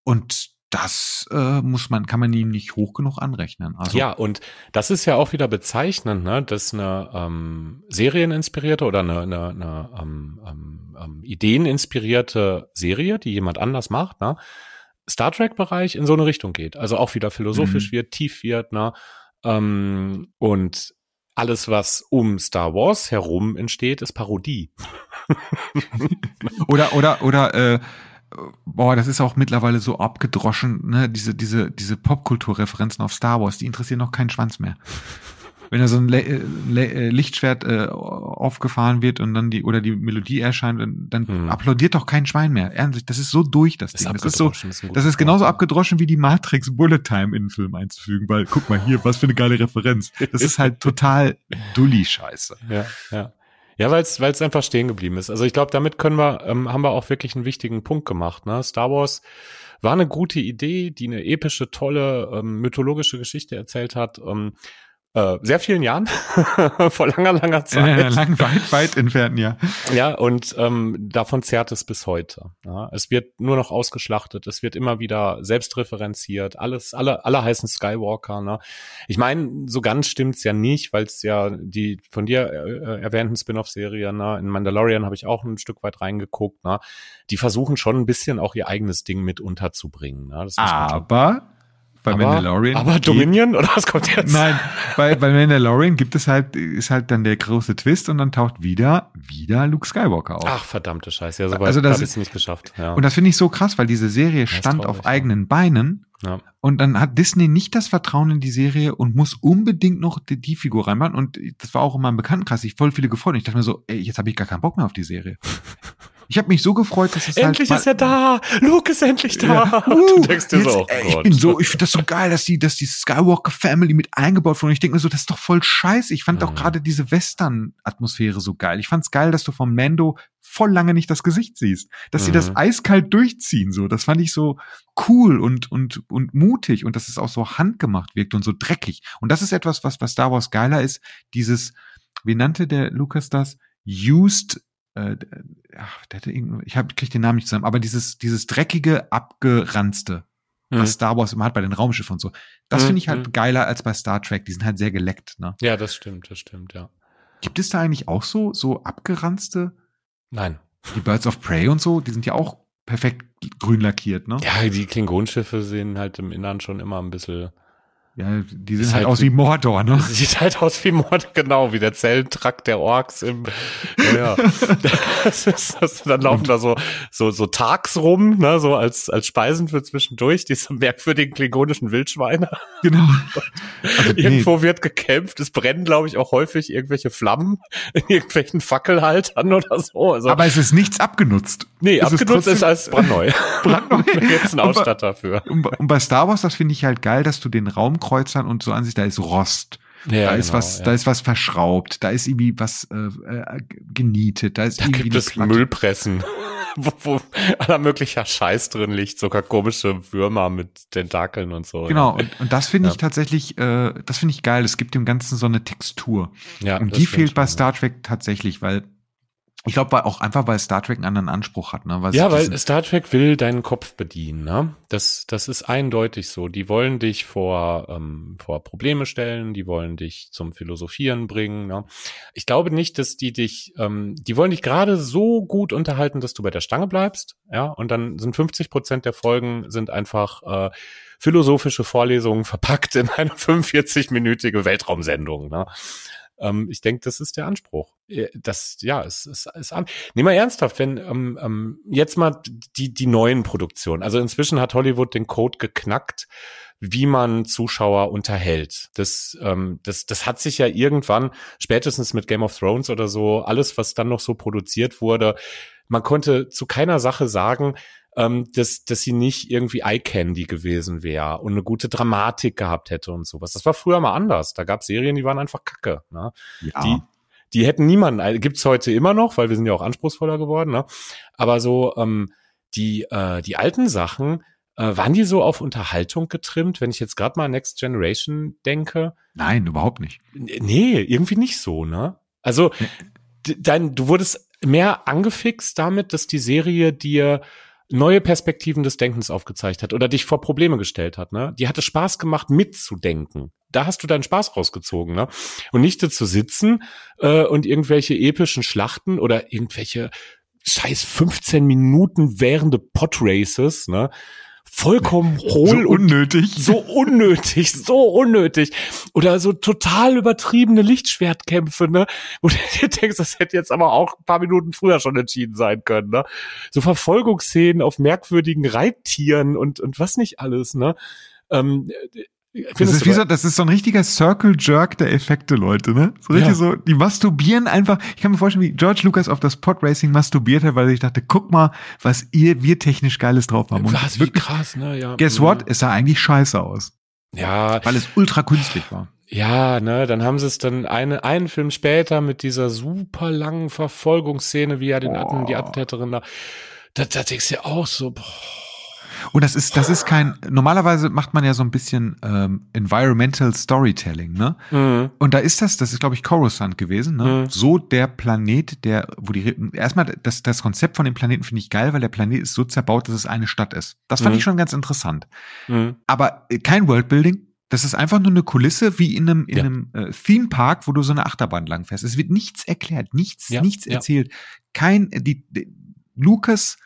Und das äh, muss man kann man ihm nicht hoch genug anrechnen. Also Ja, und das ist ja auch wieder bezeichnend, ne, dass eine ähm, serieninspirierte oder eine, eine, eine ähm, ähm, ähm, ideeninspirierte Serie, die jemand anders macht, ne, Star Trek-Bereich in so eine Richtung geht. Also auch wieder philosophisch Mhm. wird, tief wird, ne, ähm, und alles, was um Star Wars herum entsteht, ist Parodie. [LAUGHS] Oder, oder, oder, äh, boah, das ist auch mittlerweile so abgedroschen, ne? Diese, diese, diese Popkulturreferenzen auf Star Wars, die interessieren noch keinen Schwanz mehr. Wenn da so ein Le äh, Le äh, Lichtschwert äh, aufgefahren wird und dann die, oder die Melodie erscheint, dann, Hm. applaudiert doch kein Schwein mehr. Ernstlich, das ist so durch, das Ding. Das ist so, abgedroschen, ist das ist genauso Wort. abgedroschen wie die Matrix Bullet Time in den Film einzufügen, weil guck mal hier, was für eine geile Referenz. Das ist halt total Dulli-Scheiße. Ja, ja. Ja, weil es weil es einfach stehen geblieben ist. Also ich glaube, damit können wir, ähm, haben wir auch wirklich einen wichtigen Punkt gemacht. Ne? Star Wars war eine gute Idee, die eine epische, tolle, ähm, mythologische Geschichte erzählt hat. Ähm, äh, sehr vielen Jahren, [LAUGHS] vor langer, langer Zeit. Äh, lang, weit, weit entfernt, ja. Ja, und ähm, davon zehrt es bis heute. Ja, es wird nur noch ausgeschlachtet, es wird immer wieder selbstreferenziert, alles, alle, alle heißen Skywalker. Ne? Ich meine, so ganz stimmt's ja nicht, weil es ja die von dir äh, erwähnten Spin-off-Serien, ne? in Mandalorian habe ich auch ein Stück weit reingeguckt, ne? die versuchen schon ein bisschen auch ihr eigenes Ding mit unterzubringen. Ne? Aber bei aber, Mandalorian. aber geht- Dominion oder was kommt jetzt? Nein, bei, bei Mandalorian gibt es halt, ist halt dann der große Twist und dann taucht wieder, wieder Luke Skywalker auf. Ach, verdammte Scheiße, ja, so Also das ist- ich nicht geschafft. Ja. Und das finde ich so krass, weil diese Serie stand traurig, auf ja. eigenen Beinen ja. und dann hat Disney nicht das Vertrauen in die Serie und muss unbedingt noch die, die Figur reinmachen. Und das war auch in meinem Bekanntenkreis, ich voll viele gefreut. Und ich dachte mir so, ey, jetzt habe ich gar keinen Bock mehr auf die Serie. [LAUGHS] Ich habe mich so gefreut, dass es Endlich halt ist er da! Luke ist endlich da! Ja. [LAUGHS] du Uh, denkst dir so, jetzt, oh ey, ich bin so, ich finde das so geil, dass die, dass die Skywalker Family mit eingebaut wurde. Und ich denke mir so, das ist doch voll scheiße. Ich fand auch Mhm. gerade diese Western-Atmosphäre so geil. Ich fand's geil, dass du vom Mando voll lange nicht das Gesicht siehst. Dass sie das Mhm. eiskalt durchziehen, so. Das fand ich so cool und, und, und mutig und dass es auch so handgemacht wirkt und so dreckig. Und das ist etwas, was bei Star Wars geiler ist. Dieses, wie nannte der Lukas das? Used äh, der hatte ich hab, krieg den Namen nicht zusammen, aber dieses, dieses dreckige, abgeranzte, Mhm. was Star Wars immer hat bei den Raumschiffen und so. Das Mhm, finde ich halt mhm. geiler als bei Star Trek. Die sind halt sehr geleckt, ne? Ja, das stimmt, das stimmt, ja. Gibt es da eigentlich auch so, so abgeranzte, Nein. die Birds of Prey und so, die sind ja auch perfekt grün lackiert, ne? Ja, die Klingonenschiffe sehen halt im Innern schon immer ein bisschen Ja, die sehen halt, halt, aus wie Mordor, ne? [LAUGHS] Sieht halt aus wie Mordor, genau, wie der Zellentrakt der Orks im, ja, ja. [LAUGHS] Das ist, das, dann laufen da so, so, so Tags rum, ne, so als, als Speisen für zwischendurch, diese merkwürdigen klingonischen Wildschweine. Genau. [LAUGHS] Also, Irgendwo nee. wird gekämpft, es brennen, glaube ich, auch häufig irgendwelche Flammen in irgendwelchen Fackelhaltern oder so. Also, Aber es ist nichts abgenutzt. Nee, es abgenutzt ist, ist als brandneu. Brandneu. gibt's einen Ausstatter für. Und, und bei Star Wars, das finde ich halt geil, dass du den Raum Kreuzern und so an sich, da ist Rost. Ja, da ist genau, was, ja. da ist was verschraubt, da ist irgendwie was äh, äh, genietet, da ist da irgendwie gibt es Platte. Müllpressen, [LAUGHS] wo, wo aller möglicher Scheiß drin liegt, sogar komische Würmer mit Tentakeln und so. Genau, ja. und, und das finde ich tatsächlich, äh, das finde ich geil. Es gibt dem Ganzen so eine Textur. Ja, und die fehlt bei Star Trek tatsächlich, weil ich glaube auch einfach, weil Star Trek einen anderen Anspruch hat. Ne? Weil ja, weil Star Trek will deinen Kopf bedienen. Ne? Das, das ist eindeutig so. Die wollen dich vor, ähm, vor Probleme stellen, die wollen dich zum Philosophieren bringen. Ne? Ich glaube nicht, dass die dich, ähm, die wollen dich gerade so gut unterhalten, dass du bei der Stange bleibst. Ja, und dann sind 50 Prozent der Folgen sind einfach äh, philosophische Vorlesungen verpackt in eine 45-minütige Weltraumsendung. Ne? Ähm, ich denke, das ist der Anspruch. Äh, das, ja, es ist, ist an. Nehmen wir ernsthaft, wenn ähm, ähm, jetzt mal die, die neuen Produktionen. Also inzwischen hat Hollywood den Code geknackt, wie man Zuschauer unterhält. Das, ähm, das, das hat sich ja irgendwann, spätestens mit Game of Thrones oder so, alles, was dann noch so produziert wurde, man konnte zu keiner Sache sagen, ähm, dass, dass sie nicht irgendwie Eye Candy gewesen wäre und eine gute Dramatik gehabt hätte und sowas. Das war früher mal anders. Da gab es Serien, die waren einfach kacke. Ne? Ja. Die, die hätten niemanden, äh, gibt's heute immer noch, weil wir sind ja auch anspruchsvoller geworden, ne? Aber so, ähm, die, äh, die alten Sachen, äh, waren die so auf Unterhaltung getrimmt, wenn ich jetzt gerade mal Next Generation denke? Nein, überhaupt nicht. Nee, irgendwie nicht so, ne? Also, dein, du wurdest mehr angefixt damit, dass die Serie dir neue Perspektiven des Denkens aufgezeigt hat oder dich vor Probleme gestellt hat, ne? Die hatte Spaß gemacht, mitzudenken. Da hast du deinen Spaß rausgezogen, ne? Und nicht zu sitzen äh, und irgendwelche epischen Schlachten oder irgendwelche scheiß 15 Minuten währende Podraces, ne? Vollkommen hohl so unnötig. so unnötig, so unnötig. Oder so total übertriebene Lichtschwertkämpfe, ne? Wo du dir denkst, das hätte jetzt aber auch ein paar Minuten früher schon entschieden sein können, ne? So Verfolgungsszenen auf merkwürdigen Reittieren und, und was nicht alles, ne? Ähm, das ist, wie so, das ist so ein richtiger Circle Jerk der Effekte, Leute, ne? So richtig ja. so, die masturbieren einfach. Ich kann mir vorstellen, wie George Lucas auf das Podracing masturbiert hat, weil ich dachte, guck mal, was ihr, wir technisch Geiles drauf haben. Und was, wie krass, ne? Ja. Guess what? Es sah eigentlich scheiße aus. Ja. Weil es ultra künstlich war. Ja, ne, dann haben sie es dann eine, einen Film später mit dieser super langen Verfolgungsszene, wie er den oh. die Attentäterin da, da, da denkst du ja auch so, boah und das ist, das ist kein, normalerweise macht man ja so ein bisschen ähm, Environmental Storytelling, ne? Mhm. Und da ist das, das ist, glaube ich, Coruscant gewesen, ne? Mhm. So der Planet, der, wo die, erstmal, das, das Konzept von dem Planeten finde ich geil, weil der Planet ist so zerbaut, dass es eine Stadt ist. Das fand mhm. ich schon ganz interessant. Mhm. Aber äh, kein Worldbuilding, das ist einfach nur eine Kulisse wie in einem, in ja. einem äh, Theme Park, wo du so eine Achterbahn langfährst. Es wird nichts erklärt, nichts, ja, nichts ja. erzählt. Kein, die, die Lucas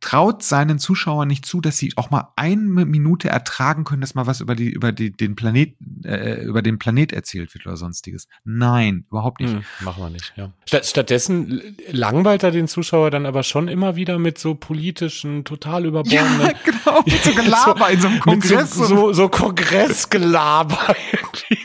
traut seinen Zuschauern nicht zu, dass sie auch mal eine Minute ertragen können, dass mal was über die über die, den Planet äh, über den Planet erzählt wird oder sonstiges. Nein, überhaupt nicht. Hm, machen wir nicht. Ja. Statt, stattdessen langweilt er den Zuschauer dann aber schon immer wieder mit so politischen, total überbordenden. Ja, [LAUGHS] genau. Mit so Gelaber [LAUGHS] so, in so einem Kongress. So, so, so Kongressgelaber.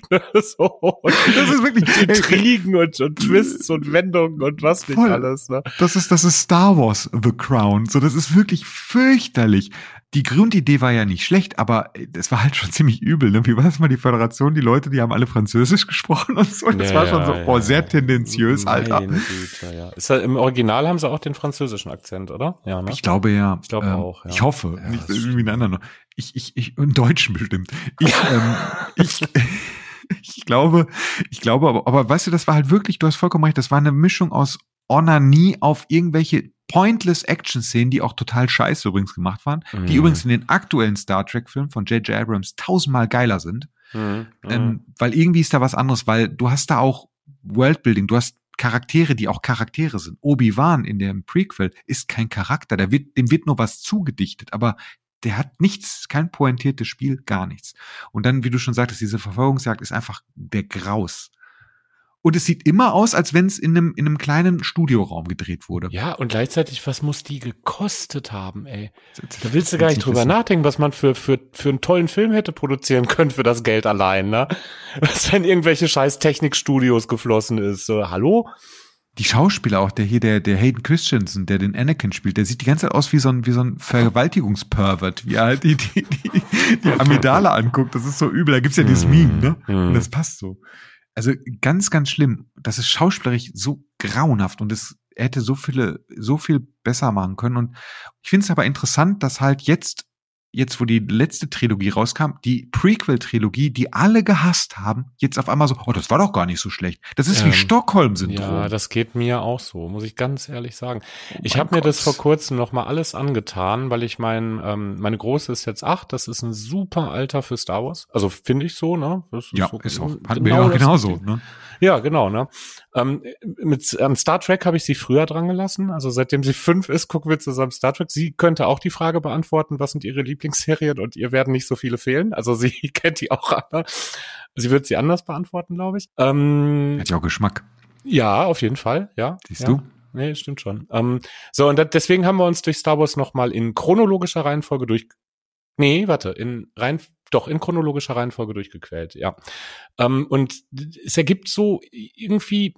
Ne? [LAUGHS] So. Das ist wirklich Intrigen und, und Twists und Wendungen und was nicht Voll. alles. Ne? Das ist das ist Star Wars The Crown. So das ist wirklich fürchterlich. Die Grundidee war ja nicht schlecht, aber es war halt schon ziemlich übel. Ne? Wie war das mal die Föderation? Die Leute, die haben alle Französisch [LAUGHS] gesprochen und so. Das ja, war schon so ja, boah, sehr tendenziös, Alter. Güte, ja. Ist, Im Original haben sie auch den französischen Akzent, oder? Ja, ne? Ich glaube ja. Ich glaube ähm, auch. Ja. Ich hoffe. nicht irgendwie einen anderen. Ich, ich, ich, im Deutschen bestimmt. Ich, [LAUGHS] ähm, ich, [LAUGHS] ich glaube, ich glaube, aber, aber weißt du, das war halt wirklich, du hast vollkommen recht, das war eine Mischung aus Onanie auf irgendwelche pointless Action-Szenen, die auch total scheiße übrigens gemacht waren, mhm. die übrigens in den aktuellen Star Trek-Filmen von J.J. Abrams tausendmal geiler sind. Mhm. Ähm, weil irgendwie ist da was anderes, weil du hast da auch Worldbuilding, du hast Charaktere, die auch Charaktere sind. Obi-Wan in dem Prequel ist kein Charakter, der wird, dem wird nur was zugedichtet, aber der hat nichts, kein pointiertes Spiel, gar nichts. Und dann, wie du schon sagtest, diese Verfolgungsjagd ist einfach der Graus. Und es sieht immer aus, als wenn es in einem, in einem kleinen Studioraum gedreht wurde. Ja, und gleichzeitig, was muss die gekostet haben, ey? Da willst du gar nicht drüber nachdenken, was man für, für, für einen tollen Film hätte produzieren können für das Geld allein, ne? [LAUGHS] Was wenn irgendwelche scheiß Technikstudios geflossen ist. So, hallo? Die Schauspieler auch, der hier, der, der Hayden Christensen, der den Anakin spielt, der sieht die ganze Zeit aus wie so ein, wie so ein Vergewaltigungspervert, wie er halt die, die, die, die Amidale anguckt. Das ist so übel. Da gibt's ja dieses Meme, ne? Und das passt so. Also ganz, ganz schlimm. Das ist schauspielerisch so grauenhaft und es hätte so viele, so viel besser machen können. Und ich finde es aber interessant, dass halt jetzt jetzt, wo die letzte Trilogie rauskam, die Prequel-Trilogie, die alle gehasst haben, jetzt auf einmal so, oh, das war doch gar nicht so schlecht. Das ist ähm, wie Stockholm-Syndrom. Ja, das geht mir auch so, muss ich ganz ehrlich sagen. Oh ich habe mir das vor kurzem noch mal alles angetan, weil ich mein, ähm, meine Große ist jetzt acht, das ist ein super Alter für Star Wars. Also finde ich so, ne? Das ist ja, so, ist auch, hatten genau wir ja genauso, ne? Ja, genau, ne? Ähm, mit an Star Trek habe ich sie früher dran gelassen. Also seitdem sie fünf ist, gucken wir zusammen Star Trek. Sie könnte auch die Frage beantworten, was sind ihre Lieblingsserien und ihr werden nicht so viele fehlen. Also sie [LAUGHS] kennt die auch alle. Sie wird sie anders beantworten, glaube ich. Ähm, Hat ja auch Geschmack. Ja, auf jeden Fall, ja. Siehst ja. du? Nee, stimmt schon. Ähm, so, und deswegen haben wir uns durch Star Wars nochmal in chronologischer Reihenfolge durch. Nee, warte, in rein doch in chronologischer Reihenfolge durchgequält, ja. Ähm, und es ergibt so irgendwie,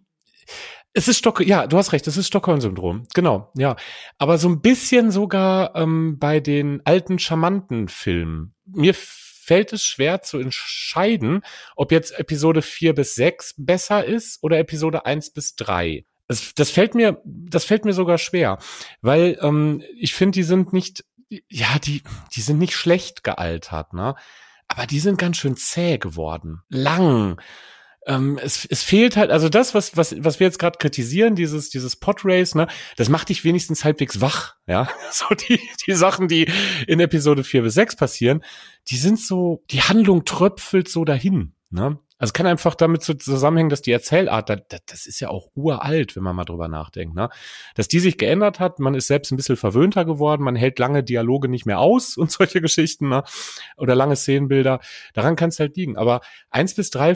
es ist Stock, ja, du hast recht, es ist Stockholm-Syndrom, genau, ja. Aber so ein bisschen sogar ähm, bei den alten charmanten Filmen. Mir fällt es schwer zu entscheiden, ob jetzt Episode 4 bis 6 besser ist oder Episode 1 bis 3. Das, das fällt mir, das fällt mir sogar schwer, weil ähm, ich finde, die sind nicht ja, die, die sind nicht schlecht gealtert, ne? Aber die sind ganz schön zäh geworden. Lang. Ähm, es, es fehlt halt, also das, was, was, was wir jetzt gerade kritisieren, dieses, dieses Podrace, ne, das macht dich wenigstens halbwegs wach, ja. [LAUGHS] So die, die Sachen, die in Episode 4 bis 6 passieren, die sind so, die Handlung tröpfelt so dahin, ne? Also kann einfach damit zusammenhängen, dass die Erzählart, das, das ist ja auch uralt, wenn man mal drüber nachdenkt, ne? Dass die sich geändert hat, man ist selbst ein bisschen verwöhnter geworden, man hält lange Dialoge nicht mehr aus [LAUGHS] und solche Geschichten, ne? Oder lange Szenenbilder. Daran kann es halt liegen. Aber eins bis drei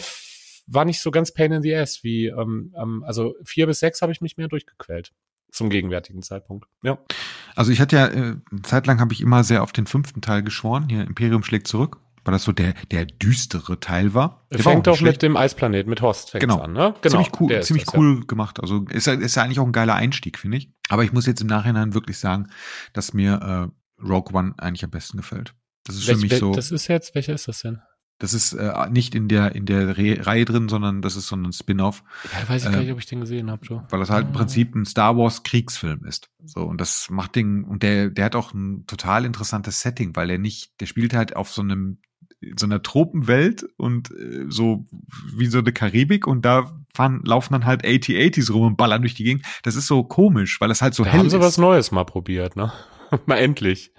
war nicht so ganz pain in the ass wie, ähm, ähm, also vier bis sechs habe ich mich mehr durchgequält zum gegenwärtigen Zeitpunkt. Ja. Also ich hatte ja, äh, zeitlang habe ich immer sehr auf den fünften Teil geschworen, hier Imperium schlägt zurück weil das so der, der düstere Teil war. Der fängt auch, auch mit dem Eisplanet, mit Horst fängt genau. an, ne? Genau. Ziemlich cool, ziemlich das, cool ja. gemacht. Also ist, ist ja eigentlich auch ein geiler Einstieg, finde ich. Aber ich muss jetzt im Nachhinein wirklich sagen, dass mir äh, Rogue One eigentlich am besten gefällt. Das ist Welch, für mich so. Das ist jetzt, welcher ist das denn? Das ist äh, nicht in der in der Re Reihe drin, sondern das ist so ein Spin-off. Ja, weiß ich äh, gar nicht, ob ich den gesehen habe, Joe. Weil das halt im Prinzip ein Star Wars Kriegsfilm ist. So und das macht den und der der hat auch ein total interessantes Setting, weil er nicht, der spielt halt auf so einem so einer Tropenwelt und äh, so wie so eine Karibik und da fahren, laufen dann halt AT-80s rum und ballern durch die Gegend. Das ist so komisch, weil das halt so da hell haben sie ist. was Neues mal probiert, ne? [LAUGHS] mal endlich.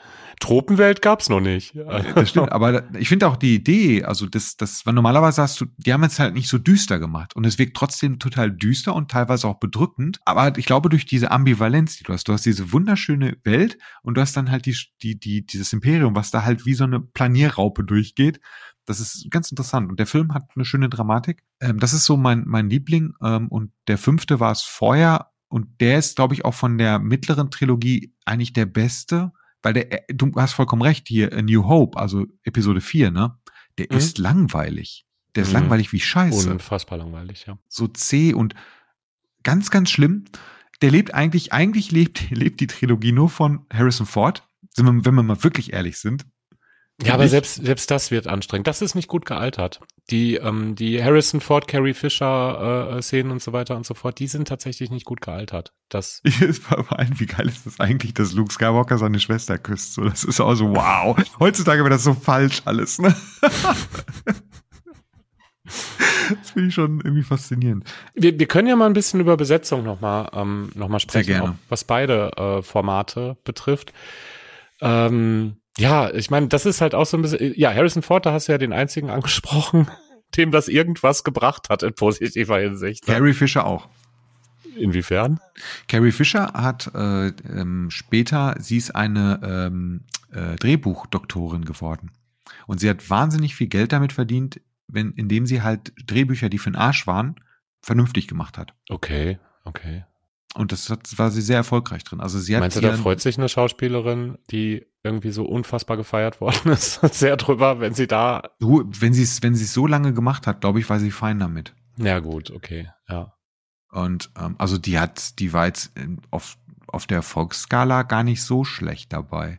Tropenwelt gab's noch nicht. das stimmt, aber ich finde auch die Idee, also das, das, weil normalerweise hast du, die haben jetzt halt nicht so düster gemacht und es wirkt trotzdem total düster und teilweise auch bedrückend. Aber ich glaube, durch diese Ambivalenz, die du hast, du hast diese wunderschöne Welt und du hast dann halt die, die, die, dieses Imperium, was da halt wie so eine Planierraupe durchgeht. Das ist ganz interessant. Und der Film hat eine schöne Dramatik. Ähm, das ist so mein, mein Liebling. Ähm, und der fünfte war es vorher. Und der ist, glaube ich, auch von der mittleren Trilogie eigentlich der beste weil der, äh, du hast vollkommen recht hier, A New Hope, also Episode 4, ne? Der mhm. ist langweilig. Der ist mhm. langweilig wie Scheiße. Unfassbar langweilig, ja. So zäh und ganz, ganz schlimm. Der lebt eigentlich, eigentlich lebt, [LAUGHS] lebt die Trilogie nur von Harrison Ford. Wenn wir mal wirklich ehrlich sind. Ja, aber selbst, selbst das wird anstrengend. Das ist nicht gut gealtert. Die, ähm, die Harrison Ford, Carrie Fisher äh, Szenen und so weiter und so fort, die sind tatsächlich nicht gut gealtert. Das [LAUGHS] vor allem, wie geil ist das eigentlich, dass Luke Skywalker seine Schwester küsst? So, das ist auch so, wow. Heutzutage wäre das so falsch alles, ne? [LAUGHS] Das finde ich schon irgendwie faszinierend. Wir, wir können ja mal ein bisschen über Besetzung nochmal ähm, noch mal sprechen, was beide äh, Formate betrifft. Ähm, ja, ich meine, das ist halt auch so ein bisschen, ja, Harrison Ford, da hast du ja den einzigen angesprochen, [LAUGHS] dem das irgendwas gebracht hat in positiver Hinsicht. Ne? Carrie Fisher auch. Inwiefern? Carrie Fisher hat äh, ähm, später, sie ist eine ähm, äh, Drehbuchdoktorin geworden. Und sie hat wahnsinnig viel Geld damit verdient, wenn, indem sie halt Drehbücher, die für den Arsch waren, vernünftig gemacht hat. Okay, okay. Und das hat, war sie sehr erfolgreich drin. Also sie hat Meinst du, da freut sich eine Schauspielerin, die irgendwie so unfassbar gefeiert worden [LAUGHS] ist, sehr drüber, wenn sie da. Du, wenn sie es, wenn sie es so lange gemacht hat, glaube ich, war sie fein damit. Ja, gut, okay, ja. Und ähm, also die hat, die war jetzt auf, auf der Erfolgsskala gar nicht so schlecht dabei.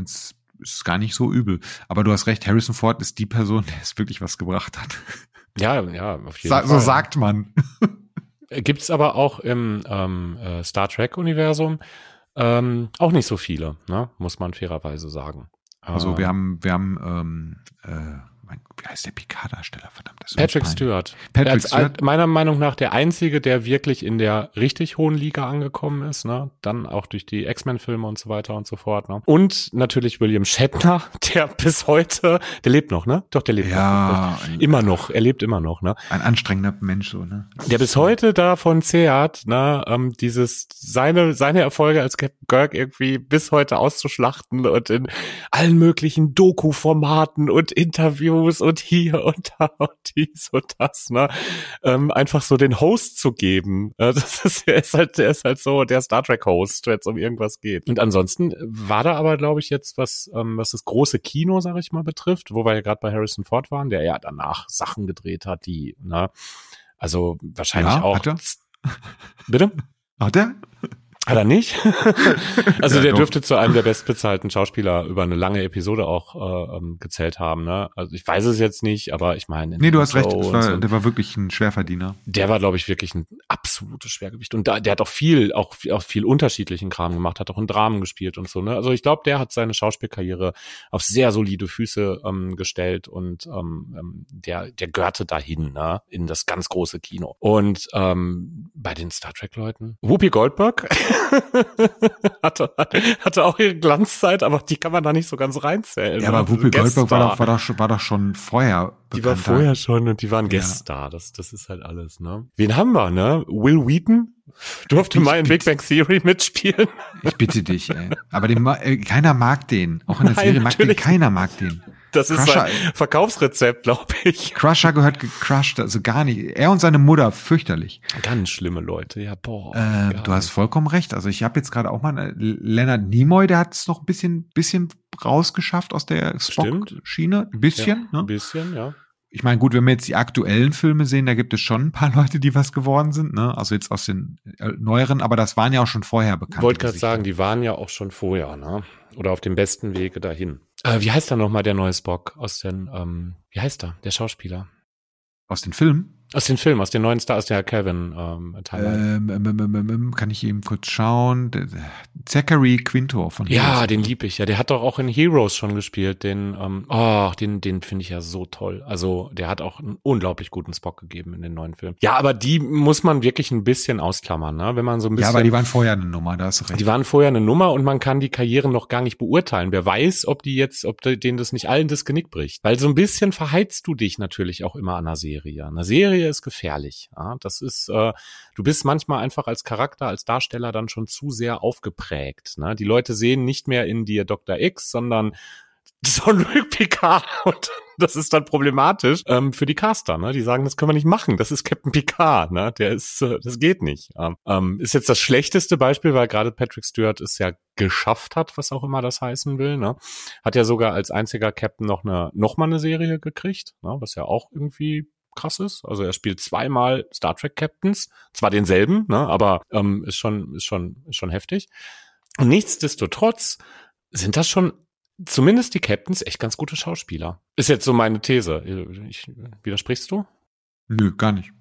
Es ist gar nicht so übel. Aber du hast recht, Harrison Ford ist die Person, [LAUGHS] der es wirklich was gebracht hat. Ja, ja, auf jeden Sa Fall. so sagt man. [LAUGHS] Gibt's aber auch im ähm, äh, Star Trek-Universum ähm, auch nicht so viele, ne? muss man fairerweise sagen. Also Ähm, wir haben, wir haben, ähm, äh, mein, wie heißt der Picard-Darsteller? Verdammt, das ist Patrick peinlich. Stewart. Patrick Als, Stewart. meiner Meinung nach der einzige, der wirklich in der richtig hohen Liga angekommen ist, ne? Dann auch durch die X-Men-Filme und so weiter und so fort, ne? Und natürlich William Shatner, [LAUGHS] der bis heute, der lebt noch, ne? Doch, der lebt Ja, noch. Immer noch, er lebt immer noch, ne? ein anstrengender Mensch, so, ne? Der bis heute davon zehrt, ne, ähm, dieses, seine, seine Erfolge als Captain Kirk irgendwie bis heute auszuschlachten und in allen möglichen Doku-Formaten und Interviews und hier und da und dies und das, ne, ähm, einfach so den Host zu geben. Äh, [LAUGHS] das ist, er ist halt, er ist halt so der Star Trek Host, wenn es um irgendwas geht. Und ansonsten war da aber, glaube ich, jetzt was, ähm, was das große Kino, sag ich mal, betrifft, wo wir ja gerade bei Harrison Ford waren, der ja danach Sachen gedreht hat, die, ne, also wahrscheinlich Ja, auch. hat er? Bitte? Hat er? Hat er nicht? [LAUGHS] also Ja, der dürfte zu einem der bestbezahlten Schauspieler über eine lange Episode auch äh, ähm, gezählt haben. Ne? Also ich weiß es jetzt nicht, aber ich meine. Nee, du hast recht. Das und war, so, Der war wirklich ein Schwerverdiener. der war, glaube ich, wirklich ein absolutes Schwergewicht. Und da, der hat auch viel, auch, viel- auch viel unterschiedlichen Kram gemacht, hat auch in Dramen gespielt und so. Ne? Also ich glaube, der hat seine Schauspielkarriere auf sehr solide Füße ähm, gestellt und ähm, ähm, der, der gehörte dahin, ne? in das ganz große Kino. Und ähm, bei den Star Trek-Leuten, Whoopi Goldberg [LAUGHS] hatte, hatte auch ihre Glanzzeit, aber die kann man da nicht so ganz reinzählen. Ja, ne? aber Whoopi Guest Goldberg war doch, war, doch, schon- war doch schon vorher Die war bekannter. vorher schon und die waren Ja. Gueststar. Das, das ist halt alles, ne? Wen haben wir, ne? Will Wheaton durfte Ich mal in Big Bang Theory [LAUGHS] mitspielen. Ich bitte dich, ey. Aber den, äh, keiner mag den. Auch in der Nein, Serie mag den, natürlich. keiner mag den. Das ist Crusher- sein Verkaufsrezept, glaube ich. Crusher gehört gecrushed, also gar nicht. Er und seine Mutter, fürchterlich. Ganz schlimme Leute, ja, boah. Äh, du hast vollkommen recht. Also ich habe jetzt gerade auch mal äh, Leonard Nimoy, der hat es noch ein bisschen, bisschen rausgeschafft aus der. Spock-Schiene. Ein bisschen, ja, Ein ne? bisschen, ja. Ich meine, gut, wenn wir jetzt die aktuellen Filme sehen, da gibt es schon ein paar [LAUGHS] Leute, die was geworden sind, ne? Also jetzt aus den äh, neueren, aber das waren ja auch schon vorher bekannt. Wollte gerade sagen, die waren ja auch schon vorher, ne? Oder auf dem besten Wege dahin. Äh, wie heißt da nochmal der neue Spock aus den, ähm, wie heißt er, der Schauspieler? Aus den Filmen? Aus den Filmen, aus den neuen Star, aus der Calvin ähm. Ähm, ähm, kann ich eben kurz schauen. Zachary Quinto von Ja, Heroes. den lieb ich ja. Der hat doch auch in Heroes schon gespielt. Den, ähm, oh, den, den finde ich ja so toll. Also, der hat auch einen unglaublich guten Spock gegeben in den neuen Filmen. Ja, aber die muss man wirklich ein bisschen ausklammern, ne? Wenn man so ein Ja, bisschen. aber die waren vorher eine Nummer, da hast du recht. Die waren vorher eine Nummer und man kann die Karrieren noch gar nicht beurteilen. Wer weiß, ob die jetzt, ob de- denen das nicht allen das Genick bricht. Weil so ein bisschen verheizt du dich natürlich auch immer an einer Serie. Eine Serie ist gefährlich. Ja? Das ist, äh, du bist manchmal einfach als Charakter, als Darsteller dann schon zu sehr aufgeprägt. Ne? Die Leute sehen nicht mehr in dir Dr. X, sondern [LAUGHS] Jean-Luc Picard. Und das ist dann problematisch ähm, für die Caster. Ne? Die sagen, das können wir nicht machen. Das ist Captain Picard. Ne? Der ist, äh, das geht nicht. Ähm, ist jetzt das schlechteste Beispiel, weil gerade Patrick Stewart es ja geschafft hat, was auch immer das heißen will. Ne? Hat ja sogar als einziger Captain noch eine noch mal eine Serie gekriegt, ne? was ja auch irgendwie krass ist. Also er spielt zweimal Star Trek Captains, zwar denselben, ne? aber ähm, ist schon ist schon ist schon heftig. Und nichtsdestotrotz sind das schon zumindest die Captains echt ganz gute Schauspieler. Ist jetzt so meine These. Ich, widersprichst du? Nö, gar nicht.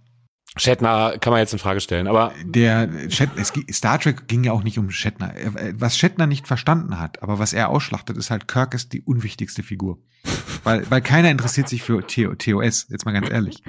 Shatner kann man jetzt in Frage stellen, aber Der Shat es, Star Trek ging ja auch nicht um Shatner. Er- Was Shatner nicht verstanden hat, aber was er ausschlachtet, ist halt, Kirk ist die unwichtigste Figur. weil, weil keiner interessiert sich für TO, TOS, jetzt mal ganz ehrlich.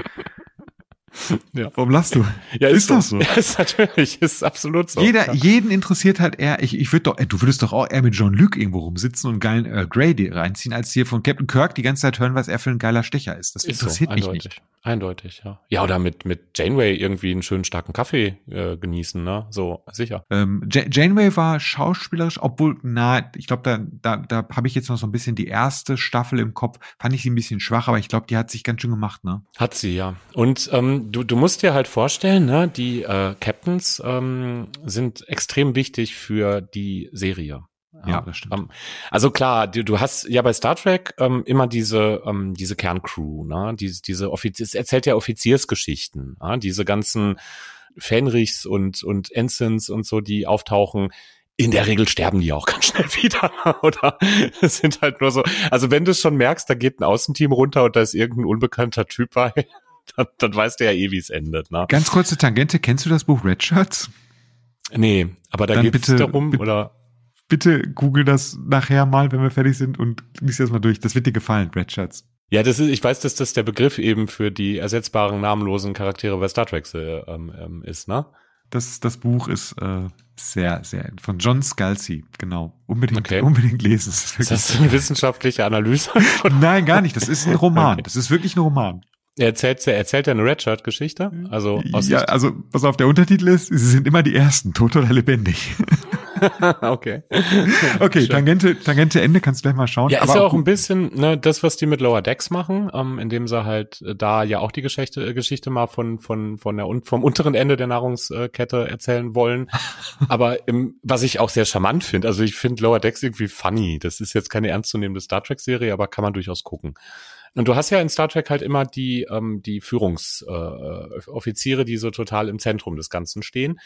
Ja. Warum lachst du? Ja, ist, ist doch so. Ja, [LAUGHS] ist natürlich, ist absolut so. Jeder, ja. jeden interessiert halt eher, ich, ich würde doch, du würdest doch auch eher mit John Luke irgendwo rumsitzen und geilen äh, Grey reinziehen, als hier von Captain Kirk die ganze Zeit hören, was er für ein geiler Stecher ist. Das ist interessiert so, mich nicht. Eindeutig, ja. Ja, oder mit, mit Janeway irgendwie einen schönen starken Kaffee äh, genießen, ne? So, sicher. Ähm, Janeway war schauspielerisch, obwohl, na, ich glaube, da, da, da habe ich jetzt noch so ein bisschen die erste Staffel im Kopf. Fand ich sie ein bisschen schwach, aber ich glaube, die hat sich ganz schön gemacht, ne? Hat sie, ja. Und ähm, du, du musst dir halt vorstellen, ne, die äh, Captains ähm, sind extrem wichtig für die Serie. Ja, das stimmt. Ähm, also klar, du, du hast ja bei Star Trek ähm, immer diese ähm, diese Kerncrew, ne? Diese diese Offizier, es erzählt ja Offiziersgeschichten, ne? diese ganzen Fenrichs und und Ensigns und so, die auftauchen. In der Regel sterben die auch [LAUGHS] ganz schnell wieder, oder? Es sind halt nur so. Also wenn du es schon merkst, da geht ein Außenteam runter und da ist irgendein unbekannter Typ bei, [LAUGHS] dann, dann weißt du ja eh, wie es endet. Ne? Ganz kurze Tangente, kennst du das Buch Red Shirts? Nee, aber da geht es darum, oder? bitte google das nachher mal, wenn wir fertig sind und lies das mal durch. Das wird dir gefallen, Red Shirts. Ja, das ist, ich weiß, dass das der Begriff eben für die ersetzbaren namenlosen Charaktere bei Star Trek äh, ähm, ist, ne? Das, das Buch ist äh, sehr, sehr von John Scalzi, genau. Unbedingt, okay. unbedingt lesen. Das ist, ist das eine wissenschaftliche Analyse? [LAUGHS] Nein, gar nicht. Das ist ein Roman. Okay. Das ist wirklich ein Roman. Er erzählt, er erzählt ja eine Redshirt-Geschichte. Also aus ja, also was auf der Untertitel ist, sie sind immer die Ersten, tot oder lebendig. [LAUGHS] [LAUGHS] okay. Okay, Tangente, Tangente Ende, kannst du gleich mal schauen. Ja, ist ja auch ein bisschen ne, das, was die mit Lower Decks machen, ähm, indem sie halt äh, da ja auch die Geschichte, äh, Geschichte mal von, von, von der, vom unteren Ende der Nahrungskette erzählen wollen. [LAUGHS] Aber im, was ich auch sehr charmant finde, also ich finde Lower Decks irgendwie funny. Das ist jetzt keine ernstzunehmende Star Trek-Serie, aber kann man durchaus gucken. Und du hast ja in Star Trek halt immer die, ähm, die Führungsoffiziere, äh, die so total im Zentrum des Ganzen stehen.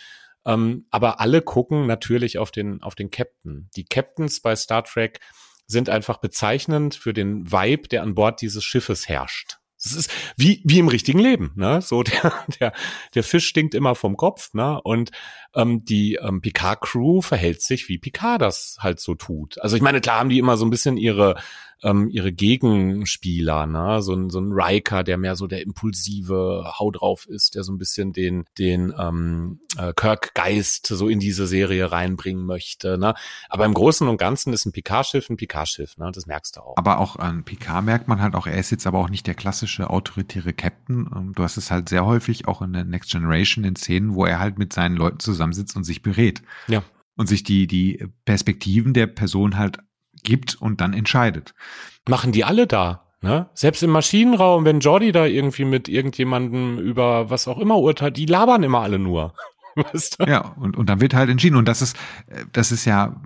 Ähm, aber alle gucken natürlich auf den, auf den Captain. Die Captains bei Star Trek sind einfach bezeichnend für den Vibe, der an Bord dieses Schiffes herrscht. Es ist wie, wie im richtigen Leben, ne? So [LAUGHS] der, der, der Fisch stinkt immer vom Kopf, ne? Und ähm, die ähm, Picard-Crew verhält sich, wie Picard das halt so tut. Also ich meine, klar haben die immer so ein bisschen ihre ähm, ihre Gegenspieler, ne? So ein, so ein Riker, der mehr so der impulsive Hau drauf ist, der so ein bisschen den, den ähm, äh, Kirk-Geist so in diese Serie reinbringen möchte. Ne? Aber im Großen und Ganzen ist ein Picard-Schiff ein Picard-Schiff, ne? Das merkst du auch. Aber auch an Picard merkt man halt auch, er ist jetzt aber auch nicht der klassische autoritäre Captain. Ähm, du hast es halt sehr häufig auch in der Next Generation in Szenen, wo er halt mit seinen Leuten zusammensitzt und sich berät. Ja. Und sich die, die Perspektiven der Person halt gibt und dann entscheidet. Machen die alle da? Ne? Selbst im Maschinenraum, wenn Jordi da irgendwie mit irgendjemandem über was auch immer urteilt, die labern immer alle nur. [LAUGHS] Weißt du? Ja, und, und dann wird halt entschieden. Und das ist, äh, das ist ja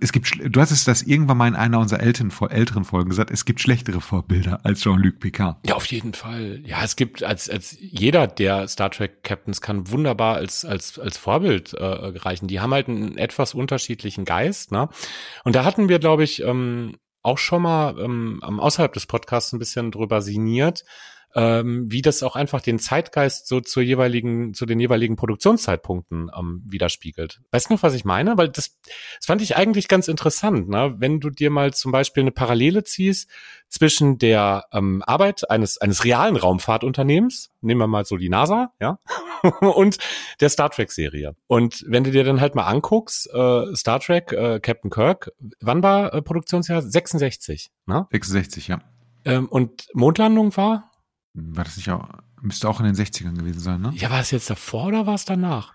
es gibt, du hast es das irgendwann mal in einer unserer älteren, älteren Folgen gesagt, es gibt schlechtere Vorbilder als Jean-Luc Picard. Ja, auf jeden Fall. Ja, es gibt, als, als jeder der Star Trek Captains kann wunderbar als, als, als Vorbild äh, reichen. Die haben halt einen etwas unterschiedlichen Geist, ne? Und da hatten wir, glaube ich, ähm, auch schon mal ähm, außerhalb des Podcasts ein bisschen drüber sinniert, ähm, wie das auch einfach den Zeitgeist so zur jeweiligen, zu den jeweiligen Produktionszeitpunkten ähm, widerspiegelt. Weißt du noch, was ich meine? Weil das, das fand ich eigentlich ganz interessant, ne? Wenn du dir mal zum Beispiel eine Parallele ziehst zwischen der ähm, Arbeit eines, eines realen Raumfahrtunternehmens, nehmen wir mal so die NASA, ja, [LAUGHS] und der Star Trek-Serie. Und wenn du dir dann halt mal anguckst, äh, Star Trek, äh, Captain Kirk, wann war äh, Produktionsjahr? 66, ne? 66, ja. Ähm, und Mondlandung war? War das nicht auch, müsste auch in den 60ern gewesen sein, ne? Ja, war es jetzt davor oder war es danach?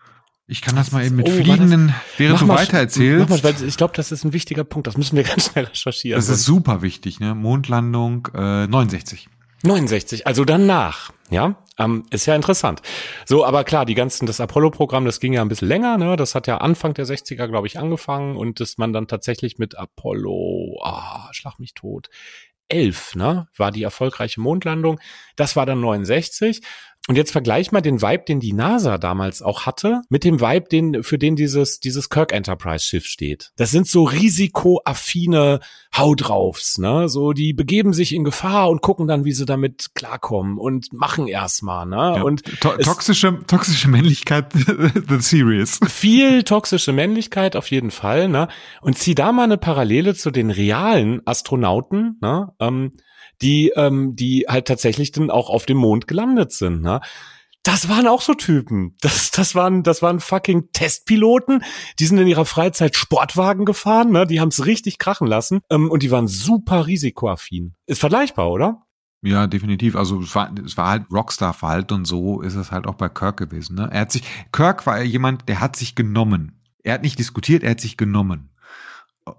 Ich kann das mal eben mit oh, fliegenden, während du weiter erzählst. Mach mal, ich glaube, das ist ein wichtiger Punkt. Das müssen wir [LAUGHS] ganz schnell recherchieren. Das ist super wichtig, ne? Mondlandung äh, 69. 69, also danach, ja, ähm, ist ja interessant. So, aber klar, die ganzen, das Apollo-Programm, das ging ja ein bisschen länger, ne? Das hat ja Anfang der 60er, glaube ich, angefangen und dass man dann tatsächlich mit Apollo, ah, schlag mich tot, 11, ne, war die erfolgreiche Mondlandung. Das war dann 69. Und jetzt vergleich mal den Vibe, den die NASA damals auch hatte, mit dem Vibe, den, für den dieses, dieses Kirk Enterprise Schiff steht. Das sind so risikoaffine Haudraufs, ne? So, die begeben sich in Gefahr und gucken dann, wie sie damit klarkommen und machen erstmal, ne? Ja. Und to toxische, toxische Männlichkeit, [LAUGHS] the series. Viel toxische Männlichkeit auf jeden Fall, ne? Und zieh da mal eine Parallele zu den realen Astronauten, ne? Ähm, die, ähm, die halt tatsächlich dann auch auf dem Mond gelandet sind. Ne? das waren auch so Typen. Das, das waren, das waren fucking Testpiloten. Die sind in ihrer Freizeit Sportwagen gefahren, ne? Die haben es richtig krachen lassen. Ähm, und die waren super risikoaffin. Ist vergleichbar, oder? Ja, definitiv. Also es war, es war halt Rockstar-Verhalten und so ist es halt auch bei Kirk gewesen. Ne? Er hat sich, Kirk war jemand, der hat sich genommen. Er hat nicht diskutiert, er hat sich genommen.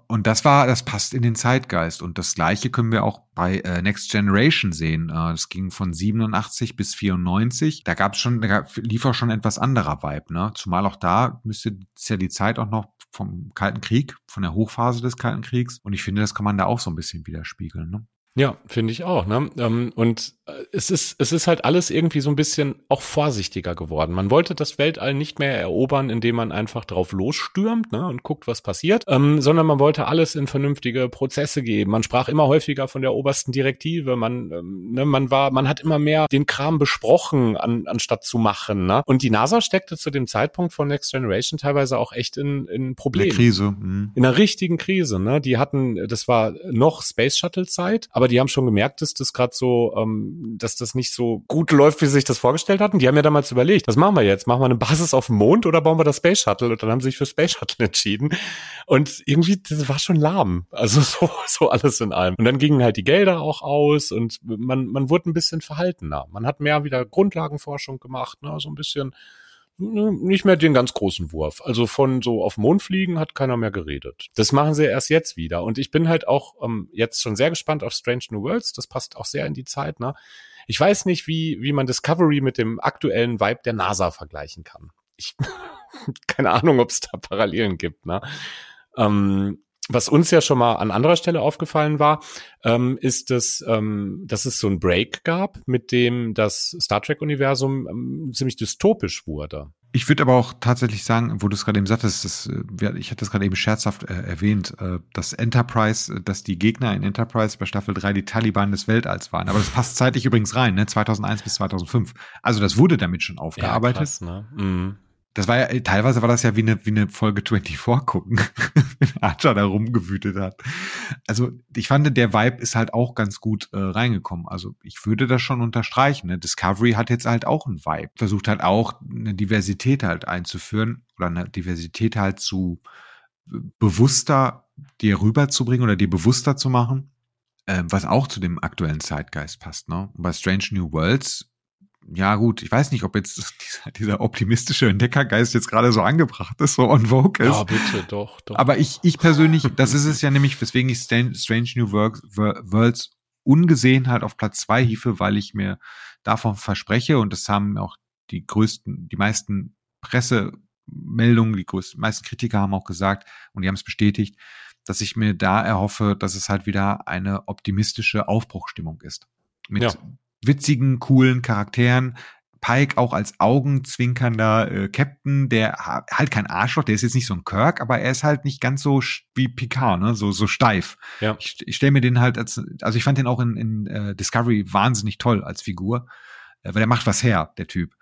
Und das war, das passt in den Zeitgeist. Und das Gleiche können wir auch bei äh, Next Generation sehen. Äh, das ging von 87 bis 94. Da gab es schon, da gab, lief auch schon etwas anderer Vibe. Ne? Zumal auch da müsste ist ja die Zeit auch noch vom Kalten Krieg, von der Hochphase des Kalten Kriegs. Und ich finde, das kann man da auch so ein bisschen widerspiegeln. Ne? Ja, finde ich auch. Ne? Ähm, und äh, es ist, es ist halt alles irgendwie so ein bisschen auch vorsichtiger geworden. Man wollte das Weltall nicht mehr erobern, indem man einfach drauf losstürmt ne, und guckt, was passiert, ähm, sondern man wollte alles in vernünftige Prozesse geben. Man sprach immer häufiger von der obersten Direktive. Man, ähm, ne, man war, man hat immer mehr den Kram besprochen, an, anstatt zu machen. Ne? Und die NASA steckte zu dem Zeitpunkt von Next Generation teilweise auch echt in, in Problemen. In Krise. Mhm. In einer richtigen Krise. Ne? Die hatten, das war noch Space Shuttle Zeit, aber die haben schon gemerkt, dass das gerade so, ähm, dass das nicht so gut läuft, wie sie sich das vorgestellt hatten. Die haben ja damals überlegt, was machen wir jetzt? Machen wir eine Basis auf dem Mond oder bauen wir das Space Shuttle? Und dann haben sie sich für Space Shuttle [LAUGHS] entschieden. Und irgendwie, das war schon lahm. Also [LAUGHS] so, so alles in allem. Und dann gingen halt die Gelder auch aus und man, man wurde ein bisschen verhaltener. Man hat mehr wieder Grundlagenforschung gemacht, ne? so ein bisschen nicht mehr den ganz großen Wurf. Also von so auf Mond fliegen hat keiner mehr geredet. Das machen sie erst jetzt wieder. Und ich bin halt auch ähm, jetzt schon sehr gespannt auf Strange New Worlds. Das passt auch sehr in die Zeit. Ne? Ich weiß nicht, wie, wie man Discovery mit dem aktuellen Vibe der NASA vergleichen kann. Ich [LAUGHS] keine Ahnung, ob es da Parallelen gibt. Ne? Ähm, was uns ja schon mal an anderer Stelle aufgefallen war, ähm, ist, dass, ähm, dass es so ein Break gab, mit dem das Star Trek-Universum ähm, ziemlich dystopisch wurde. Ich würde aber auch tatsächlich sagen, wo du es gerade eben sagtest, das, äh, ich hatte das gerade eben scherzhaft äh, erwähnt, äh, dass Enterprise, äh, dass die Gegner in Enterprise bei Staffel 3 die Taliban des Weltalls waren. Aber das passt zeitlich übrigens rein, ne? 2001 bis 2005. Also das wurde damit schon aufgearbeitet. Ja, krass, ne? Mhm. Das war ja, teilweise war das ja wie eine, wie eine Folge 24 gucken, [LAUGHS] wenn Archer da rumgewütet hat. Also ich fand, der Vibe ist halt auch ganz gut äh, reingekommen. Also ich würde das schon unterstreichen. Ne? Discovery hat jetzt halt auch einen Vibe. Versucht halt auch eine Diversität halt einzuführen oder eine Diversität halt zu bewusster dir rüberzubringen oder dir bewusster zu machen, äh, was auch zu dem aktuellen Zeitgeist passt. Ne? Bei Strange New Worlds ja gut, ich weiß nicht, ob jetzt [LAUGHS] dieser, dieser optimistische Entdeckergeist jetzt gerade so angebracht ist, so on vogue ist. Ja, bitte, doch, doch. Aber ich, ich persönlich, das ist es ja nämlich, weswegen ich Strange New Worlds ungesehen halt auf Platz zwei hiefe, weil ich mir davon verspreche und das haben auch die größten, die meisten Pressemeldungen, die größten, meisten Kritiker haben auch gesagt und die haben es bestätigt, dass ich mir da erhoffe, dass es halt wieder eine optimistische Aufbruchstimmung ist. Mit ja witzigen, coolen Charakteren. Pike auch als augenzwinkernder äh, Captain, der halt kein Arschloch, der ist jetzt nicht so ein Kirk, aber er ist halt nicht ganz so wie Picard, ne, so so steif. Ja. Ich, ich stelle mir den halt als, also ich fand den auch in, in äh, Discovery wahnsinnig toll als Figur. Äh, weil er macht was her, der Typ.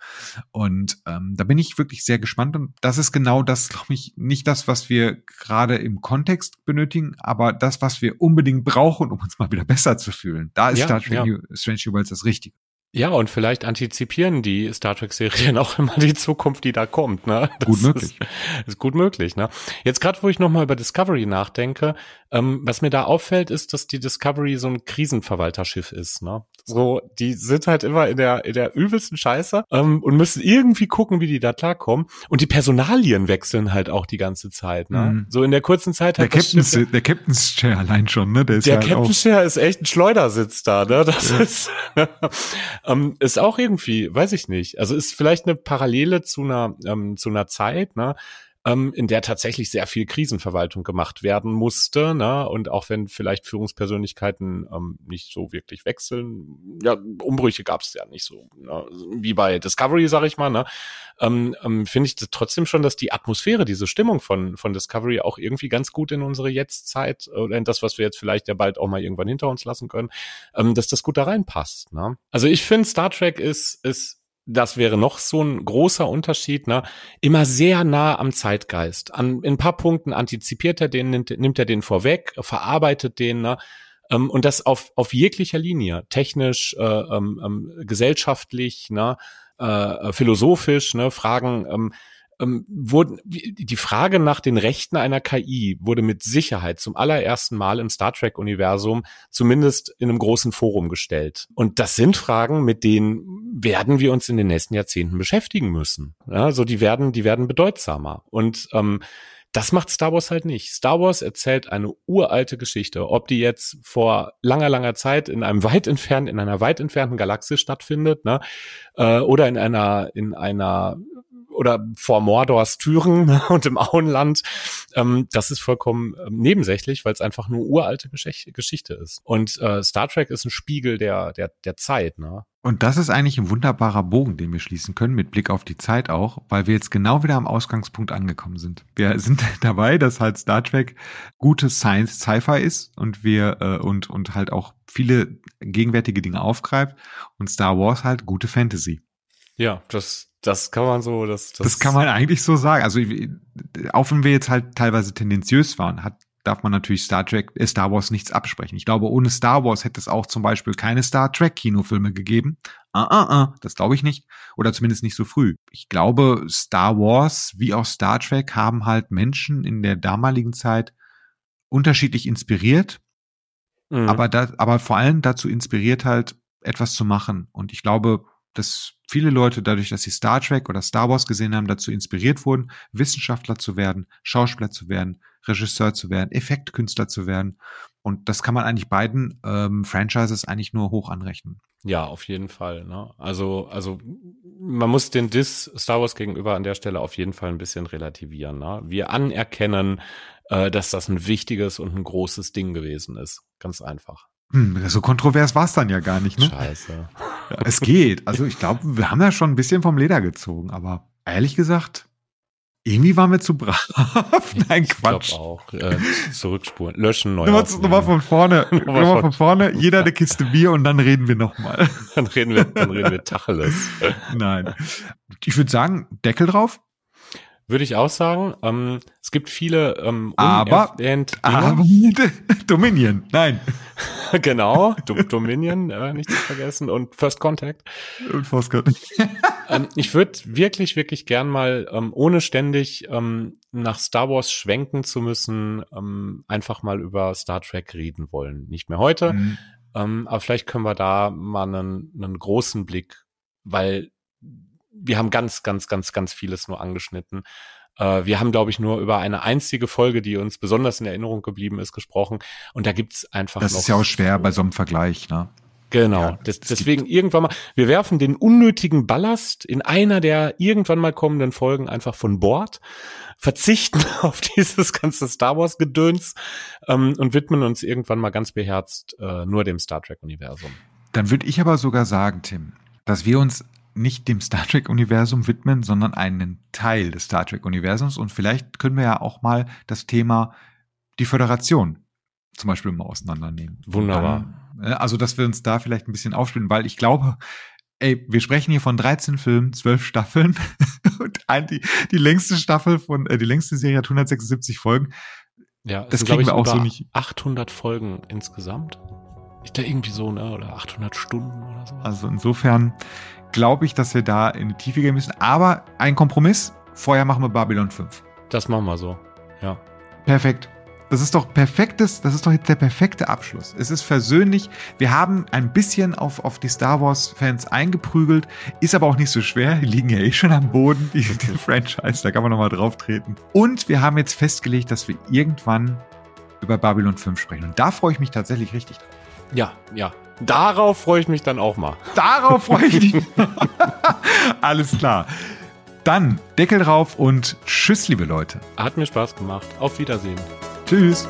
Und ähm, da bin ich wirklich sehr gespannt. Und das ist genau das, glaube ich, nicht das, was wir gerade im Kontext benötigen, aber das, was wir unbedingt brauchen, um uns mal wieder besser zu fühlen. Da ist ja, Star Trek ja. New, Strange New Worlds das Richtige. Ja, und vielleicht antizipieren die Star Trek-Serien [LAUGHS] auch immer die Zukunft, die da kommt. Ne? Das gut möglich. Ist, [LAUGHS] ist gut möglich. Ne? Jetzt gerade, wo ich nochmal über Discovery nachdenke, ähm, was mir da auffällt, ist, dass die Discovery so ein Krisenverwalterschiff ist. Ne? So, die sind halt immer in der in der übelsten Scheiße ähm, und müssen irgendwie gucken, wie die da klarkommen. Und die Personalien wechseln halt auch die ganze Zeit. Ne? Mhm. So in der kurzen Zeit. Der Captain's, Schiff, der Captain's Chair allein schon. Ne? Der, ist der halt Captain's Chair ist echt ein Schleudersitz da. Ne? Das ja. ist [LAUGHS] ähm, ist auch irgendwie, weiß ich nicht. Also ist vielleicht eine Parallele zu einer ähm, zu einer Zeit. Ne? Ähm, in der tatsächlich sehr viel Krisenverwaltung gemacht werden musste. Ne? Und auch wenn vielleicht Führungspersönlichkeiten ähm, nicht so wirklich wechseln, ja, Umbrüche gab es ja nicht so, ne? wie bei Discovery, sag ich mal, ne? ähm, ähm, finde ich trotzdem schon, dass die Atmosphäre, diese Stimmung von, von Discovery auch irgendwie ganz gut in unsere Jetztzeit oder in das, was wir jetzt vielleicht ja bald auch mal irgendwann hinter uns lassen können, ähm, dass das gut da reinpasst. Ne? Also ich finde, Star Trek ist, ist das wäre noch so ein großer Unterschied, ne? Immer sehr nah am Zeitgeist. An, in ein paar Punkten antizipiert er den, nimmt, nimmt er den vorweg, verarbeitet den, ne? Ähm, und das auf, auf jeglicher Linie, technisch, äh, ähm, ähm, gesellschaftlich, ne, äh, philosophisch, ne, Fragen, ähm, ähm, wurden, die Frage nach den Rechten einer KI wurde mit Sicherheit zum allerersten Mal im Star Trek-Universum zumindest in einem großen Forum gestellt. Und das sind Fragen, mit denen werden wir uns in den nächsten Jahrzehnten beschäftigen müssen. Ja, also die werden, die werden bedeutsamer. Und ähm, das macht Star Wars halt nicht. Star Wars erzählt eine uralte Geschichte. Ob die jetzt vor langer, langer Zeit in einem weit entfernten, in einer weit entfernten Galaxie stattfindet, ne, äh, oder in einer, in einer oder vor Mordors Türen [LAUGHS] und im Auenland. Ähm, das ist vollkommen ähm, nebensächlich, weil es einfach nur uralte Geschichte, Geschichte ist. Und äh, Star Trek ist ein Spiegel der, der, der Zeit. Ne? Und das ist eigentlich ein wunderbarer Bogen, den wir schließen können, mit Blick auf die Zeit auch, weil wir jetzt genau wieder am Ausgangspunkt angekommen sind. Wir [LAUGHS] sind dabei, dass halt Star Trek gutes Science, Sci-Fi ist und wir äh, und, und halt auch viele gegenwärtige Dinge aufgreift und Star Wars halt gute Fantasy. Ja, das, das kann man so, das, das, das kann man eigentlich so sagen. Also, auch wenn wir jetzt halt teilweise tendenziös waren, hat, darf man natürlich Star Trek, äh, Star Wars nichts absprechen. Ich glaube, ohne Star Wars hätte es auch zum Beispiel keine Star Trek Kinofilme gegeben. Ah, ah, ah, das glaube ich nicht. Oder zumindest nicht so früh. Ich glaube, Star Wars wie auch Star Trek haben halt Menschen in der damaligen Zeit unterschiedlich inspiriert. Mhm. Aber da, aber vor allem dazu inspiriert halt, etwas zu machen. Und ich glaube, dass viele Leute dadurch, dass sie Star Trek oder Star Wars gesehen haben, dazu inspiriert wurden, Wissenschaftler zu werden, Schauspieler zu werden, Regisseur zu werden, Effektkünstler zu werden. Und das kann man eigentlich beiden ähm, Franchises eigentlich nur hoch anrechnen. Ja, auf jeden Fall. Ne? Also, also man muss den Diss Star Wars gegenüber an der Stelle auf jeden Fall ein bisschen relativieren. Ne? Wir anerkennen, äh, dass das ein wichtiges und ein großes Ding gewesen ist. Ganz einfach. Hm, so kontrovers war es dann ja gar nicht, ne? Scheiße. Ja, es geht. Also ich glaube, wir haben ja schon ein bisschen vom Leder gezogen, aber ehrlich gesagt, irgendwie waren wir zu brav. [LAUGHS] Nein, Quatsch. Ich auch. Äh, zurückspulen, löschen, neu Nochmal, nochmal von vorne. [LAUGHS] nochmal von vorne. Jeder eine Kiste Bier und dann reden wir nochmal. [LAUGHS] dann reden wir, dann reden wir Tacheles. Nein. Ich würde sagen, Deckel drauf. Würde ich auch sagen. Ähm, es gibt viele ähm, aber, aber [LAUGHS] Dominion, nein. [LAUGHS] genau, Dominion, äh, nicht zu vergessen und First Contact. Und First Contact. [LAUGHS] ähm, ich würde wirklich, wirklich gern mal, ähm, ohne ständig ähm, nach Star Wars schwenken zu müssen, ähm, einfach mal über Star Trek reden wollen. Nicht mehr heute, mhm. ähm, aber vielleicht können wir da mal einen, einen großen Blick, weil wir haben ganz, ganz, ganz, ganz vieles nur angeschnitten. Äh, wir haben, glaube ich, nur über eine einzige Folge, die uns besonders in Erinnerung geblieben ist, gesprochen. Und da gibt's einfach. Das ist ja auch schwer bei so einem Vergleich, ne? Genau. Ja, das, deswegen irgendwann mal, wir werfen den unnötigen Ballast in einer der irgendwann mal kommenden Folgen einfach von Bord, verzichten [LAUGHS] auf dieses ganze Star Wars Gedöns ähm, und widmen uns irgendwann mal ganz beherzt äh, nur dem Star Trek Universum. Dann würde ich aber sogar sagen, Tim, dass wir uns nicht dem Star Trek-Universum widmen, sondern einen Teil des Star Trek-Universums. Und vielleicht können wir ja auch mal das Thema die Föderation zum Beispiel mal auseinandernehmen. Wunderbar. Dann, äh, also, dass wir uns da vielleicht ein bisschen aufspielen, weil ich glaube, ey, wir sprechen hier von 13 Filmen, 12 Staffeln [LAUGHS] und die, die längste Staffel von, äh, die längste Serie hat 176 Folgen. Ja, das kriegen wir auch so nicht. 800 Folgen insgesamt. Ist da irgendwie so, ne? Oder 800 Stunden oder so. Also insofern, glaube ich, dass wir da in die Tiefe gehen müssen. Aber ein Kompromiss. Vorher machen wir Babylon 5. Das machen wir so. Ja. Perfekt. Das ist doch perfektes, das ist doch jetzt der perfekte Abschluss. Es ist versöhnlich. Wir haben ein bisschen auf, auf die Star Wars Fans eingeprügelt, ist aber auch nicht so schwer. Die liegen ja eh schon am Boden, die, die [LAUGHS] Franchise, da kann man nochmal drauf treten. Und wir haben jetzt festgelegt, dass wir irgendwann über Babylon 5 sprechen. Und da freue ich mich tatsächlich richtig drauf. Ja, ja. Darauf freue ich mich dann auch mal. Darauf freue ich mich. [LAUGHS] Alles klar. Dann Deckel drauf und tschüss, liebe Leute. Hat mir Spaß gemacht. Auf Wiedersehen. Tschüss.